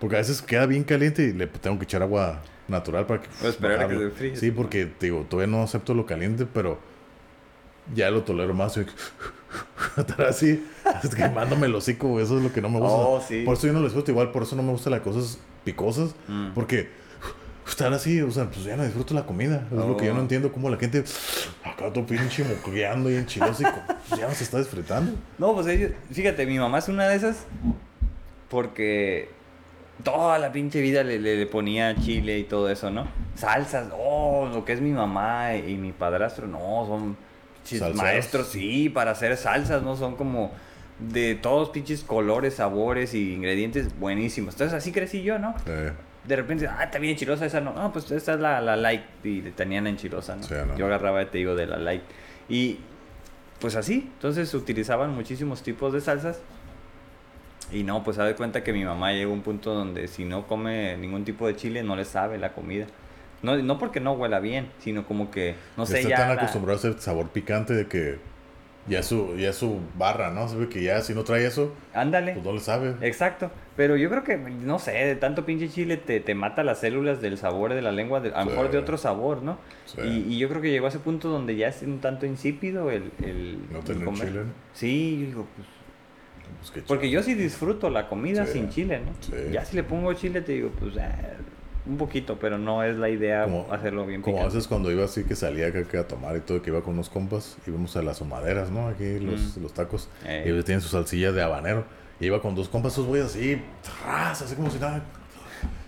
S1: Porque a veces queda bien caliente y le tengo que echar agua natural para que.
S2: Pues esperar a que se enfríe.
S1: Sí, porque te digo, todavía no acepto lo caliente, pero ya lo tolero más. y- Estar así, quemándome el hocico, eso es lo que no me gusta.
S2: Oh, sí.
S1: Por eso yo no les gusta, igual, por eso no me gustan las cosas picosas,
S2: Mm.
S1: porque estar así, o sea, pues ya no disfruto la comida. Es lo que yo no
S2: Oh.
S1: entiendo, cómo la gente acá todo pinche moqueando y enchiloso y pues ya no se está disfrutando.
S2: No, pues ellos, fíjate, mi mamá es una de esas porque toda la pinche vida le, le- le ponía chile y todo eso, ¿no? Salsas, oh, lo que es mi mamá y mi padrastro, no, son maestros, sí, para hacer salsas, ¿no? Son como de todos pinches colores, sabores y ingredientes buenísimos. Entonces así crecí yo, ¿no? De repente, ah, está bien enchilosa esa, no, no, pues esta es la, la light y tenían enchilosa, ¿no?
S1: Sí, ¿no?
S2: Yo agarraba, te digo, de la light. Y pues así, entonces utilizaban muchísimos tipos de salsas. Y no, pues se da cuenta que mi mamá llegó a un punto donde si no come ningún tipo de chile, no le sabe la comida. No, no porque no huela bien, sino como que, no sé,
S1: está
S2: ya...
S1: tan
S2: la-
S1: acostumbrado a ese sabor picante de que ya su, ya su barra, ¿no? Sabe que ya si no trae eso,
S2: Ándale.
S1: pues no le sabe.
S2: Exacto, pero yo creo que, no sé, de tanto pinche chile te, te mata las células del sabor de la lengua, de- a lo
S1: Sí.
S2: mejor de otro sabor, ¿no?
S1: Sí.
S2: Y, y yo creo que llegó a ese punto donde ya es un tanto insípido el, el,
S1: No tener
S2: comer.
S1: chile.
S2: Sí, yo digo, pues,
S1: Pues qué
S2: porque yo sí disfruto la comida
S1: Sí.
S2: sin chile, ¿no?
S1: Sí.
S2: Ya si le pongo chile te digo, pues, eh, un poquito, pero no es la idea
S1: Como-
S2: hacerlo bien
S1: Como
S2: picante.
S1: veces cuando iba así que salía acá que a tomar y todo, que iba con unos compas, íbamos a las humaderas, ¿no? Aquí los,
S2: Mm.
S1: los tacos.
S2: Eh.
S1: Y ellos tienen su salsilla de habanero. Y iba con dos compas, esos güeyes así, tras, así como si nada.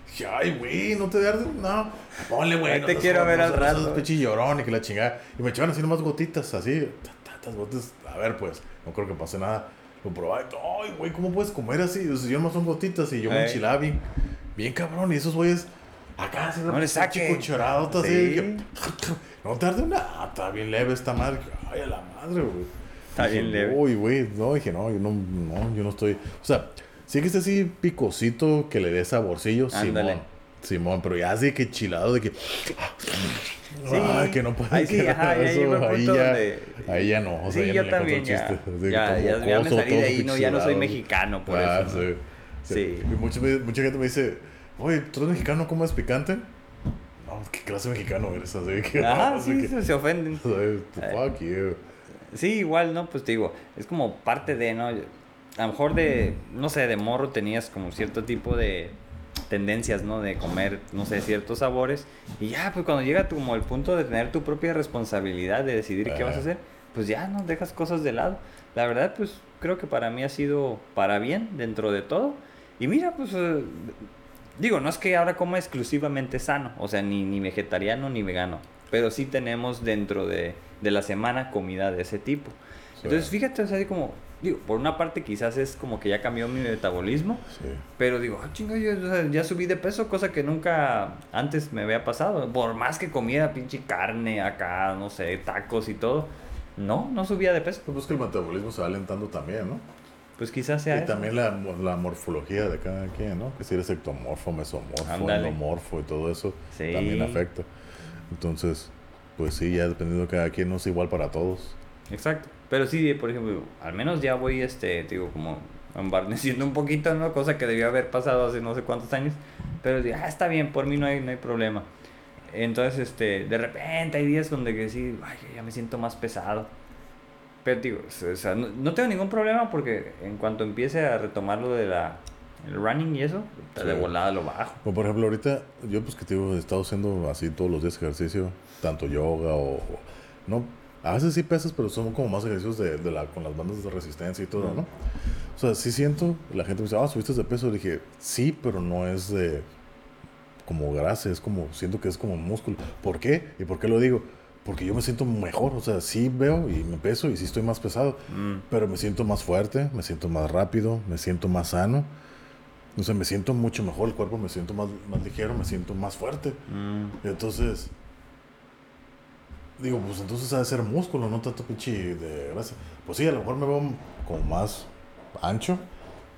S1: Dije, ay, güey, no te de arde, no. Ponle, güey. No
S2: te quiero ver
S1: no
S2: al rato.
S1: pinche llorón y que la chingada. Y me echaban así nomás gotitas, así. Tantas gotas. A ver, pues, no creo que pase nada. Lo probaba ay, güey, ¿cómo puedes comer así? O sea, yo nomás son gotitas y yo me
S2: Eh.
S1: enchilaba bien, bien cabrón. Y esos güeyes, acá, así,
S2: No le saque.
S1: cucharado, así.
S2: Sí.
S1: que- [laughs] no tarde una. Está bien leve esta madre. Ay, a la madre, güey.
S2: Está
S1: Dije,
S2: bien leve.
S1: Uy, güey. No, dije, no, yo no, no, yo no estoy. O sea, sí que esté así picosito, que le dé saborcillo,
S2: Ándale.
S1: Simón. Simón, pero ya así que chilado de que.
S2: Sí.
S1: Ay, que no puede
S2: Ahí sí, ajá, ya
S1: eso,
S2: llegó el
S1: ahí
S2: punto
S1: ya,
S2: donde-
S1: ahí ya no. O sea,
S2: sí,
S1: ya
S2: yo
S1: no
S2: también ya,
S1: chiste.
S2: Ya, ya, ya me salí de ahí, no, ya no soy mexicano por
S1: Ah,
S2: eso.
S1: sí.
S2: Sí.
S1: Mucha, mucha gente me dice, oye, ¿tú eres mexicano, comes picante? No, ¿qué clase de mexicano eres? Así que,
S2: Ajá, [laughs]
S1: así
S2: sí, se, se ofenden. [laughs]
S1: Fuck you.
S2: Sí, igual, ¿no? Pues te digo, es como parte de, ¿no? A lo mejor de, no sé, de morro tenías como cierto tipo de tendencias, ¿no? De comer, no sé, ciertos sabores. Y ya, pues cuando llega tu- como el punto de tener tu propia responsabilidad de decidir qué vas a hacer, pues ya, ¿no? Dejas cosas de lado. La verdad, pues creo que para mí ha sido para bien dentro de todo. Y mira, pues... eh, Digo, no es que ahora coma exclusivamente sano, o sea, ni, ni vegetariano ni vegano, pero sí tenemos dentro de, de la semana comida de ese tipo.
S1: Sí.
S2: Entonces, fíjate, o sea, así como, digo, por una parte quizás es como que ya cambió mi metabolismo,
S1: Sí.
S2: pero digo, ah, chinga, yo ya subí de peso, cosa que nunca antes me había pasado. Por más que comía pinche carne acá, no sé, tacos y todo, no, no subía de peso.
S1: Pues que el metabolismo se va alentando también, ¿no?
S2: Pues quizás sea
S1: Y
S2: eso.
S1: también la, la morfología de cada quien, ¿no? Que si eres ectomorfo, mesomorfo,
S2: Ándale.
S1: endomorfo y todo eso
S2: Sí.
S1: también afecta. Entonces, pues sí, ya dependiendo de cada quien, no es igual para todos.
S2: Exacto. Pero sí, por ejemplo, al menos ya voy, este, digo, como embarneciendo un poquito, ¿no? Cosa que debió haber pasado hace no sé cuántos años. Pero digo, ah, está bien, por mí no hay, no hay problema. Entonces, este, de repente hay días donde que sí, ay, ya me siento más pesado. Pero digo, o sea, no, no tengo ningún problema porque en cuanto empiece a retomar lo de la el running y eso, está de
S1: Sí.
S2: volada lo bajo.
S1: Como por ejemplo, ahorita, yo pues que te digo, he estado haciendo así todos los días ejercicio, tanto yoga o... o- no, a veces sí pesas, pero son como más ejercicios de, de la, con las bandas de resistencia y todo. ¿no? O sea, sí siento, la gente me dice, ah, subiste de peso. Le dije, sí, pero no es de como grasa, es como, siento que es como músculo. ¿Por qué? ¿Y por qué lo digo? Porque yo me siento mejor, o sea, sí veo y me peso y sí estoy más pesado,
S2: Mm.
S1: pero me siento más fuerte, me siento más rápido, me siento más sano. O sea, me siento mucho mejor el cuerpo, me siento más, más ligero, me siento más fuerte.
S2: Mm.
S1: Entonces, digo, pues entonces ha de ser músculo, no tanto pinche de grasa. Pues sí, a lo mejor me veo como más ancho,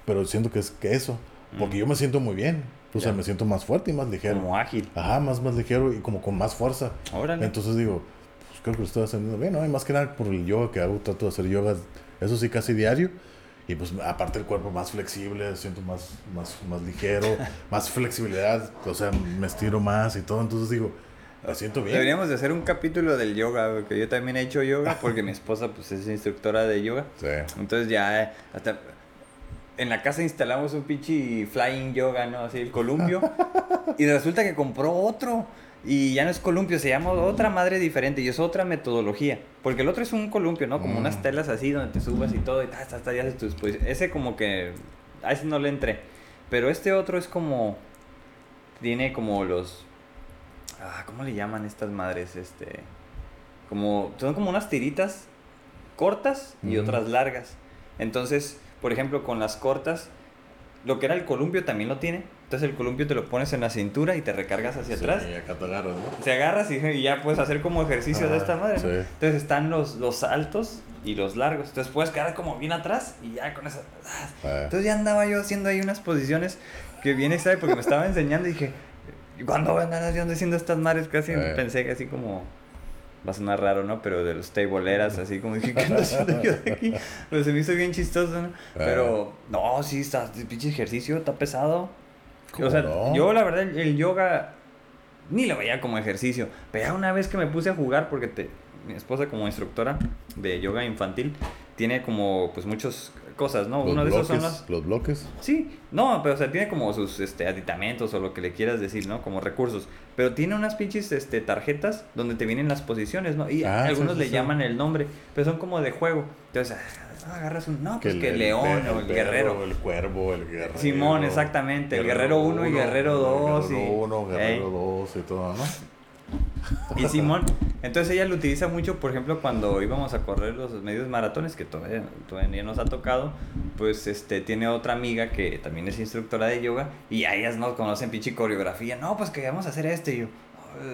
S1: pero siento que es que eso. Porque
S2: Mm.
S1: yo me siento muy bien. O sea,
S2: Ya.
S1: me siento más fuerte y más ligero.
S2: Como ágil.
S1: Ajá, más, más ligero y como con más fuerza.
S2: Órale.
S1: Entonces digo, pues creo que lo estoy haciendo bien, ¿no? Y más que nada por el yoga que hago, trato de hacer yoga, eso sí, casi diario. Y pues aparte el cuerpo más flexible, siento más, más, más ligero, [laughs] más flexibilidad, o sea, me estiro más y todo. Entonces digo, me siento bien.
S2: Deberíamos de hacer un capítulo del yoga, porque yo también he hecho yoga, porque mi esposa pues es instructora de yoga.
S1: Sí.
S2: Entonces ya eh, hasta en la casa instalamos un pinche flying yoga, ¿no? Así el columpio. [laughs] y resulta que compró otro. Y ya no es columpio, se llama otra madre diferente y es otra metodología. Porque el otro es un columpio, ¿no? Como
S1: Mm.
S2: unas telas así donde te subas y todo y ta, ta, ta, y haces tus posiciones. Ese como que... A ese no le entré. Pero este otro es como... Tiene como los... Ah, ¿Cómo le llaman estas madres? Este... Como... Son como unas tiritas cortas y otras largas. Entonces, por ejemplo, con las cortas, lo que era el columpio también lo tiene. Entonces el columpio te lo pones en la cintura y te recargas hacia
S1: Sí,
S2: atrás.
S1: y acá te agarras, ¿no?
S2: Te agarras y, y ya puedes hacer como ejercicio de esta madre.
S1: sí.
S2: Entonces están los, los altos y los largos. Entonces puedes quedar como bien atrás y ya con esa...
S1: Ah,
S2: Entonces ya andaba yo haciendo ahí unas posiciones que bien extrañas porque me estaba enseñando y dije, ¿cuándo voy a andar haciendo, estas madres? Casi
S1: Eh.
S2: pensé que así como... Va a sonar raro, ¿no? Pero de los tableeras, así como dije, [laughs] ¿qué ando haciendo yo de aquí? Pero se me hizo bien chistoso, ¿no? Pero, no, sí, está, pinche ejercicio está pesado.
S1: ¿Cómo
S2: O sea,
S1: no?
S2: yo la verdad el, yoga ni lo veía como ejercicio. Pero ya una vez que me puse a jugar, porque te, mi esposa como instructora de yoga infantil tiene como pues muchas cosas, ¿no?
S1: los,
S2: Uno de esos son los...
S1: los bloques.
S2: Sí, no, pero o sea, tiene como sus este, aditamentos o lo que le quieras decir, ¿no? Como recursos. Pero tiene unas pinches este, tarjetas donde te vienen las posiciones, ¿no? Y
S1: Ah,
S2: algunos
S1: sí,
S2: le
S1: sí.
S2: llaman el nombre, pero son como de juego. Entonces, ah, agarras un... No, pues que, el, león o el guerrero.
S1: El cuervo, el guerrero.
S2: Simón, exactamente, el guerrero uno y guerrero dos y-
S1: Guerrero 1, guerrero
S2: Ey.
S1: 2 y todo, ¿no? [laughs]
S2: Y Simón, entonces ella lo utiliza mucho, por ejemplo, cuando íbamos a correr los medios maratones, que todavía, todavía nos ha tocado, pues este tiene otra amiga que también es instructora de yoga, y a ellas no conocen pinche coreografía. No, pues que vamos a hacer este. Y yo,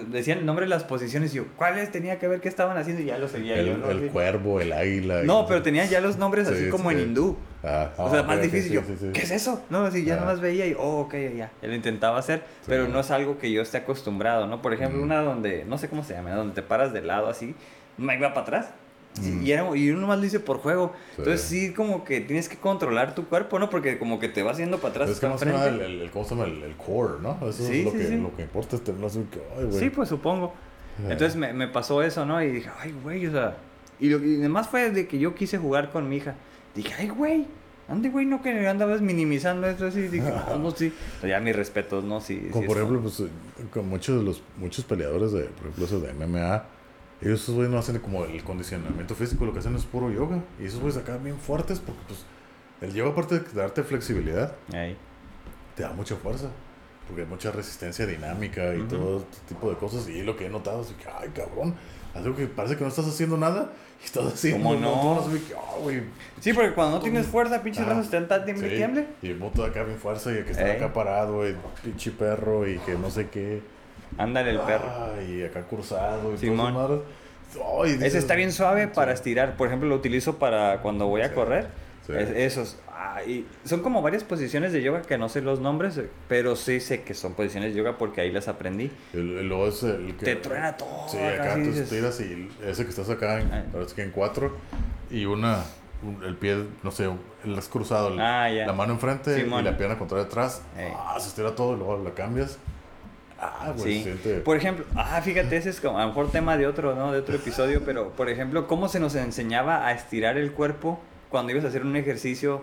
S2: decían el nombre de las posiciones, y yo, ¿cuáles tenía que ver qué estaban haciendo? Y ya lo seguía yo,
S1: El,
S2: ¿no?
S1: el cuervo, el águila.
S2: No, pero tenían ya los nombres así
S1: Sí,
S2: como
S1: sí.
S2: en hindú.
S1: Ah,
S2: O sea,
S1: ah,
S2: más difícil. yo. ¿qué es eso? No, así ya
S1: Ah.
S2: nomás veía y, oh, ok, ya. Ya lo intentaba hacer, pero no es algo que yo esté acostumbrado, ¿no? Por ejemplo,
S1: Mm.
S2: una donde, no sé cómo se llama, donde te paras de lado así, me iba para atrás.
S1: Mm.
S2: y, era, y uno nomás lo hice por juego.
S1: Sí.
S2: Entonces, sí, como que tienes que controlar tu cuerpo, ¿no? Porque como que te vas yendo para atrás
S1: Es que más nada el, el, el- ¿cómo se llama? El, el core, ¿no? Eso
S2: Sí,
S1: es lo,
S2: sí,
S1: que, lo que importa es tenerlo así que, ay, güey.
S2: Sí, pues supongo.
S1: Ah.
S2: Entonces me, me pasó eso, ¿no? Y dije, ay, güey, o sea. Y lo y además fue de que yo quise jugar con mi hija. Dije, ay, güey, ande, güey, no que andabas minimizando eso así. Dije, [laughs] no, no, sí. Ya mis respetos, ¿no? Sí.
S1: Como
S2: sí
S1: por ejemplo, pues, eh, con muchos de los muchos peleadores de, por ejemplo, esos de MMA, ellos esos güeyes no hacen como el condicionamiento físico, lo que hacen es puro yoga. Y esos güeyes acá bien fuertes porque pues el yoga aparte de darte flexibilidad,
S2: Ahí.
S1: te da mucha fuerza. Porque hay mucha resistencia dinámica y
S2: Ujú.
S1: todo este tipo de cosas. Y lo que he notado es que, ay, cabrón, algo que parece que no estás haciendo nada y estás haciendo
S2: ¿Cómo no?
S1: montón, que, ah, güey.
S2: Sí, porque cuando no tienes fuerza, pinches brazos te dan tiemble.
S1: Y el moto acá bien fuerza y el que está acá parado, y pinche perro y que no sé qué.
S2: Ándale el perro.
S1: Ah, y acá cruzado y
S2: Simón.
S1: todo eso. Ay,
S2: Ese
S1: dices,
S2: está bien suave para
S1: sí.
S2: estirar. Por ejemplo, lo utilizo para cuando voy a
S1: Sí,
S2: correr.
S1: sí.
S2: Es- esos. Ah, y son como varias posiciones de yoga que no sé los nombres, eh, pero sí sé que son posiciones de yoga porque ahí las aprendí.
S1: Luego es el que.
S2: Te truena todo.
S1: Sí,
S2: acá,
S1: tú
S2: dices,
S1: estiras y ese que estás acá, en,
S2: Ay.
S1: parece que en cuatro, y una. un- el pie, no sé, el has cruzado,
S2: Ah,
S1: la mano enfrente
S2: Simón.
S1: y la pierna contra atrás. Ah, se estira todo y luego la cambias. Ah,
S2: Sí.
S1: siente.
S2: Por ejemplo, ah, fíjate, ese es como a lo mejor tema de otro, ¿no? De otro episodio, pero por ejemplo, ¿cómo se nos enseñaba a estirar el cuerpo cuando ibas a hacer un ejercicio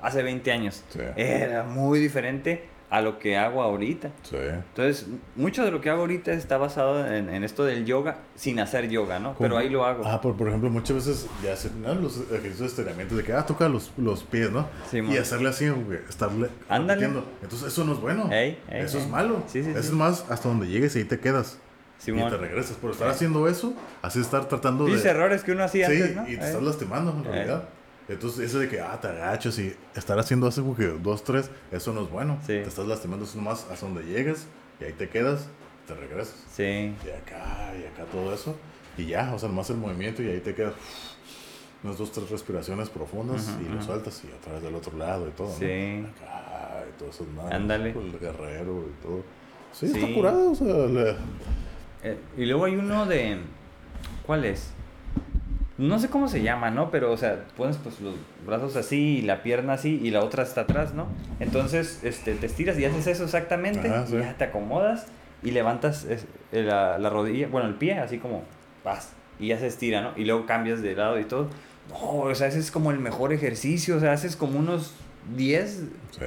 S2: hace 20 años.
S1: Sí.
S2: Era muy diferente a lo que hago ahorita.
S1: Sí.
S2: Entonces, mucho de lo que hago ahorita está basado en, en esto del yoga sin hacer yoga, ¿no? Pero ahí lo hago.
S1: Ah, por, por ejemplo, muchas veces ya hacen ¿no? los ejercicios de estiramiento de que, ah, toca los, los pies, ¿no?
S2: Sí,
S1: y hacerle así, güey, estarle
S2: Ándale.
S1: Entonces, eso no es bueno.
S2: Ey, ey,
S1: eso es malo.
S2: Sí, sí,
S1: eso es más hasta donde llegues y ahí te quedas.
S2: Simón.
S1: Y te regresas. Por estar haciendo eso, así estar tratando de.
S2: Errores que uno hacía
S1: sí,
S2: antes, ¿no?
S1: y te estás lastimando en realidad. Entonces, eso de que, ah, te agachas y estar haciendo como que dos, tres, eso no es bueno.
S2: Sí.
S1: Te estás lastimando, eso nomás hasta donde llegues y ahí te quedas, te regresas.
S2: Sí.
S1: Y acá, y acá todo eso. Y ya, o sea, nomás el movimiento y ahí te quedas. Unas dos, tres respiraciones profundas y lo
S2: ujú.
S1: sueltas y otra vez del otro lado y todo. ¿no?
S2: Sí.
S1: Acá y todo eso, madre,
S2: Ándale.
S1: El guerrero y todo. Sí,
S2: Sí.
S1: está curado, o sea, le-
S2: Eh, y luego hay uno de. ¿Cuál es? No sé cómo se llama, ¿no? Pero, o sea, pones pues los brazos así y la pierna así y la otra está atrás, ¿no? Entonces, este, te estiras y haces eso exactamente
S1: Ajá, sí.
S2: y ya te acomodas y levantas es- eh, la, la rodilla, bueno, el pie, así como vas y ya se estira, ¿no? Y luego cambias de lado y todo. No, o sea, ese es como el mejor ejercicio, o sea, haces como unos 10
S1: Sí.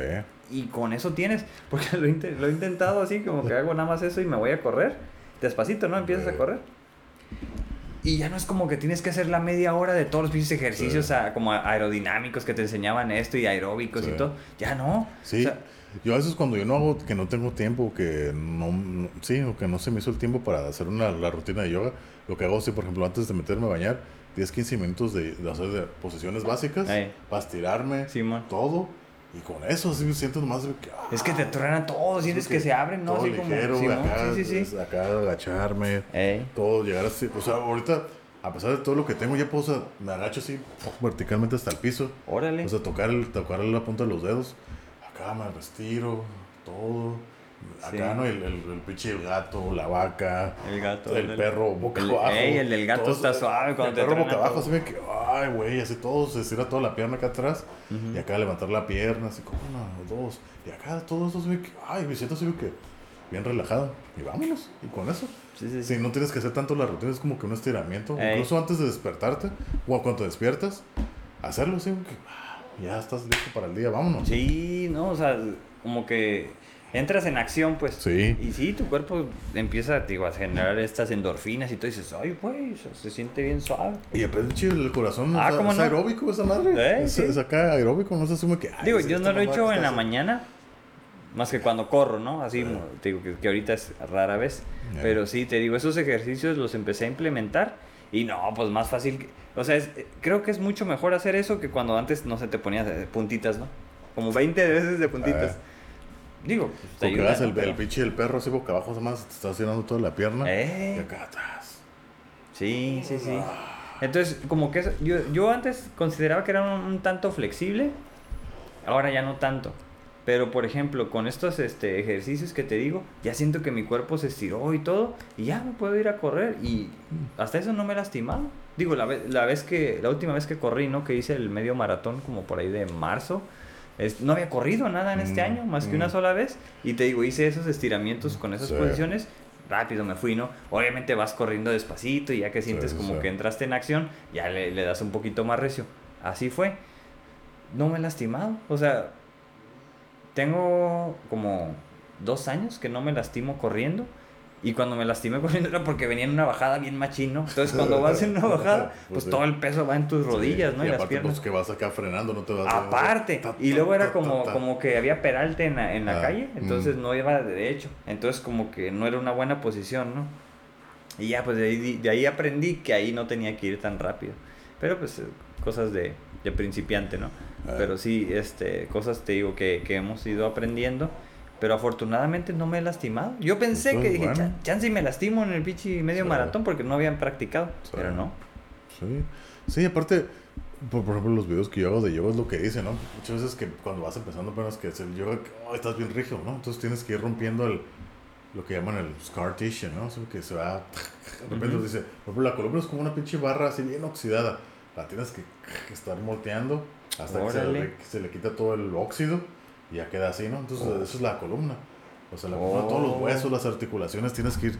S2: y con eso tienes, porque [laughs] lo, lo he intentado así, como que hago nada más eso y me voy a correr. Despacito, ¿no? Empiezas a correr. Y ya no es como que tienes que hacer la media hora de todos los ejercicios
S1: Sí.
S2: a- como aerodinámicos que te enseñaban esto y aeróbicos
S1: Sí.
S2: y todo. Ya no.
S1: Sí.
S2: O sea,
S1: yo a veces cuando yo no hago, que no tengo tiempo, que no, no- sí, o que no se me hizo el tiempo para hacer una, la rutina de yoga, lo que hago es, por ejemplo, antes de meterme a bañar, 10, 15 minutos de, de hacer de posiciones básicas, para estirarme, todo, y con eso así me siento más de que, ah,
S2: Es que te truenan todo, sientes que, se abren, ¿no?
S1: todo
S2: Así como.
S1: ligero,
S2: Simón,
S1: acá,
S2: sí, sí, sí.
S1: acá agacharme,
S2: Ey.
S1: todo, llegar así, o sea, ahorita, a pesar de todo lo que tengo, ya puedo, o sea, me agacho así, verticalmente hasta el piso,
S2: Órale.
S1: o sea, tocar, el, tocar la punta de los dedos. Acá me retiro, todo. Acá,
S2: Sí.
S1: ¿no? El, el, el pinche gato, la vaca,
S2: el gato.
S1: el perro boca
S2: El-
S1: abajo.
S2: ey, el del gato está suave cuando
S1: El
S2: te
S1: perro boca abajo, así me que, ay, güey, así todo, se estira toda la pierna acá atrás. Y acá levantar la pierna, así como una, dos. Y acá todo eso se ve que, ay, me siento así que bien relajado. Y vámonos, y con eso.
S2: Sí, sí, sí.
S1: Si no tienes que hacer tanto la rutina, es como que un estiramiento.
S2: Ey.
S1: Incluso antes de despertarte, o cuando te despiertas, hacerlo así, que ah, ya estás listo para el día, vámonos.
S2: Sí, no, o sea, como que entras en acción, pues.
S1: Sí.
S2: Y sí, tu cuerpo empieza digo, a generar estas endorfinas y tú dices, ay, güey, sea, se siente bien suave.
S1: Y aparte, chido, el corazón
S2: Ah,
S1: es,
S2: ¿cómo
S1: es
S2: no?
S1: aeróbico esa madre.
S2: Eh,
S1: es,
S2: sí.
S1: es acá aeróbico, no se asume que. ay,
S2: Digo, yo no lo he hecho en la
S1: está
S2: mañana, más que cuando corro, ¿no? Así,
S1: Sí.
S2: mo- te digo que, que ahorita es rara vez. Pero sí, te digo, esos ejercicios los empecé a implementar y no, pues más fácil. que- o sea, es- creo que es mucho mejor hacer eso que cuando antes, no se te ponías eh, puntitas, ¿no? Como 20 veces de puntitas.
S1: Ah.
S2: Digo, pues, te
S1: Porque
S2: ayuda,
S1: el,
S2: Pero-
S1: el pinche del perro así boca abajo, además te está haciendo toda la pierna.
S2: Eh.
S1: Y acá atrás.
S2: Sí, sí, sí. Entonces, como que yo, yo antes consideraba que era un, un tanto flexible, ahora ya no tanto. Pero, por ejemplo, con estos este, ejercicios que te digo, ya siento que mi cuerpo se estiró y todo, y ya me puedo ir a correr, y hasta eso no me he lastimado. Digo, la, vez, la vez que, la última vez que corrí, ¿no? Que hice el medio maratón como por ahí de marzo, es- no había corrido nada en este
S1: Mm,
S2: año, más que
S1: mm.
S2: una sola vez, y te digo, hice esos estiramientos con esas
S1: Sí.
S2: posiciones, rápido me fui, ¿no? Obviamente vas corriendo despacito y ya que sientes
S1: sí,
S2: como
S1: sí.
S2: que entraste en acción, ya le, le das un poquito más recio. Así fue. No me he lastimado. O sea, tengo como dos años que no me lastimo corriendo. Y cuando me lastimé corriendo era porque venía en una bajada bien machino. Entonces cuando [laughs] vas en una bajada,
S1: Pues
S2: pues todo el peso va en tus rodillas,
S1: Sí,
S2: ¿no?
S1: Y,
S2: Y, las
S1: aparte,
S2: piernas.
S1: pues que vas acá frenando, no te vas
S2: Aparte, y luego era como, como que había peralte en la, en la
S1: Ah,
S2: calle, entonces
S1: mm.
S2: no iba de derecho, entonces como que no era una buena posición, ¿no? Y ya, pues de ahí, de ahí aprendí que ahí no tenía que ir tan rápido, pero pues eh, cosas de, de principiante, ¿no?
S1: Ah.
S2: Pero sí, este, cosas te digo que, que hemos ido aprendiendo, pero afortunadamente no me he lastimado. Yo pensé que
S1: es
S2: dije,
S1: bueno.
S2: "Chan- chance y me lastimo en el pinche medio
S1: Sí.
S2: maratón porque no habían practicado,
S1: Sí.
S2: pero no.
S1: Sí, sí aparte, por, por ejemplo, los videos que yo hago de yoga es lo que dicen, ¿no? Muchas veces que cuando vas empezando apenas que hacer yoga, que, oh, estás bien rígido, ¿no? Entonces tienes que ir rompiendo el, lo que llaman el scar tissue, ¿no? O sea, que se va, de repente
S2: Ujú.
S1: dice, por ejemplo, la columna es como una pinche barra así bien oxidada. La tienes que, que estar molteando hasta que se, le, que se le quita todo el óxido y ya queda así, ¿no? Entonces,
S2: Oh.
S1: eso es la columna. O sea, la columna, todos los
S2: Oh.
S1: huesos, las articulaciones, tienes que ir,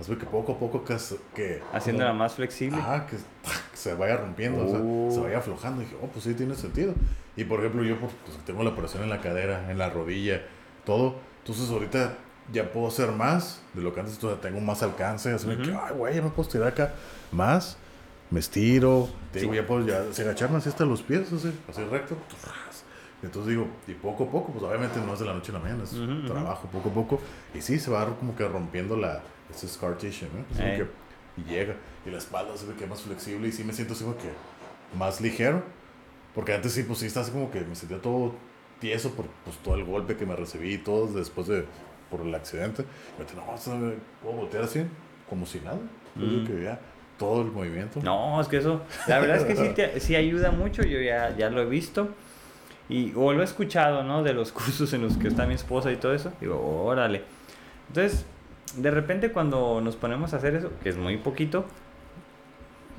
S1: así que poco a poco que... que
S2: Haciéndola
S1: como-
S2: más flexible.
S1: Ajá, que, que [laughs] se vaya rompiendo, o sea,
S2: Uh.
S1: se vaya aflojando. Y dije, oh, pues sí, tiene sentido. Y por ejemplo, yo pues, tengo la operación en la cadera, en la rodilla, todo. Entonces ahorita ya puedo hacer más de lo que antes sea, tengo más alcance. Así que,
S2: Ujú.
S1: ay, güey, ya me puedo estirar acá más. Me estiro, te
S2: Sí.
S1: digo, ya puedo ya, se agacharme así hasta los pies, así, así recto. Entonces digo, y poco a poco, pues obviamente no es de la noche a la mañana, es
S2: Ujú, ujú.
S1: trabajo poco a poco. Y sí, se va como que rompiendo la, ese scar tissue, ¿no? Así
S2: Eh.
S1: que- y llega, y la espalda se ve que es más flexible y sí me siento así como que más ligero. Porque antes sí, pues sí, está así como que me sentía todo tieso por pues, todo el golpe que me recibí y todo después de, por el accidente. Y ahorita, no, o sea, me puedo voltear así, como si nada.
S2: Mm.
S1: que ya, todo el movimiento.
S2: No, es que eso, la verdad es que sí, te- sí ayuda mucho, yo ya, ya lo he visto. Y, o lo he escuchado, ¿no? De los [laughs] cursos en los que está mi esposa y todo eso. Digo, órale. Entonces, de repente cuando nos ponemos a hacer eso, que es muy poquito,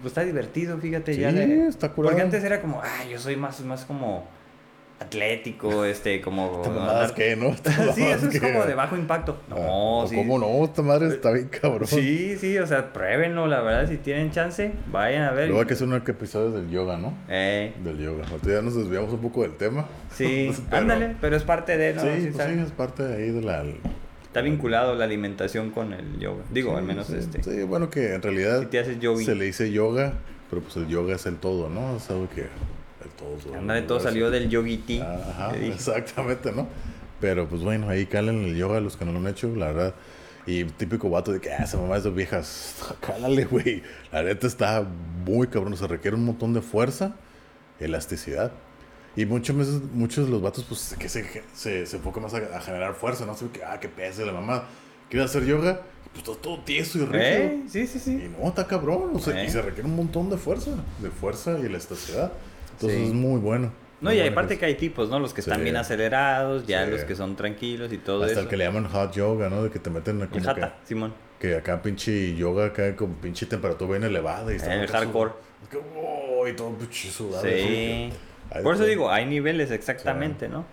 S2: pues está divertido, fíjate. ya
S1: Sí,
S2: de-
S1: está curado.
S2: Porque antes era como, ah, yo soy más, más como atlético, este, como... [laughs] Andar-
S1: que, ¿no? [laughs]
S2: Sí, eso es
S1: que-
S2: como de bajo impacto.
S1: Ah,
S2: No, sí.
S1: ¿Cómo no? Esta madre está bien cabrón.
S2: Sí, sí, o sea, pruébenlo, la verdad, si tienen chance, vayan a ver.
S1: Luego hay que hacer un episodio del yoga, ¿no?
S2: Eh,
S1: Del yoga. Ahorita ya nos desviamos un poco del tema.
S2: sí, [laughs]
S1: Pero-
S2: ándale, pero es parte de, ¿no?
S1: sí,
S2: Sí,
S1: pues sí, es parte de ahí de la...
S2: Está vinculado la alimentación con el yoga. Digo,
S1: Sí,
S2: al menos
S1: sí,
S2: este.
S1: Sí, bueno, que en realidad
S2: Si te haces
S1: se le dice yoga, pero pues el yoga es el todo, ¿no? Es algo que todo.
S2: Ándale, todo salió del yogi tea.
S1: Ah, Ajá, exactamente, ¿no? Pero pues bueno, ahí calen el yoga los que no lo han hecho, la verdad. Y típico vato de que, ah, esa mamá es de viejas. [laughs] Cálale, güey. La neta está muy cabrón. Se requiere un montón de fuerza, elasticidad. Y muchas veces, muchos de los vatos, pues, que se, se, se enfocan más a, a generar fuerza, ¿no? Ve que, ah, qué pese la mamá. ¿Quieres hacer yoga? Pues estás todo tieso y rígido.
S2: Eh, sí, sí, sí.
S1: Y no, está cabrón. O sea,
S2: Eh.
S1: y se requiere un montón de fuerza. De fuerza y elasticidad. Entonces
S2: Sí.
S1: es muy bueno.
S2: No,
S1: Muy
S2: y
S1: bueno
S2: aparte que hay tipos, ¿no? Los que están bien acelerados, ya
S1: Sí.
S2: los que son tranquilos y todo
S1: Hasta
S2: eso.
S1: el que le llaman hot yoga, ¿no? De que te meten
S2: El
S1: como que,
S2: jata, Simón.
S1: que acá pinche yoga acá con pinche temperatura bien elevada y está
S2: El
S1: acá
S2: hardcore.
S1: sud- es que, oh, y todo pinche sudado.
S2: Sí.
S1: que-
S2: Por eso digo, hay niveles exactamente, ¿no?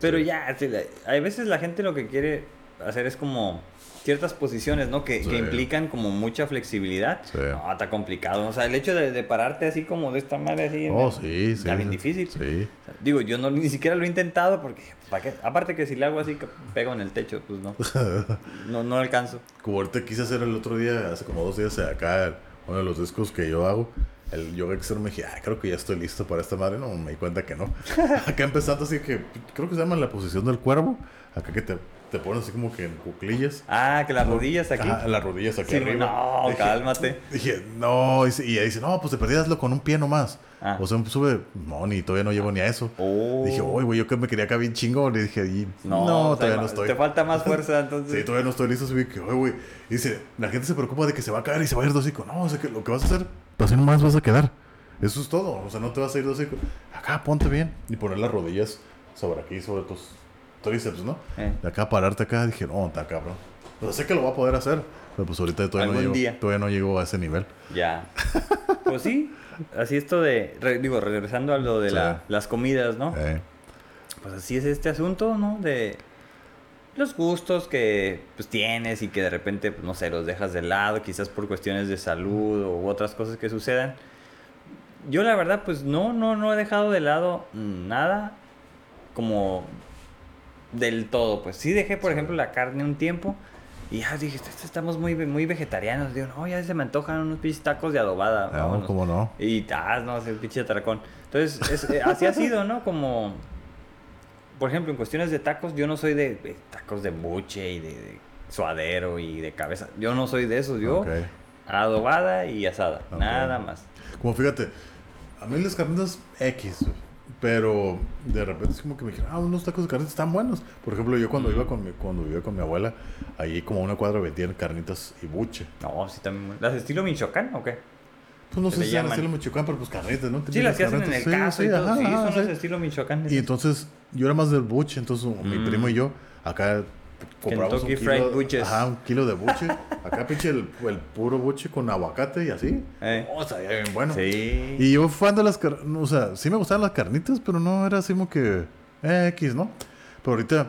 S2: Pero
S1: Sí.
S2: ya, la- hay veces la gente lo que quiere hacer es como ciertas posiciones, ¿no? Que,
S1: Sí.
S2: que implican como mucha flexibilidad.
S1: Sí.
S2: No, está complicado. O sea, el hecho de, de pararte así como de esta manera así.
S1: Oh,
S2: ¿no?
S1: sí, sí.
S2: Está bien difícil.
S1: Sí.
S2: O sea, digo, yo no ni siquiera lo he intentado porque, ¿para qué? Aparte que si le hago así, pego en el techo, pues no. [laughs] No, no alcanzo.
S1: Como ahorita quise hacer el otro día, hace como dos días, acá, uno de los discos que yo hago, el yoga externo, me dije, ah, creo que ya estoy listo para esta madre. No, me di cuenta que no. [laughs] acá empezando así que, creo que se llama la posición del cuervo. Acá que te, te pones así como que en cuclillas.
S2: Ah, que las rodillas aquí.
S1: Ajá, las rodillas aquí
S2: Sí,
S1: arriba.
S2: no,
S1: Dije-
S2: cálmate.
S1: Dije, no, y, ella dice, no, pues te perdí, hazlo con un pie nomás.
S2: Ah.
S1: O sea, sube, no, ni todavía no llego ni a eso.
S2: Oh.
S1: Dije, uy, güey, yo que me quería acá bien chingón. Y dije, y,
S2: No,
S1: todavía no estoy.
S2: Te falta más fuerza, entonces.
S1: Sí, todavía no estoy listo. Así que, "Oye, güey. Y dice, la gente se preocupa de que se va a caer y se va a ir de hocico. No, o sea, que lo que vas a hacer, pues así nomás vas a quedar. Eso es todo. O sea, no te vas a ir de hocico. Acá, ponte bien. Y poner las rodillas sobre aquí, sobre tus tríceps, ¿no?
S2: Eh.
S1: De acá, pararte acá. Dije, no, está cabrón. O sea, sé que lo voy a poder hacer. Pero pues ahorita todavía no, llego,
S2: día.
S1: todavía no llego a ese nivel.
S2: Ya. Pues sí. Así esto de. re- digo, regresando a lo de
S1: Sí.
S2: la- las comidas, ¿no?
S1: Eh,
S2: Pues así es este asunto, ¿no? De los gustos que pues tienes y que de repente, pues, no sé, los dejas de lado, quizás por cuestiones de salud u otras cosas que sucedan. Yo la verdad, pues no, no, no he dejado de lado nada como del todo. Pues sí dejé, por
S1: Sí.
S2: ejemplo, la carne un tiempo. Y ya dije, "Est- estamos muy, muy vegetarianos. Digo, no, ya se me antojan unos pinches tacos de adobada.
S1: no,
S2: vámonos".
S1: ¿cómo no?
S2: Y ah, no, es el pinche atracón. Entonces, es- eh, así ha sido, ¿no? Como, por ejemplo, en cuestiones de tacos, yo no soy de, de tacos de buche y de, de suadero y de cabeza. Yo no soy de esos. Yo, adobada y asada. Nada más.
S1: Como fíjate, a mí las carnitas X, pero de repente es como que me dijeron, ah, unos tacos de carnitas están buenos. Por ejemplo, yo cuando iba con mi, cuando vivía con mi abuela, ahí como una cuadra vendían carnitas y buche.
S2: No, sí también. ¿Las estilo Michoacán o qué?
S1: Pues no sé si eran estilo Michoacán, pero pues carnitas, ¿no?
S2: Sí, las que hacen en el
S1: carnitas.
S2: caso
S1: Sí,
S2: y
S1: sí,
S2: todo.
S1: ajá,
S2: sí, son
S1: sí.
S2: las estilo Michoacán.
S1: Y entonces yo era más del buche, entonces mi
S2: Mm.
S1: primo y yo acá compramos un kilo,
S2: Fried Buches.
S1: ajá, un kilo de buche. [laughs] acá pinche el, el puro buche con aguacate y así.
S2: Eh.
S1: O sea, ya bien bueno.
S2: Sí.
S1: Y yo fan de las carnitas, o sea, sí me gustaban las carnitas, pero no era así como que eh, X, ¿no? Pero ahorita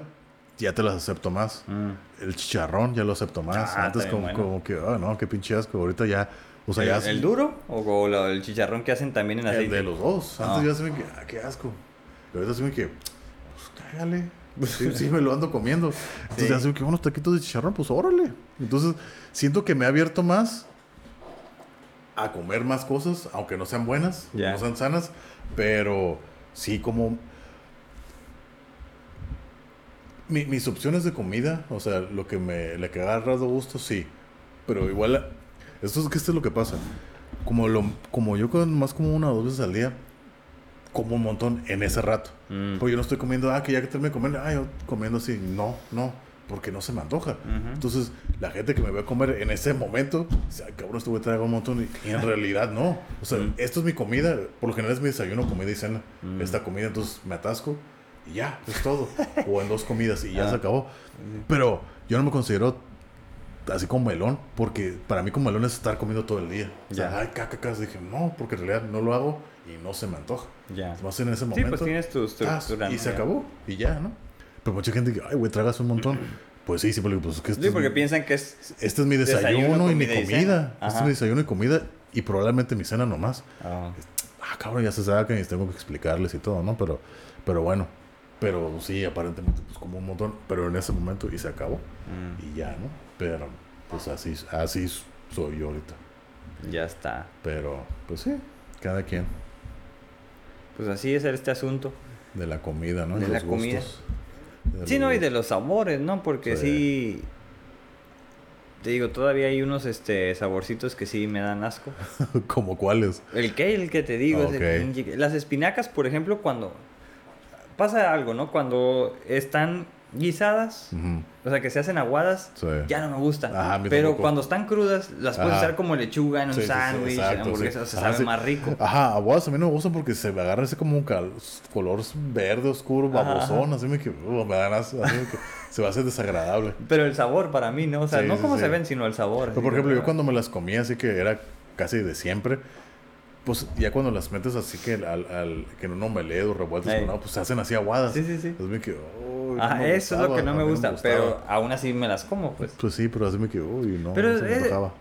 S1: ya te las acepto más.
S2: Mm.
S1: El chicharrón ya lo acepto más.
S2: Ah,
S1: Antes como,
S2: bueno.
S1: como que, ah, no, qué pinche asco. Ahorita ya O sea,
S2: ¿El,
S1: ya...
S2: el duro o, lo- el chicharrón que hacen también en
S1: El
S2: aceite?
S1: de los dos. Antes ya se me que, ah, qué asco. Y ahorita se me que, pues cágale. Sí, [laughs] sí, me lo ando comiendo. Entonces
S2: Sí.
S1: me que unos taquitos de chicharrón, pues órale. Entonces siento que me ha abierto más a comer más cosas, aunque no sean buenas, no sean sanas, pero sí como mi- mis opciones de comida, o sea, lo que me le que agarra de gusto, sí, pero igual esto es que esto es lo que pasa. Como lo como yo con más como una o dos veces al día como un montón en ese rato.
S2: Mm.
S1: Pues yo no estoy comiendo, ah, que ya que terminé de comer, ah, yo comiendo así. No, no, porque no se me antoja.
S2: Ujú.
S1: Entonces, la gente que me ve a comer en ese momento, dice, ay, cabrón, este güey traga un montón. Y, y en [laughs] realidad no. O sea,
S2: Mm.
S1: esto es mi comida. Por lo general es mi desayuno, comida y cena.
S2: Mm.
S1: Esta comida, entonces me atasco y ya, es todo. [laughs] o en dos comidas y ya
S2: Ah.
S1: se acabó. Pero yo no me considero así como melón, porque para mí como melón es estar comiendo todo el día. O sea,
S2: Ya.
S1: ay, caca, caca. Dije, no, porque en realidad no lo hago y no se me antoja.
S2: Ya.
S1: Más en ese
S2: Sí,
S1: momento.
S2: pues tienes tu
S1: Ah,
S2: estructura.
S1: y se
S2: Ya.
S1: acabó. Y ya, ¿no? Pero mucha gente que, ay, güey, tragas un montón. Pues sí, sí, porque pues, que este,
S2: Sí,
S1: es,
S2: porque piensan que es...
S1: este es mi desayuno,
S2: desayuno,
S1: y mi
S2: comida y.
S1: Este es mi desayuno y comida y probablemente mi cena nomás.
S2: Ah,
S1: Ah, cabrón, ya se saben y tengo que explicarles y todo, ¿no? Pero, pero bueno. Pero sí, aparentemente, pues como un montón. Pero en ese momento y se acabó.
S2: mm,
S1: Y ya, ¿no? Pero, pues así, así soy yo ahorita.
S2: ya está.
S1: Pero, pues sí, cada quien.
S2: Pues así es este asunto.
S1: De la comida, ¿no?
S2: De la
S1: los
S2: comida.
S1: gustos. De
S2: Sí,
S1: los
S2: no, y de los sabores, ¿no? Porque
S1: Sí.
S2: sí... Te digo, todavía hay unos este, saborcitos que sí me dan asco. [laughs]
S1: ¿Como cuáles?
S2: El kale que te digo, es el las espinacas, por ejemplo, cuando pasa algo, ¿no? Cuando están guisadas,
S1: Ujú,
S2: o sea, que se hacen aguadas,
S1: Sí.
S2: ya no me gustan.
S1: Ajá,
S2: Pero
S1: tampoco.
S2: cuando están crudas, las puedes
S1: Ajá.
S2: usar como lechuga en un
S1: Sí, sí, sí,
S2: sándwich, en hamburguesa, o sea,
S1: Ajá,
S2: sabe
S1: sí.
S2: más rico.
S1: Ajá, aguadas a mí no me gustan porque se me agarra ese como un color verde oscuro, babosón, así me que uh, me dan así me que se va a hacer desagradable. [laughs]
S2: Pero el sabor para mí, ¿no? O sea, no como se ven, sino el sabor.
S1: Pero
S2: así
S1: por ejemplo, yo cuando me las comía así que era casi de siempre, pues ya cuando las metes así que al, al que en un omelette o revueltas con agua, pues se hacen así aguadas.
S2: Sí, sí, sí.
S1: Entonces me que, uy,
S2: Ajá,
S1: me
S2: eso es lo que no me gusta, pero aún así me las como, pues.
S1: Pues sí, pero así me que, uy, no,
S2: Pero,
S1: no se me antojaba.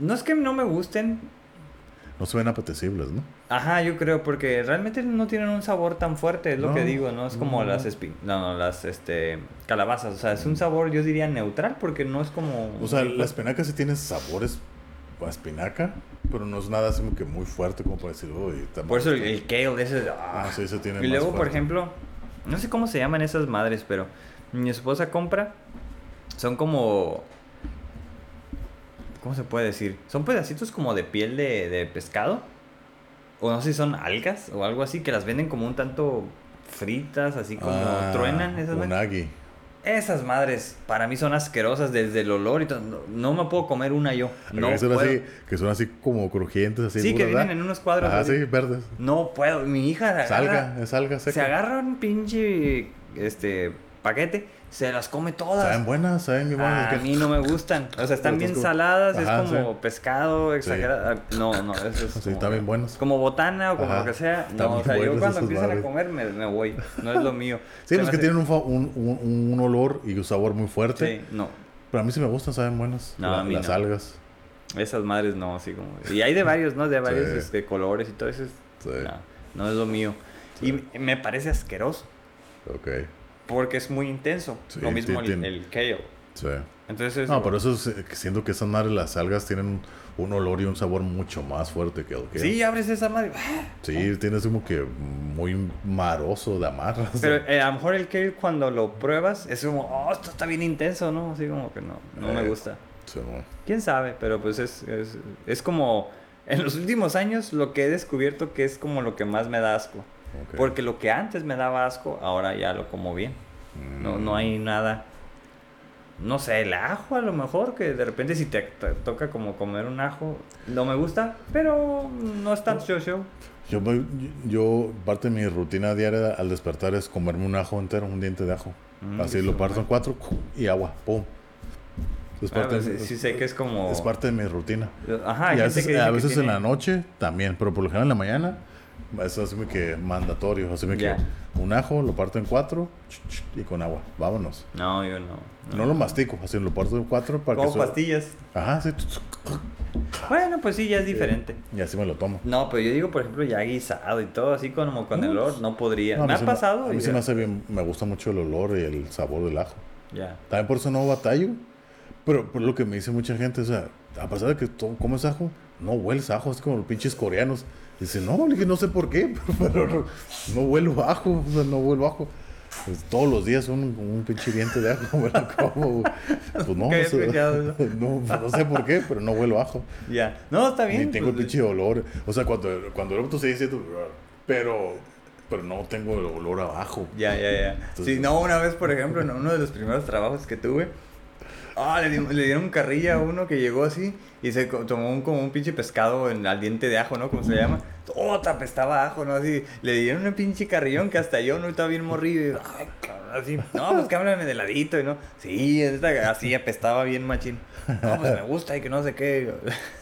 S2: No es que no me gusten,
S1: No se ven apetecibles, ¿no?
S2: Ajá, yo creo, porque realmente no tienen un sabor tan fuerte, es lo
S1: No,
S2: que digo, ¿no? Es como las espi no, no, las este calabazas, o sea, es un sabor yo diría neutral porque no es como
S1: O sea, la espinaca sí tiene sabores a espinaca, pero no es nada así como que muy fuerte como para decir, uy,
S2: por eso el,
S1: mal".
S2: el kale ese ah.
S1: Ah, sí, se tiene
S2: Y luego, por ejemplo, no sé cómo se llaman esas madres, pero mi esposa compra son como ¿Cómo se puede decir? Son pedacitos como de piel de, de pescado. O no sé si son algas o algo así, que las venden como un tanto fritas, así como
S1: Ah,
S2: truenan esas madres.
S1: Unagi.
S2: Esas madres para mí son asquerosas desde el olor y todo. No, no me puedo comer una yo. No
S1: que, son
S2: puedo.
S1: así, que son así como crujientes, así.
S2: sí, que vienen en unos cuadros.
S1: Ah,
S2: así.
S1: sí, verdes.
S2: No puedo. Mi hija agarra-
S1: Salga, es alga seca.
S2: se agarra un pinche este paquete, se las come todas.
S1: Saben buenas, saben bien buenas.
S2: a
S1: es que-
S2: mí no me gustan. O sea, están bien saladas,
S1: Ajá,
S2: es como
S1: sí.
S2: pescado exagerado. No, no, eso es.
S1: Sí,
S2: como,
S1: están bien buenas.
S2: Como botana o como
S1: Ajá,
S2: lo que sea. No, o sea, yo cuando empiezan a comer me, me voy. No es lo mío.
S1: Sí, los que
S2: hace-
S1: tienen un, un, un, un olor y un sabor muy fuerte.
S2: Sí, no.
S1: Pero a mí sí me gustan, saben buenas.
S2: No,
S1: La-
S2: a mí
S1: las
S2: no.
S1: algas.
S2: Esas madres no, así como. Y hay de varios, ¿no? De varios
S1: Sí.
S2: este, colores y todo eso. es-
S1: Sí.
S2: No, no es lo mío. Y me parece asqueroso.
S1: Ok.
S2: Porque es muy intenso.
S1: Sí,
S2: lo mismo el, kale.
S1: Sí.
S2: Entonces.
S1: No, pero eso es, eh, siento que esas madres, las algas, tienen un, olor y un sabor mucho más fuerte que el que.
S2: Sí, abres esa madre.
S1: Sí, tienes como que muy maroso de amarras.
S2: Pero [laughs] eh, a lo mejor el kale cuando lo pruebas es como, oh, esto está bien intenso, ¿no? Así como que no, no me
S1: Eh.
S2: gusta.
S1: Sí, bueno.
S2: ¿Quién sabe? Pero pues es, es, es como, en los últimos años lo que he descubierto que es como lo que más me da asco.
S1: Ok.
S2: Porque lo que antes me daba asco, ahora ya lo como bien. No, no hay nada. No sé, el ajo a lo mejor, que de repente si te, te toca como comer un ajo, no me gusta, pero no es tan show show.
S1: Yo, yo, parte de mi rutina diaria al despertar es comerme un ajo entero, un diente de ajo.
S2: Mm,
S1: Así lo parto en cuatro y agua, pum. Es
S2: Ah,
S1: parte,
S2: pues,
S1: de,
S2: sí, sé que es como...
S1: es parte de mi rutina.
S2: Ajá,
S1: y a veces, a veces en
S2: tiene-
S1: la noche también, pero por lo general en la mañana es así como que mandatorio. Así como que un ajo lo parto en cuatro y con agua. Vámonos.
S2: No, yo no.
S1: No, lo mastico, así lo parto en cuatro para
S2: Como
S1: que
S2: pastillas.
S1: Ajá, sí.
S2: Bueno, pues sí, ya es diferente.
S1: Y así me lo tomo.
S2: No, pero yo digo, por ejemplo, ya guisado y todo, así como con el
S1: No,
S2: olor, no podría.
S1: No,
S2: me ha pasado.
S1: A mí
S2: ya.
S1: me hace bien, me gusta mucho el olor y el sabor del ajo.
S2: Ya.
S1: También por eso no batallo. Pero por lo que me dice mucha gente, o sea, a pesar de que tú comes ajo, no hueles ajo, así como los pinches coreanos. Dice, no, le dije, no sé por qué, [laughs] pero no, no huelo a ajo, o sea, no huelo a ajo. Pues todos los días un, un pinche diente de ajo [laughs] me lo como. Pues no, no sé, [laughs] no, no sé por qué, pero no huelo a ajo.
S2: Ya. No, está bien.
S1: Ni tengo el
S2: pues,
S1: pinche olor. O sea, cuando, cuando el se dice, pero, pero no tengo el olor a ajo.
S2: Ya, ya, ya.
S1: Entonces-
S2: sí, no, una vez, por ejemplo, en uno de los primeros trabajos que tuve, ah, le, le dieron carrilla a uno que llegó así y se tomó un, como un pinche pescado en, al diente de ajo, ¿no? Como se llama. Todo apestaba ajo, ¿no? Así, le dieron un pinche carrillón que hasta yo no estaba bien morrido. Y, ay, cabrón, así, no, pues que háblame de ladito, y no. Sí, esta- así apestaba bien machín. No, pues me gusta y que no sé qué.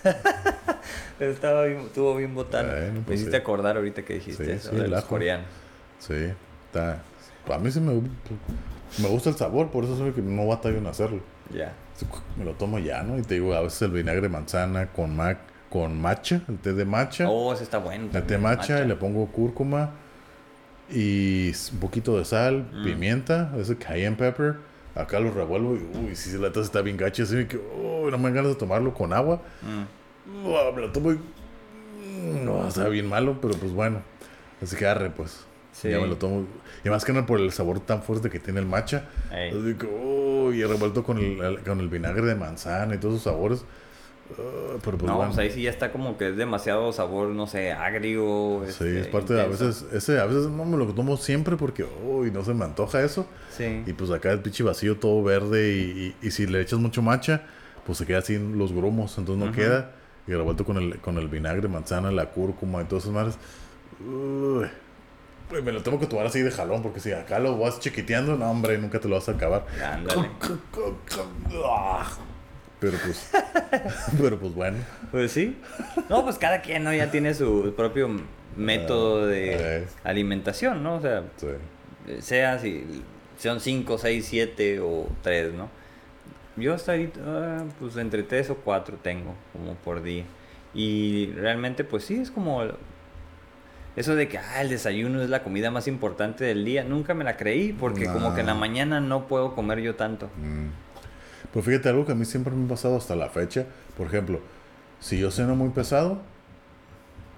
S2: [laughs] Estaba bien, estuvo bien botano.
S1: Bueno,
S2: me
S1: pues
S2: hiciste
S1: sí.
S2: acordar ahorita que dijiste
S1: Sí,
S2: eso
S1: sí,
S2: de
S1: el
S2: los
S1: ajo.
S2: coreanos.
S1: Sí, está. A mí sí me, me gusta el sabor, por eso soy que no batallo en hacerlo.
S2: Ya.
S1: Me lo tomo ya, ¿no? Y te digo, a veces el vinagre de manzana con, ma con matcha, el té de matcha.
S2: Oh, ese está bueno.
S1: el té
S2: también,
S1: matcha, y le pongo cúrcuma y un poquito de sal,
S2: Mm.
S1: pimienta, ese cayenne pepper. Acá lo revuelvo y, uy, si la taza está bien gacha, así que, uy, no me dan ganas de tomarlo con agua.
S2: Mm.
S1: Me lo tomo y, mm, no, está bien malo, pero pues bueno. Así que arre, pues.
S2: Sí.
S1: Ya me lo tomo. Y más que nada por el sabor tan fuerte que tiene el matcha. Que, uy, y revuelto con el, con el vinagre de manzana y todos esos sabores. Pero pues
S2: no,
S1: bueno.
S2: pues ahí sí ya está como que es demasiado sabor, no sé, agrio.
S1: Sí,
S2: este,
S1: es parte de a veces, ese a veces no me lo tomo siempre porque, uy, no se me antoja eso.
S2: Sí.
S1: Y pues acá el pinche vacío todo verde y, y- y si le echas mucho matcha, pues se queda sin los grumos, entonces no queda. Y revuelto con el, con el vinagre, manzana, la cúrcuma y todas esas madres. Uy, Uy, me lo tengo que tomar así de jalón porque si acá lo vas chiquiteando, no hombre, nunca te lo vas a acabar.
S2: Ándale.
S1: Pero pues, [laughs] pero pues bueno.
S2: Pues sí. No, pues cada quien, ¿no? Ya tiene su propio método de
S1: Eh.
S2: alimentación, ¿no? O sea,
S1: Sí.
S2: sea si son 5, 6, 7 o 3, ¿no? Yo hasta ahorita, ah, pues entre 3 o 4 tengo, como por día. Y realmente, pues sí, es como eso de que ah, el desayuno es la comida más importante del día. Nunca me la creí, porque como que en la mañana no puedo comer yo tanto.
S1: Mm. Pues fíjate, algo que a mí siempre me ha pasado hasta la fecha. Por ejemplo, si yo ceno muy pesado,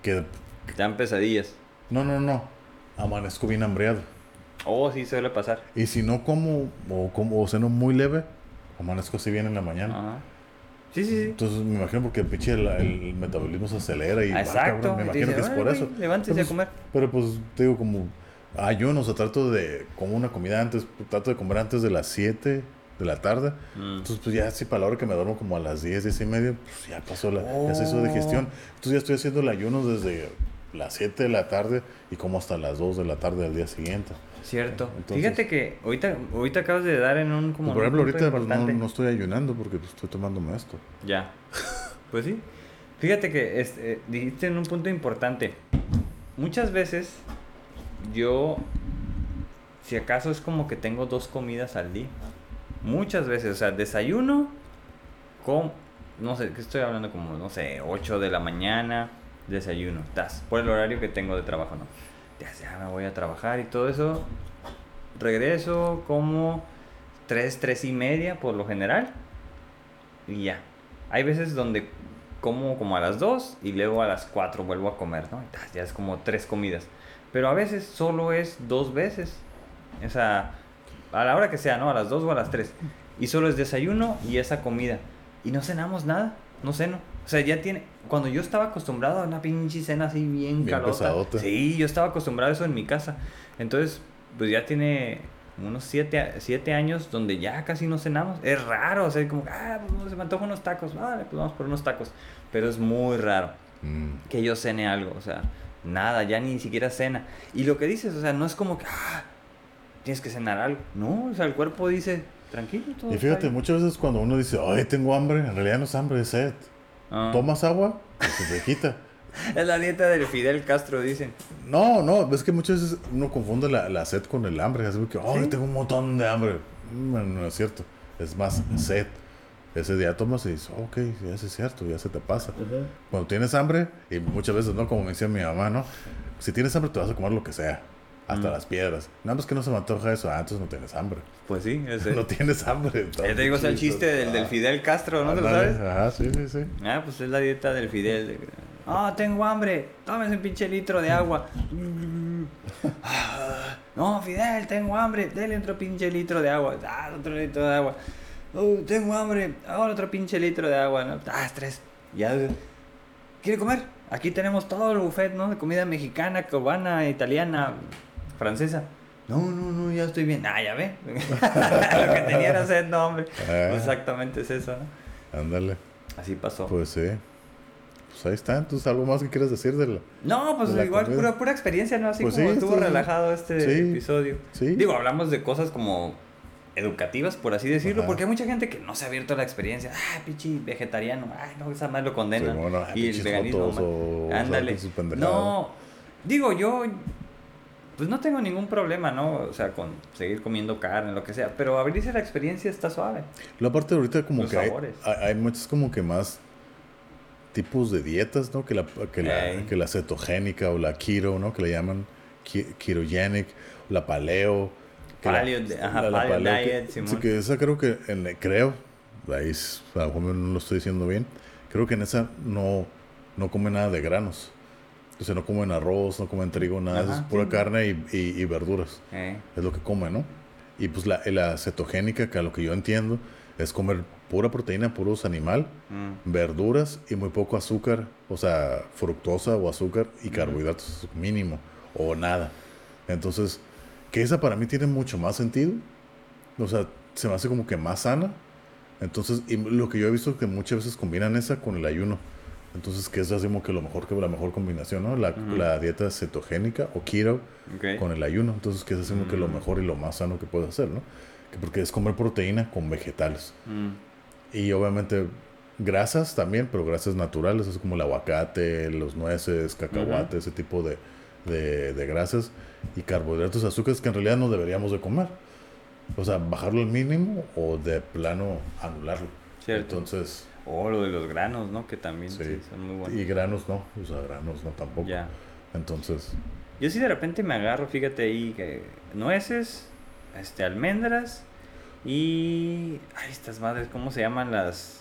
S1: que...
S2: Te dan pesadillas.
S1: No, no, no. Amanezco bien hambriado.
S2: Oh, sí, suele pasar.
S1: Y si no como o, como, o ceno muy leve, amanezco así bien en la mañana.
S2: Ajá. Sí, sí, sí.
S1: Entonces me imagino porque el pinche el, el metabolismo se acelera y...
S2: Exacto.
S1: cabrón, me imagino
S2: dice,
S1: que es
S2: "Ay,
S1: por eso.
S2: levántese
S1: Pero
S2: a comer.
S1: Pero pues te digo como ayuno, o sea, trato de como una comida antes, trato de comer antes de las 7 de la tarde.
S2: Mm.
S1: Entonces, pues ya si para la hora que me duermo como a las 10, 10 y media, pues ya pasó la, ya se hizo
S2: Oh.
S1: digestión. Entonces ya estoy haciendo el ayuno desde las 7 de la tarde y como hasta las 2 de la tarde del día siguiente.
S2: Cierto.
S1: Entonces-
S2: Fíjate que ahorita, ahorita acabas de dar en un como
S1: Por ejemplo, ahorita no, no estoy ayunando porque pues, estoy tomándome esto.
S2: Ya. Pues sí. Fíjate que este, dijiste en un punto importante. Muchas veces yo, si acaso es como que tengo dos comidas al día. Muchas veces, o sea, desayuno con, no sé, que estoy hablando como, no sé, 8 de la mañana, desayuno, tas, por el horario que tengo de trabajo, ¿no? Ya, ya me voy a trabajar y todo eso. Regreso como 3, 3 y media por lo general. Y ya. Hay veces donde como como a las 2 y luego a las 4 vuelvo a comer, ¿no? Ya es como tres comidas. Pero a veces solo es dos veces. O sea, a la hora que sea, ¿no? A las 2 o a las 3. Y solo es desayuno y esa comida. Y no cenamos nada. No ceno. O sea, ya tiene... Cuando yo estaba acostumbrado a una pinche cena así bien,
S1: Bien
S2: calota.
S1: pesadota.
S2: Sí, yo estaba acostumbrado a eso en mi casa. Entonces, pues ya tiene unos 7 siete años donde ya casi no cenamos. Es raro, o sea, como, ah, pues se me antojan unos tacos. Vale, pues vamos por unos tacos. Pero es muy raro
S1: Mm.
S2: que yo cene algo, o sea, nada, ya ni siquiera cena. Y lo que dices, o sea, no es como que, ah, tienes que cenar algo. No, o sea, el cuerpo dice, tranquilo, todo
S1: Y fíjate,
S2: bien".
S1: muchas veces cuando uno dice, ay, tengo hambre, en realidad no es hambre, es sed.
S2: Ah.
S1: ¿Tomas agua? Se te quita.
S2: Es la dieta del Fidel Castro, dicen.
S1: No, no, es que muchas veces uno confunde la, la sed con el hambre. Así que, ay,
S2: ¿Sí?
S1: tengo un montón de hambre. No, no es cierto. Es más sed. ese día tomas y dices, ok, ya es cierto, ya se te pasa. Cuando tienes hambre, y muchas veces, ¿no? Como me decía mi mamá, ¿no? Si tienes hambre, te vas a comer lo que sea. Hasta
S2: Mm.
S1: las piedras. Nada más que no se me antoja eso. Ah, entonces no tienes hambre.
S2: Pues sí, ese. [laughs]
S1: No tienes hambre.
S2: Ya te digo, es el chiste del, del Fidel Castro, ¿no te lo sabes?
S1: Ajá, sí, sí, sí.
S2: Ah, pues es la dieta del Fidel. de- Ah, tengo hambre. Tómese un pinche litro de agua. Ah, [laughs] No, Fidel, tengo hambre. Dele otro pinche litro de agua. Ah, otro litro de agua. Oh, tengo hambre. Ahora otro pinche litro de agua. ¿no? Ah, tres. Ya. ¿Quiere comer? Aquí tenemos todo el buffet, ¿no? De comida mexicana, cubana, italiana, francesa. No, no, no, ya estoy bien. Ah, ya ve. [laughs] Lo que tenía era sed, no, hombre.
S1: Ah.
S2: Exactamente es eso, ¿no?
S1: Ándale.
S2: Así pasó.
S1: Pues sí. Pues ahí está. Entonces, ¿algo más que quieras decir de la...?
S2: No, pues
S1: de
S2: igual pura, pura experiencia, ¿no? Así
S1: Pues
S2: como
S1: sí,
S2: estuvo
S1: esto-
S2: relajado este
S1: sí.
S2: episodio.
S1: Sí.
S2: Digo, hablamos de cosas como educativas, por así decirlo,
S1: Ajá.
S2: porque hay mucha gente que no se ha abierto a la experiencia. Ah, pichi vegetariano. Ay, no, esa más lo condenan.
S1: Sí, bueno, ah,
S2: y el veganismo.
S1: o-
S2: Ándale.
S1: sea.
S2: No, digo, yo pues no tengo ningún problema, ¿no? O sea, con seguir comiendo carne, lo que sea, pero abrirse la experiencia está suave.
S1: La parte de ahorita como
S2: Los
S1: que hay, hay, muchos como que más tipos de dietas, ¿no? Que la, que la, que la cetogénica o la keto, ¿no? Que le llaman ketogenic, la paleo. que la-
S2: Paleo, ajá, paleo diet,
S1: que, sí, que esa creo que, en, creo, ahí es- a lo mejor no lo estoy diciendo bien, creo que en esa no, no come nada de granos. O sea, no comen arroz, no comen trigo, nada,
S2: Ajá,
S1: es pura
S2: sí.
S1: carne y, y- y verduras.
S2: Eh,
S1: Es lo que come, ¿no? Y pues la, la cetogénica, que a lo que yo entiendo, es comer pura proteína, puros animal,
S2: mm,
S1: verduras y muy poco azúcar, o sea, fructosa o azúcar y carbohidratos mínimo o nada. Entonces, que esa para mí tiene mucho más sentido. O sea, se me hace como que más sana. Entonces, y lo que yo he visto es que muchas veces combinan esa con el ayuno. Entonces, que es así como que lo mejor que la mejor combinación, ¿no? La,
S2: Ujú.
S1: la dieta cetogénica o keto
S2: ok.
S1: con el ayuno. Entonces, que es así como que lo
S2: Mm.
S1: mejor y lo más sano que puedes hacer, ¿no? Que porque es comer proteína con vegetales.
S2: Mm,
S1: Y obviamente grasas también, pero grasas naturales, es como el aguacate, los nueces, cacahuate, ese tipo de, de, de grasas. Y carbohidratos, azúcares que en realidad no deberíamos de comer. O sea, bajarlo al mínimo o de plano anularlo.
S2: Cierto.
S1: Entonces,
S2: O lo de los granos, ¿no? Que también
S1: Sí.
S2: sí, son muy buenos.
S1: y granos no, o sea, granos no tampoco.
S2: Ya.
S1: Entonces,
S2: Yo sí de repente me agarro, fíjate ahí, que nueces, este, almendras y... Ay, estas madres, ¿cómo se llaman las...?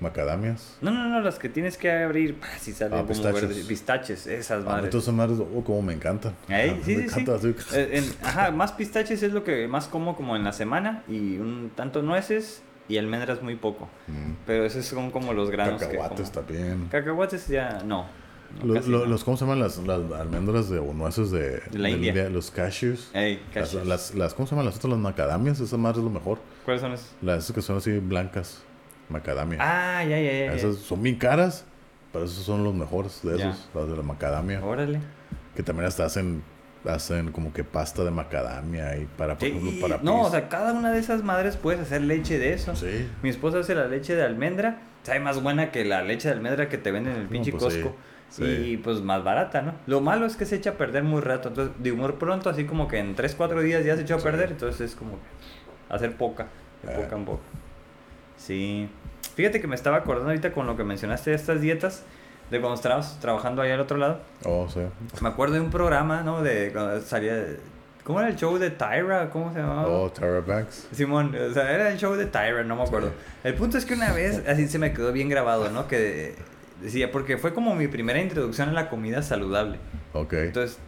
S1: macadamias.
S2: No, no, no, las que tienes que abrir, ah, si sale
S1: Ah,
S2: como. Pistaches, esas
S1: Ah,
S2: madres.
S1: entonces, madres, oh, como me encantan.
S2: Ey,
S1: Ah,
S2: sí,
S1: me
S2: sí, sí.
S1: encanta, así.
S2: Eh, en- ajá, más pistaches es lo que más como como en la semana y un tanto nueces y almendras muy poco.
S1: Mm.
S2: Pero esos son como los granos
S1: Cacahuates
S2: que como.
S1: también.
S2: Cacahuates ya no. no,
S1: Los,
S2: no.
S1: ¿Cómo se llaman las, las almendras de, o nueces de,
S2: De la India.
S1: Los cashews.
S2: Ey,
S1: Las,
S2: cashews.
S1: las, las- ¿Cómo se llaman las otras? Las macadamias. Esa madre es lo mejor.
S2: ¿Cuáles son esos?
S1: Las esas que son así blancas. Macadamia.
S2: Ah, ya, ya, ya.
S1: Esas son bien caras. Pero esos son los mejores de
S2: Ya.
S1: esos. Las de la macadamia.
S2: Órale.
S1: Que también hasta hacen, hacen como que pasta de macadamia. Y para, por
S2: Sí,
S1: ejemplo, para
S2: no, o sea, cada una de esas madres puedes hacer leche de eso.
S1: Sí.
S2: Mi esposa hace la leche de almendra. Sabe más buena que la leche de almendra que te venden en el
S1: No,
S2: pinche
S1: pues
S2: Costco.
S1: sí.
S2: Y pues más barata, ¿no? Lo malo es que se echa a perder muy rato. Entonces, de humor pronto, así como que en 3, 4 días ya se echó a perder. Entonces es como hacer poca, de
S1: Ah.
S2: poca en poca. Sí. Fíjate que me estaba acordando ahorita con lo que mencionaste de estas dietas, de cuando estábamos trabajando allá al otro lado.
S1: Oh, sí.
S2: Me acuerdo de un programa, ¿no? De cuando salía. ¿Cómo era el show de Tyra? ¿Cómo se llamaba?
S1: Oh, Tara Banks.
S2: Simón, o sea, era el show de Tyra, no me acuerdo.
S1: Sí.
S2: El punto es que una vez, [laughs] así se me quedó bien grabado, ¿no? Que decía, porque fue como mi primera introducción a la comida saludable.
S1: Ok.
S2: Entonces,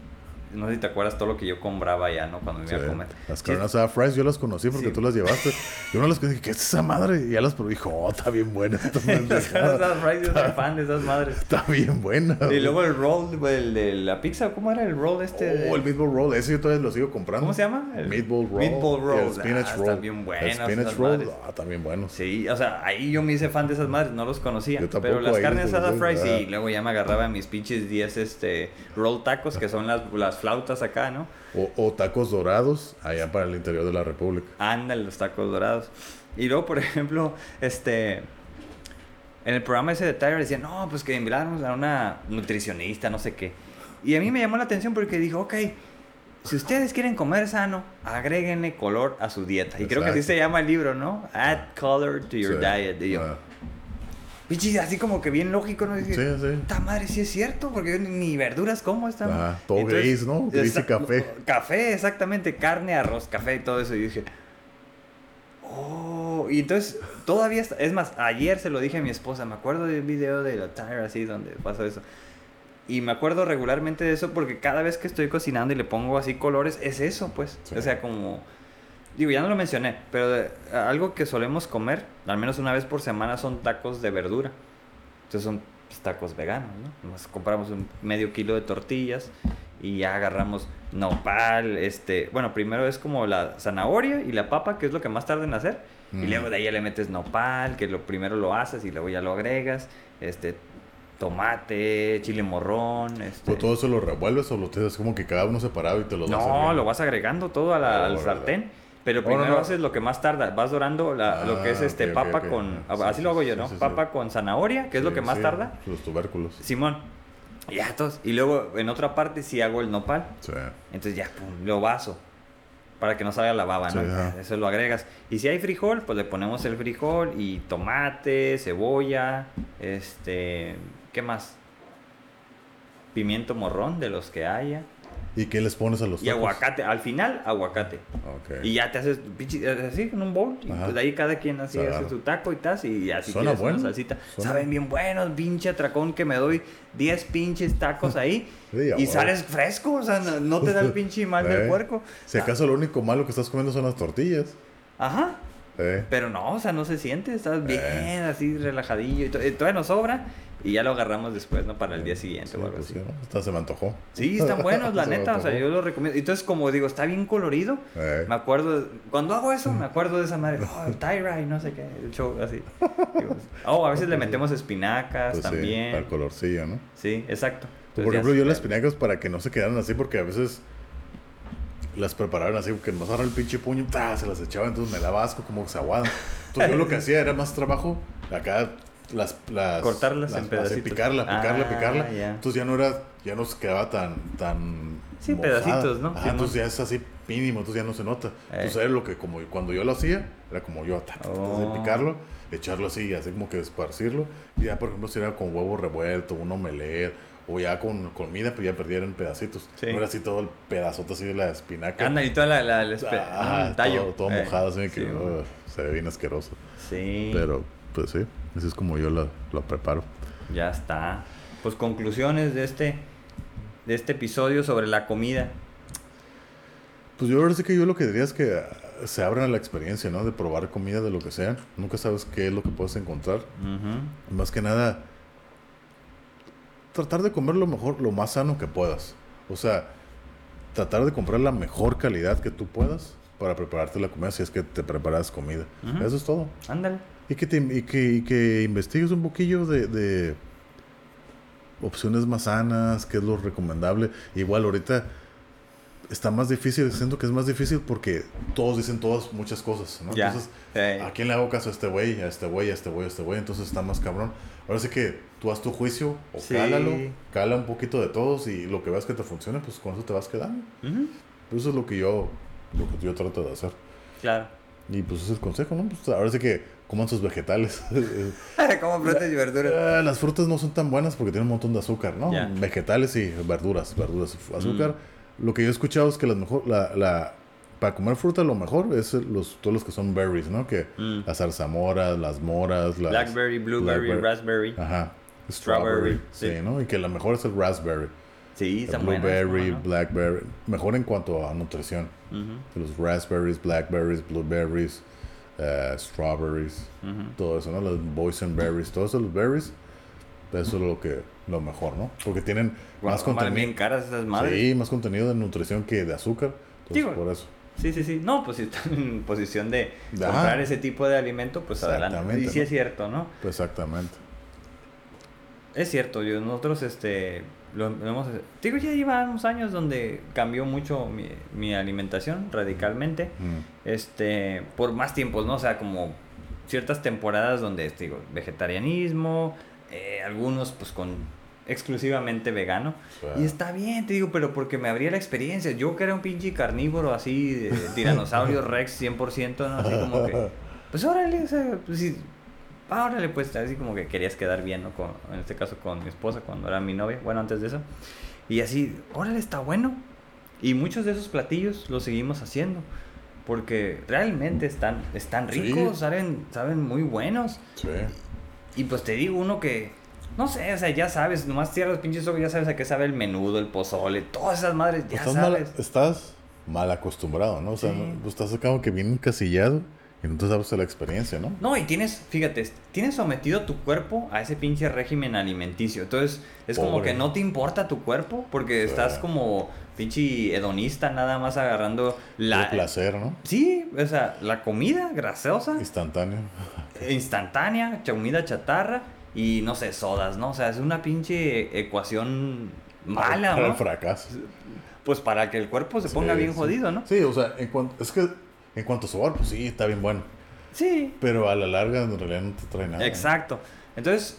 S2: no sé si te acuerdas todo lo que yo compraba ya, ¿no? Cuando me iba
S1: Sí.
S2: a comer.
S1: Las
S2: Sí,
S1: carne asada fries yo las conocí porque
S2: Sí.
S1: tú las llevaste. Yo no las conocí. ¿Qué es esa madre? Y ya las probé. Dijo, oh, está bien buena esta [laughs]
S2: Las esas fries, yo soy fan de esas [laughs] madres.
S1: Está bien buena.
S2: Y luego el roll, el de la pizza, ¿cómo era el roll este? de-
S1: Oh, el meatball roll. Ese yo todavía lo sigo comprando.
S2: ¿Cómo se llama? El
S1: Meatball roll.
S2: Meatball
S1: y
S2: roll.
S1: El spinach
S2: Ah,
S1: roll.
S2: están bien buenas
S1: El spinach roll. Ah, también buenos.
S2: Sí, o sea, ahí yo me hice fan de esas madres, no los conocía.
S1: Yo tampoco,
S2: pero las carnes
S1: los
S2: asada
S1: conocí,
S2: fries,
S1: ah.
S2: sí, luego ya me agarraba mis pinches 10 este, roll tacos, que son las, las flautas acá, ¿no?
S1: O, o tacos dorados allá para el interior de la República.
S2: Ándale, los tacos dorados. Y luego, por ejemplo, este. En el programa ese de Tyler decían, no, pues que enviáramos a una nutricionista, no sé qué. Y a mí me llamó la atención porque dijo, ok, si ustedes quieren comer sano, agréguenle color a su dieta. Y creo que así se llama el libro, ¿no? Add color to your
S1: Sí.
S2: diet. Y yo,
S1: Ah,
S2: Pichi, así como que bien lógico, ¿no? Dije,
S1: Sí, sí.
S2: Esta madre sí es cierto, porque yo ni- verduras como esta.
S1: Ajá, todo gris, ¿no? Gris y café.
S2: Café, exactamente, carne, arroz, café y todo eso. Y dije, oh, y entonces todavía, está- es más, ayer se lo dije a mi esposa, me acuerdo del video de la Tire así donde pasó eso. Y me acuerdo regularmente de eso porque cada vez que estoy cocinando y le pongo así colores, es eso, pues.
S1: Sí.
S2: O sea, como... Digo, ya no lo mencioné, pero de- algo que solemos comer, al menos una vez por semana, son tacos de verdura. Entonces son pues, tacos veganos, ¿no? Nos compramos un medio kilo de tortillas y ya agarramos nopal, este... Bueno, primero es como la zanahoria y la papa, que es lo que más tarda en hacer. Y
S1: Mm.
S2: luego de ahí ya le metes nopal, que lo primero lo haces y luego ya lo agregas. Este, tomate, chile morrón, este...
S1: ¿Pero todo eso lo revuelves o lo tienes como que cada uno separado y te lo das
S2: No, lo vas agregando todo a la- al
S1: Órale.
S2: sartén. Pero primero
S1: no.
S2: haces lo que más tarda. Vas dorando la- lo que es
S1: Ah,
S2: este papa con...
S1: Sí,
S2: así
S1: sí,
S2: lo hago yo, ¿no?
S1: sí.
S2: Papa con zanahoria, que es lo que más tarda.
S1: Los tubérculos.
S2: Simón. Y Ya, todos. Y luego en otra parte sí hago el nopal.
S1: Sí.
S2: Entonces ya, pum, lo vaso. Para que no salga la baba, ¿no? Eso lo agregas. Y si hay frijol, pues le ponemos el frijol y tomate, cebolla, este... ¿Qué más? Pimiento morrón de los que haya.
S1: ¿Y qué les pones a los
S2: Y
S1: tacos?
S2: aguacate. Al final, aguacate.
S1: Ok.
S2: Y ya te haces así con un bowl. Y pues ahí cada quien así
S1: Claro.
S2: hace su taco y tas. Y así
S1: Suena
S2: quieres una
S1: bueno.
S2: salsita.
S1: Suena-
S2: Saben bien buenos, pinche atracón que me doy 10 pinches tacos ahí. [laughs]
S1: Sí,
S2: y sales fresco. O sea, no, no te da el pinche mal del [laughs]
S1: Eh.
S2: puerco.
S1: Si acaso lo único malo que estás comiendo son las tortillas.
S2: Ajá.
S1: Eh.
S2: Pero no, o sea, no se siente. Estás bien
S1: Eh.
S2: así relajadillo. Y to- eh, todavía nos sobra. Y ya lo agarramos después, ¿no? Para el día siguiente
S1: Sí,
S2: o algo
S1: pues
S2: así.
S1: sí, ¿no? Hasta se me antojó.
S2: Sí, están [laughs] buenos, la neta. O sea, yo lo recomiendo. Entonces, como digo, está bien colorido.
S1: Eh.
S2: Me acuerdo, cuando hago eso, me acuerdo de esa madre, [laughs] oh, Tyra y no sé qué, el show así. Digo, Oh, a veces le metemos espinacas
S1: Pues sí,
S2: también.
S1: para el colorcillo, ¿no?
S2: Sí, exacto. Entonces,
S1: Por ejemplo, yo las espinacas para que no se quedaran así, porque a veces las preparaban así, porque nos agarran el pinche puño, ¡ta! se las echaba, entonces me daba asco, como que se aguadan. Entonces yo lo que [laughs] hacía era más trabajo, acá las... las
S2: Cortarlas en
S1: así,
S2: pedacitos.
S1: picarla, picarla,
S2: Ah,
S1: picarla.
S2: ya.
S1: Entonces ya no era, ya no se quedaba tan, tan
S2: Sí,
S1: mojada.
S2: pedacitos, ¿no?
S1: Ajá, entonces ya es así mínimo, entonces ya no se nota. Entonces era lo que como cuando yo lo hacía, era como yo, ta, ta, ta,
S2: Oh.
S1: así, picarlo, echarlo así, así como que esparcirlo. Y ya, por ejemplo, si era con huevo revuelto, un omelette, o ya con comida, pues ya perdieron pedacitos.
S2: Sí.
S1: No era así todo el pedazote así de la espinaca.
S2: Anda, y toda la, la, la
S1: Ah,
S2: un tallo.
S1: todo, todo
S2: Eh,
S1: mojado, así que
S2: sí,
S1: uh, se ve bien asqueroso.
S2: Sí,
S1: Pero, pues sí, así es como yo lo, lo preparo.
S2: ya está. Pues conclusiones de este, de este episodio sobre la comida.
S1: Pues yo ahora sí que yo lo que diría es que ah, se abran a la experiencia, ¿no? De probar comida de lo que sea. Nunca sabes qué es lo que puedes encontrar. Más que nada, tratar de comer lo mejor, lo más sano que puedas. O sea, tratar de comprar la mejor calidad que tú puedas para prepararte la comida si es que te preparas comida. Eso es todo.
S2: Ándale.
S1: Y que, te- y que, y que investigues un poquillo de, de opciones más sanas, qué es lo recomendable. Igual ahorita está más difícil, siento que es más difícil porque todos dicen todas muchas cosas, ¿no?
S2: Ya.
S1: Entonces,
S2: Eh,
S1: ¿a quién le hago caso a este güey? A este güey, a este güey, a este güey. Entonces está más cabrón. Ahora sí que tú haz tu juicio o
S2: Sí.
S1: cálalo, cala un poquito de todos y lo que veas que te funcione, pues con eso te vas quedando.
S2: ujú.
S1: Eso es lo que yo, lo que yo trato de hacer.
S2: Claro.
S1: Y pues ese es el consejo, ¿no? Pues ahora sí que coman sus vegetales. [laughs] [laughs]
S2: Como frutas y verduras.
S1: Ah, las frutas no son tan buenas porque tienen un montón de azúcar, ¿no?
S2: Mm.
S1: Vegetales y verduras, verduras, azúcar. Lo que yo he escuchado es que las mejor, la, la, para comer fruta lo mejor es los, todos los que son berries, ¿no? Que
S2: Mm.
S1: las zarzamoras, las moras, las...
S2: Blackberry, blueberry,
S1: blackberry.
S2: raspberry.
S1: Ajá.
S2: Strawberry,
S1: sí,
S2: sí.
S1: ¿no? Y que la mejor es el raspberry.
S2: Sí,
S1: El
S2: están buenas.
S1: blueberry, blackberry. Mejor en cuanto a nutrición. Los raspberries, blackberries, blueberries, eh, strawberries, todo eso, ¿no? Los boysenberries, todos esos berries, eso es lo que lo mejor, ¿no? Porque tienen más
S2: valen bien
S1: contenido.
S2: caras esas madres.
S1: Sí, más contenido de nutrición que de azúcar. Entonces,
S2: Digo,
S1: por eso.
S2: Sí, sí, sí. No, pues si están en posición de
S1: Ajá.
S2: comprar ese tipo de alimento, pues adelante. Y sí es cierto, ¿no?
S1: Pues exactamente.
S2: Es cierto, yo, nosotros este, lo, lo hemos... Digo, ya lleva unos años donde cambió mucho mi, mi alimentación radicalmente.
S1: Mm.
S2: Este, por más tiempos, ¿no? O sea, como ciertas temporadas donde, digo, vegetarianismo, eh, algunos pues con exclusivamente vegano. Y está bien, te digo, pero porque me abría la experiencia. Yo que era un pinche carnívoro así, de [laughs] tiranosaurio rex 100%, ¿no? Así como que, pues órale, o sea, pues sí, ah, órale, pues así como que querías quedar bien, ¿no? Con, en este caso con mi esposa, cuando era mi novia, bueno, antes de eso. Y así, órale, está bueno. Y muchos de esos platillos los seguimos haciendo. Porque realmente están, están
S1: Sí.
S2: ricos, saben, saben muy buenos.
S1: Sí.
S2: Y pues te digo uno que, no sé, o sea, ya sabes, nomás cierras pinches ojos, ya sabes a qué sabe el menudo, el pozole, todas esas madres, ya
S1: estás, mal,
S2: sabes.
S1: estás mal acostumbrado, ¿no? O sea,
S2: Sí.
S1: no- pues estás como que bien encasillado y no te sabes la experiencia, ¿no?
S2: No, y tienes, fíjate, tienes sometido tu cuerpo a ese pinche régimen alimenticio. Entonces, es como que no te importa tu cuerpo porque estás como pinche hedonista, nada más agarrando
S1: La...
S2: la...
S1: placer, ¿no?
S2: Sí, o sea, la comida grasosa,
S1: Instantáneo.
S2: instantánea, comida chatarra y no sé, sodas, ¿no? O sea, es una pinche ecuación mala,
S1: Para el
S2: ¿no?
S1: fracaso.
S2: Pues para que el cuerpo se ponga
S1: Sí,
S2: bien
S1: sí.
S2: jodido, ¿no?
S1: Sí, o sea, en cuanto, es que en cuanto a sabor, pues sí, está bien bueno.
S2: Sí,
S1: Pero a la larga en realidad no te trae nada.
S2: exacto. Entonces,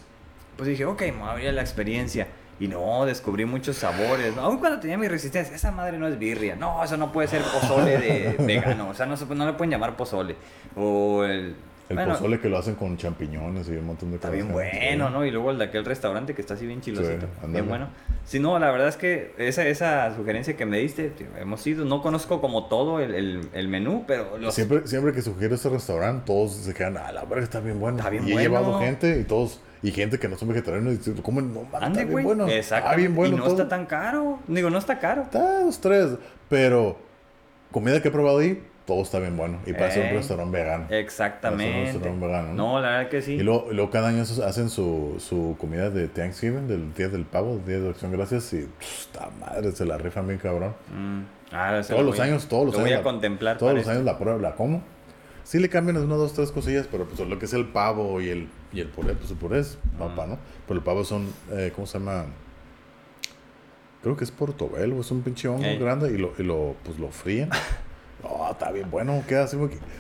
S2: pues dije, ok, me voy a la experiencia. Y no, descubrí muchos sabores. Aún cuando tenía mi resistencia, esa madre no es birria. No, eso no puede ser pozole de [laughs] vegano. O sea, no, se- no le pueden llamar pozole. O el...
S1: El
S2: bueno,
S1: pozole que lo hacen con champiñones y un montón de
S2: Está
S1: cosas.
S2: bien bueno, ¿no? Y luego el de aquel restaurante que está así bien chilosito.
S1: Sí,
S2: bien bueno. Sí, no, la verdad es que esa, esa sugerencia que me diste, tío, hemos ido, no conozco como todo el, el, el menú, pero los...
S1: Siempre, siempre que sugiero ese restaurante, todos se quedan, ah, la verga está bien bueno.
S2: Está bien
S1: y he
S2: bueno.
S1: llevado gente y todos, y gente que no son vegetarianos y ¿cómo no? mames,
S2: Ande,
S1: está bien bueno.
S2: Exacto.
S1: Está bien bueno.
S2: y no
S1: todo.
S2: está tan caro. Digo, no está caro.
S1: Está dos, tres. Pero comida que he probado ahí, todo está bien bueno. Y para ser un
S2: Eh,
S1: restaurante vegano.
S2: Exactamente.
S1: Un restaurante vegano, ¿no?
S2: No, la verdad que sí.
S1: Y luego, luego cada año hacen su, su comida de Thanksgiving, del Día del Pavo, Día de Acción Gracias, y esta madre, se la rifan bien cabrón.
S2: Mm. Ah,
S1: Todos
S2: lo
S1: los
S2: voy
S1: años, todos los
S2: lo
S1: años.
S2: voy a
S1: la-
S2: contemplar.
S1: Todos los años la pruebo, la como. Sí le cambian unas dos, tres cosillas, pero pues lo que es el pavo y el, y el puré, pues el puré es papa,
S2: Mm.
S1: ¿no? Pero el pavo son, eh, ¿cómo se llama? Creo que es portobelo, es un pinche hongo grande y lo, y lo, pues lo fríen. [laughs] Oh, está bien bueno, queda así,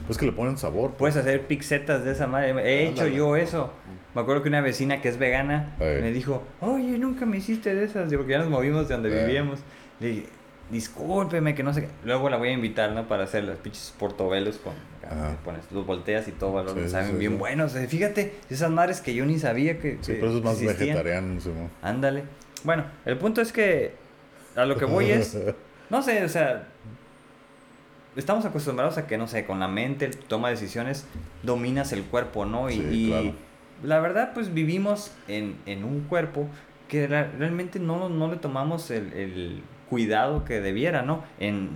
S1: pues que le ponen sabor. pues.
S2: Puedes hacer pixetas de esa madre. He hecho
S1: Ándale.
S2: yo eso. Me acuerdo que una vecina que es vegana
S1: Ey.
S2: me dijo, oye, nunca me hiciste de esas. Digo, porque ya nos movimos de donde
S1: Ey.
S2: vivíamos. Le dije, discúlpeme, que no sé qué. Luego la voy a invitar, ¿no? Para hacer los pinches portobelos con... Pones, los volteas y todo valor.
S1: Sí,
S2: saben
S1: sí,
S2: bien
S1: sí.
S2: buenos. Fíjate, esas madres que yo ni sabía que,
S1: Sí,
S2: que
S1: pero eso es más vegetariano.
S2: Ándale. Bueno, el punto es que a lo que voy es, [laughs] no sé, o sea, estamos acostumbrados a que, no sé, con la mente, toma decisiones, dominas el cuerpo, ¿no? Y,
S1: Sí,
S2: y
S1: claro.
S2: la verdad, pues vivimos en, en un cuerpo que realmente no, no le tomamos el, el cuidado que debiera, ¿no? En,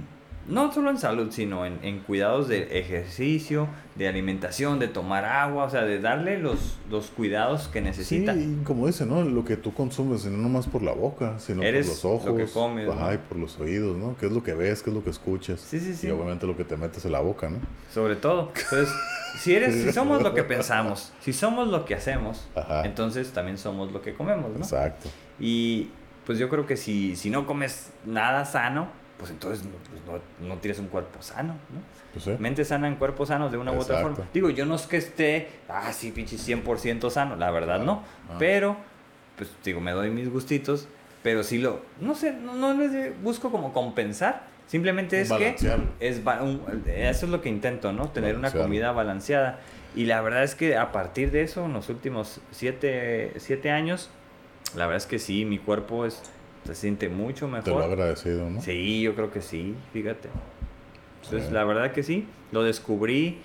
S2: no solo en salud, sino en, en cuidados de ejercicio, de alimentación, de tomar agua, o sea, de darle los, los cuidados que necesita.
S1: Sí, y como dice, ¿no? Lo que tú consumes, no nomás por la boca, sino
S2: Eres
S1: por los ojos.
S2: lo que comes,
S1: ajá,
S2: ¿no?
S1: y por los oídos, ¿no? ¿Qué es lo que ves? ¿Qué es lo que escuchas?
S2: Sí, sí, sí.
S1: Y obviamente lo que te metes en la boca, ¿no?
S2: Sobre todo. Entonces, si eres, si somos lo que [laughs] pensamos, si somos lo que hacemos,
S1: Ajá.
S2: entonces también somos lo que comemos, ¿no?
S1: Exacto.
S2: Y pues yo creo que si, si no comes nada sano, pues entonces no, pues no, no tienes un cuerpo sano, ¿no?
S1: Pues sí.
S2: Mente sana en cuerpo sano de una u otra
S1: Exacto.
S2: forma. Digo, yo no es que esté, ah, sí, pinche 100% sano, la verdad no.
S1: Ah.
S2: Pero, pues digo, me doy mis gustitos, pero sí lo, no sé, no, no les busco como compensar. Simplemente es que es un- eso es lo que intento, ¿no? Tener una comida balanceada. Y la verdad es que a partir de eso, en los últimos siete, siete años, la verdad es que sí, mi cuerpo es, se siente mucho
S1: Te lo
S2: mejor.
S1: agradecido, ¿no?
S2: Sí, yo creo que sí, fíjate. Entonces,
S1: Sí.
S2: la verdad que sí, lo descubrí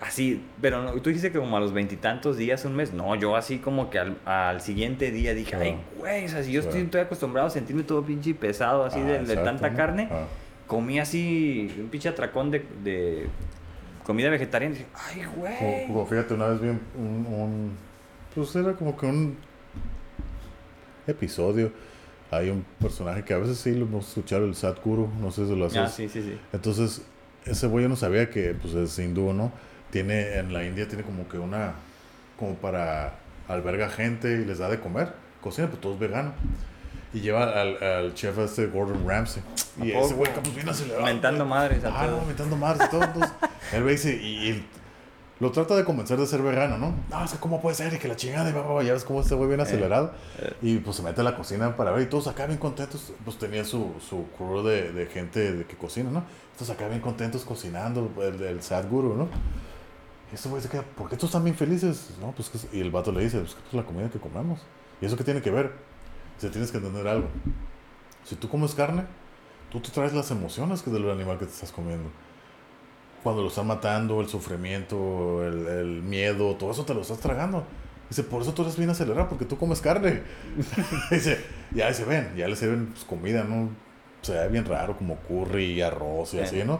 S2: así, pero no- tú dijiste que como a los veintitantos días, un mes. No, yo así como que al, al siguiente día dije,
S1: Ah.
S2: ay, güey, o sea, si yo
S1: Sí.
S2: estoy, estoy acostumbrado a sentirme todo pinche pesado así
S1: Ah,
S2: de, de tanta carne,
S1: Ah.
S2: comí así un pinche atracón de, de comida vegetariana. Y dije, ay, güey.
S1: como fíjate, una vez vi un, un- Pues era como que un episodio. Hay un personaje que a veces sí lo hemos escuchado, el Sadhguru, no sé si lo haces.
S2: Ah, sí, sí, sí.
S1: Entonces, ese güey yo no sabía que pues es hindú, ¿no? Tiene, en la India tiene como que una, como para alberga gente y les da de comer, cocina, pues todo es vegano. Y lleva al, al chef este Gordon Ramsay. Y
S2: ¿A
S1: ese güey pues bien acelerado.
S2: Mentando madres
S1: Ah, no, mentando madres todo. [laughs] Entonces, él ve y dice, y, y lo trata de convencer de ser vegano, ¿no? No, que cómo puede ser y que la chingada, y va, ya ves cómo este güey bien acelerado.
S2: eh.
S1: Y pues se mete a la cocina para ver y todos acá bien contentos. Pues tenía su, su crew de, de gente de que cocina, ¿no? Todos acá bien contentos cocinando, el, el Sadhguru, ¿no? Y ese güey se queda, ¿por qué todos están bien felices? No, pues y el vato le dice, pues es la comida que comemos. ¿Y eso qué tiene que ver? Dice, tienes que entender algo. Si tú comes carne, tú te traes las emociones que del animal que te estás comiendo. Cuando lo están matando, el sufrimiento, el, el miedo, todo eso te lo estás tragando. Dice, por eso tú eres bien acelerado, porque tú comes carne. [laughs] dice, ya se ven, ya le sirven pues, comida, ¿no? Se ve bien raro, como curry arroz y así, ¿no?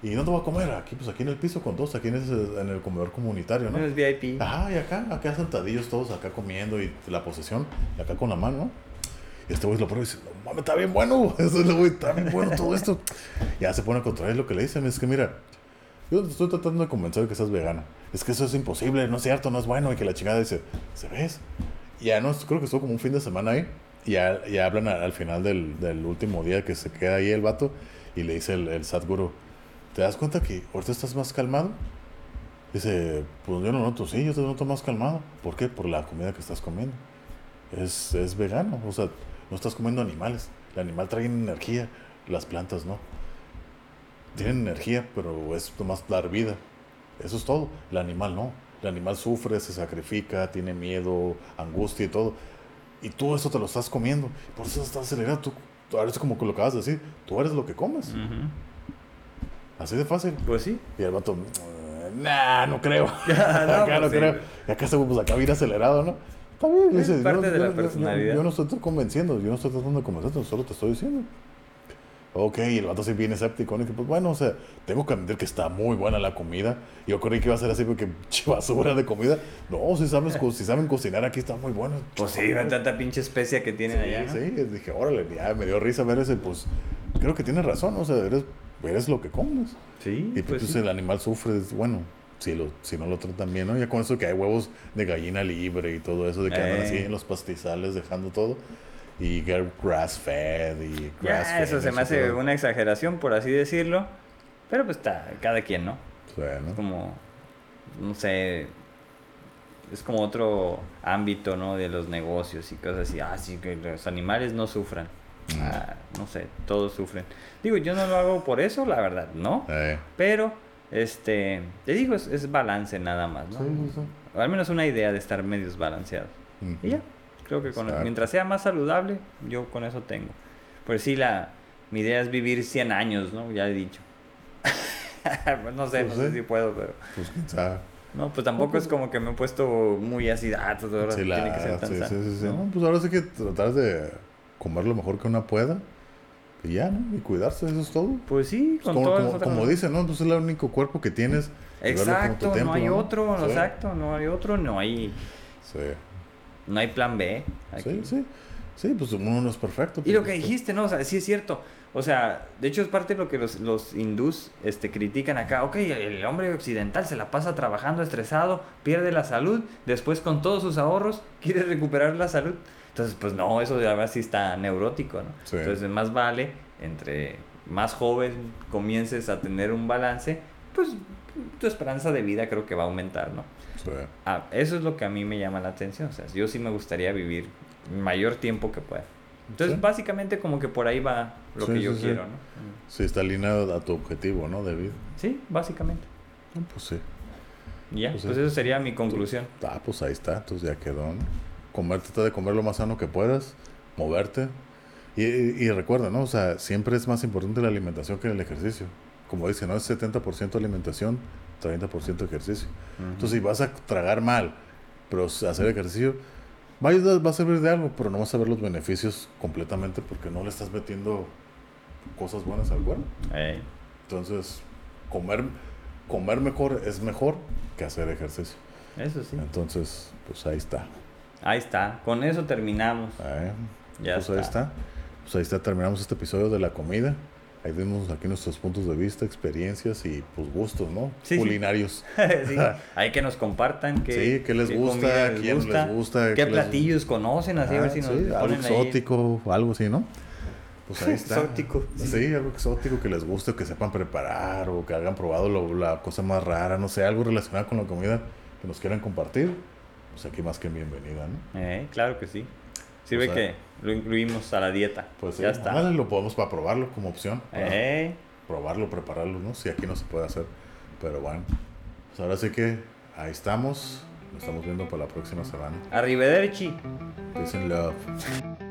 S1: Y no te voy a comer aquí, pues aquí en el piso con dos, aquí en, ese- en el comedor comunitario, ¿no?
S2: Es VIP.
S1: Ajá, y acá, acá sentadillos todos, acá comiendo y la posesión, y acá con la mano, ¿no? Y este güey lo prueba y dice, no mames, está bien bueno, eso es lo güey, está bien bueno todo esto. Ya se pone a contraer lo que le dicen, es que mira, yo te estoy tratando de convencer de que seas vegano. Es que eso es imposible, no es cierto, no es bueno, y que la chingada dice, ¿se ves? Y ya no, creo que estuvo como un fin de semana ahí, y ya, ya hablan al, al final del, del último día que se queda ahí el vato, y le dice el, el Sadhguru, ¿te das cuenta que ahorita estás más calmado? Dice, pues yo no noto, sí, yo te noto más calmado. ¿Por qué? Por la comida que estás comiendo. Es, es vegano, o sea, no estás comiendo animales. El animal trae energía, las plantas no. Tienen energía, pero es nomás dar vida. Eso es todo. El animal no. El animal sufre, se sacrifica, tiene miedo, angustia y todo. Y tú eso te lo estás comiendo. Por eso estás acelerado. Tú, tú eres como lo acabas de decir. Tú eres lo que comes.
S2: Ujú.
S1: Así de fácil.
S2: Pues sí.
S1: Y el vato, "Eh, nah, no creo.
S2: No, [laughs]
S1: acá [laughs] no
S2: pues
S1: creo. Y acá se pues acá viene acelerado, ¿no? Está bien,
S2: Es parte
S1: yo,
S2: de la
S1: yo- yo-
S2: personalidad.
S1: Yo, no estoy convenciendo, yo no estoy tratando de convencerte, solo te estoy diciendo. Ok, y el vato sí viene escéptico, ¿no? Y que, pues bueno, o sea, tengo que admitir que está muy buena la comida. Yo creí que iba a ser así porque [laughs] "Ch, basura de comida. No, si, sabes, co- si saben cocinar aquí está muy bueno.
S2: Pues sí, ven tanta pinche especia que tienen allá. ¿no?
S1: Sí, sí, dije, órale, ya me dio risa ver ese, pues creo que tienes razón, o sea, eres, eres lo que comes.
S2: Sí,
S1: Y
S2: pues
S1: pues,
S2: sí.
S1: el animal sufre, bueno, si, lo, si no lo tratan bien, ¿no? Ya con eso que hay huevos de gallina libre y todo eso, de que andan
S2: Eh.
S1: así en los pastizales dejando todo. Y get grass fed y grass
S2: Ya, eso se me hace una exageración, por así decirlo. Pero pues está, cada quien, ¿no?
S1: Bueno,
S2: Como, no sé, es como otro ámbito, ¿no? De los negocios y cosas así. Ah, sí, que los animales no sufran. Ah, no sé, todos sufren. Digo, yo no lo hago por eso, la verdad, ¿no?
S1: eh,
S2: Pero, este, te digo, es, es balance nada más, ¿no?
S1: sí, sí, sí.
S2: O al menos una idea de estar medios balanceados. Y ya, creo que con
S1: Exacto.
S2: mientras sea más saludable, yo con eso tengo. Pues sí, la, mi idea es vivir 100 años, ¿no? Ya he dicho. [laughs] Pues no sé,
S1: Pues
S2: no sé
S1: sí.
S2: si puedo, pero...
S1: Pues quién sabe.
S2: No, pues tampoco es como que me he puesto muy así, ah, todo ahora
S1: Sí, la-
S2: tiene que ser tan
S1: sí,
S2: sano,
S1: sí, sí, sí.
S2: ¿no?
S1: No, pues ahora sí que tratar de comer lo mejor que una pueda. Y ya, ¿no? Y cuidarse, eso es todo.
S2: Pues sí, con
S1: como,
S2: todas
S1: como,
S2: otras-
S1: como dicen, ¿no? Pues es el único cuerpo que tienes.
S2: Exacto, no
S1: templo,
S2: hay otro,
S1: Sí,
S2: exacto, no hay otro, no hay,
S1: Sí,
S2: no hay plan B. aquí.
S1: sí, sí. Sí, pues uno no es perfecto.
S2: Y lo
S1: pues,
S2: que dijiste, ¿no? O sea, sí es cierto. O sea, de hecho es parte de lo que los, los hindús este, critican acá. Ok, el hombre occidental se la pasa trabajando estresado, pierde la salud, después con todos sus ahorros [laughs] quiere recuperar la salud. Entonces, pues no, eso de verdad sí está neurótico, ¿no?
S1: Sí.
S2: Entonces, más vale, entre más joven comiences a tener un balance, pues tu esperanza de vida creo que va a aumentar, ¿no?
S1: Sí.
S2: Ah, eso es lo que a mí me llama la atención. O sea, yo sí me gustaría vivir mayor tiempo que pueda. Entonces,
S1: Sí.
S2: básicamente como que por ahí va lo
S1: Sí,
S2: que yo quiero, ¿no?
S1: Sí, está alineado a tu objetivo, ¿no? De vida.
S2: Sí, básicamente.
S1: No, pues sí.
S2: Ya,
S1: Pues
S2: pues, eso sería mi conclusión.
S1: Ah, pues ahí está. Entonces ya quedó, ¿no? Comer, trata de comer lo más sano que puedas. Moverte. Y, y, y recuerda, ¿no? O sea, siempre es más importante la alimentación que el ejercicio. Como dice, ¿no? Es 70% alimentación, 30% ejercicio. Entonces, si vas a tragar mal, pero hacer ejercicio, va a, ayudar- va a servir de algo, pero no vas a ver los beneficios completamente porque no le estás metiendo cosas buenas al cuerpo. Entonces, comer, comer mejor es mejor que hacer ejercicio.
S2: eso sí.
S1: Entonces, pues ahí está.
S2: Ahí está. Con eso terminamos. Ya
S1: pues ahí
S2: está.
S1: está. Pues ahí está, terminamos este episodio de la comida. Ahí vemos aquí nuestros puntos de vista, experiencias y pues gustos, ¿no?
S2: Sí.
S1: Culinarios. [laughs]
S2: sí. [laughs] Hay que nos compartan qué,
S1: Sí, qué les gusta,
S2: comida
S1: quién les gusta,
S2: qué
S1: qué les-
S2: platillos conocen, así a ver
S1: Ah,
S2: si nos
S1: algo
S2: ponen ahí.
S1: exótico, algo así, ¿no? Pues ahí está.
S2: Exótico.
S1: Sí. algo exótico que les guste, que sepan preparar o que hayan probado lo- la cosa más rara, no sé, algo relacionado con la comida que nos quieran compartir. Pues aquí más que bienvenida, ¿no?
S2: Eh, claro que sí. Sirve
S1: O sea-
S2: que lo incluimos a la dieta.
S1: Pues sí,
S2: ya está.
S1: ándale, lo podemos para probarlo como opción. para
S2: Eh,
S1: Probarlo, prepararlo, ¿no? Si aquí no se puede hacer. Pero bueno, pues ahora sí que ahí estamos. Nos estamos viendo para la próxima semana.
S2: arrivederci.
S1: Peace and love.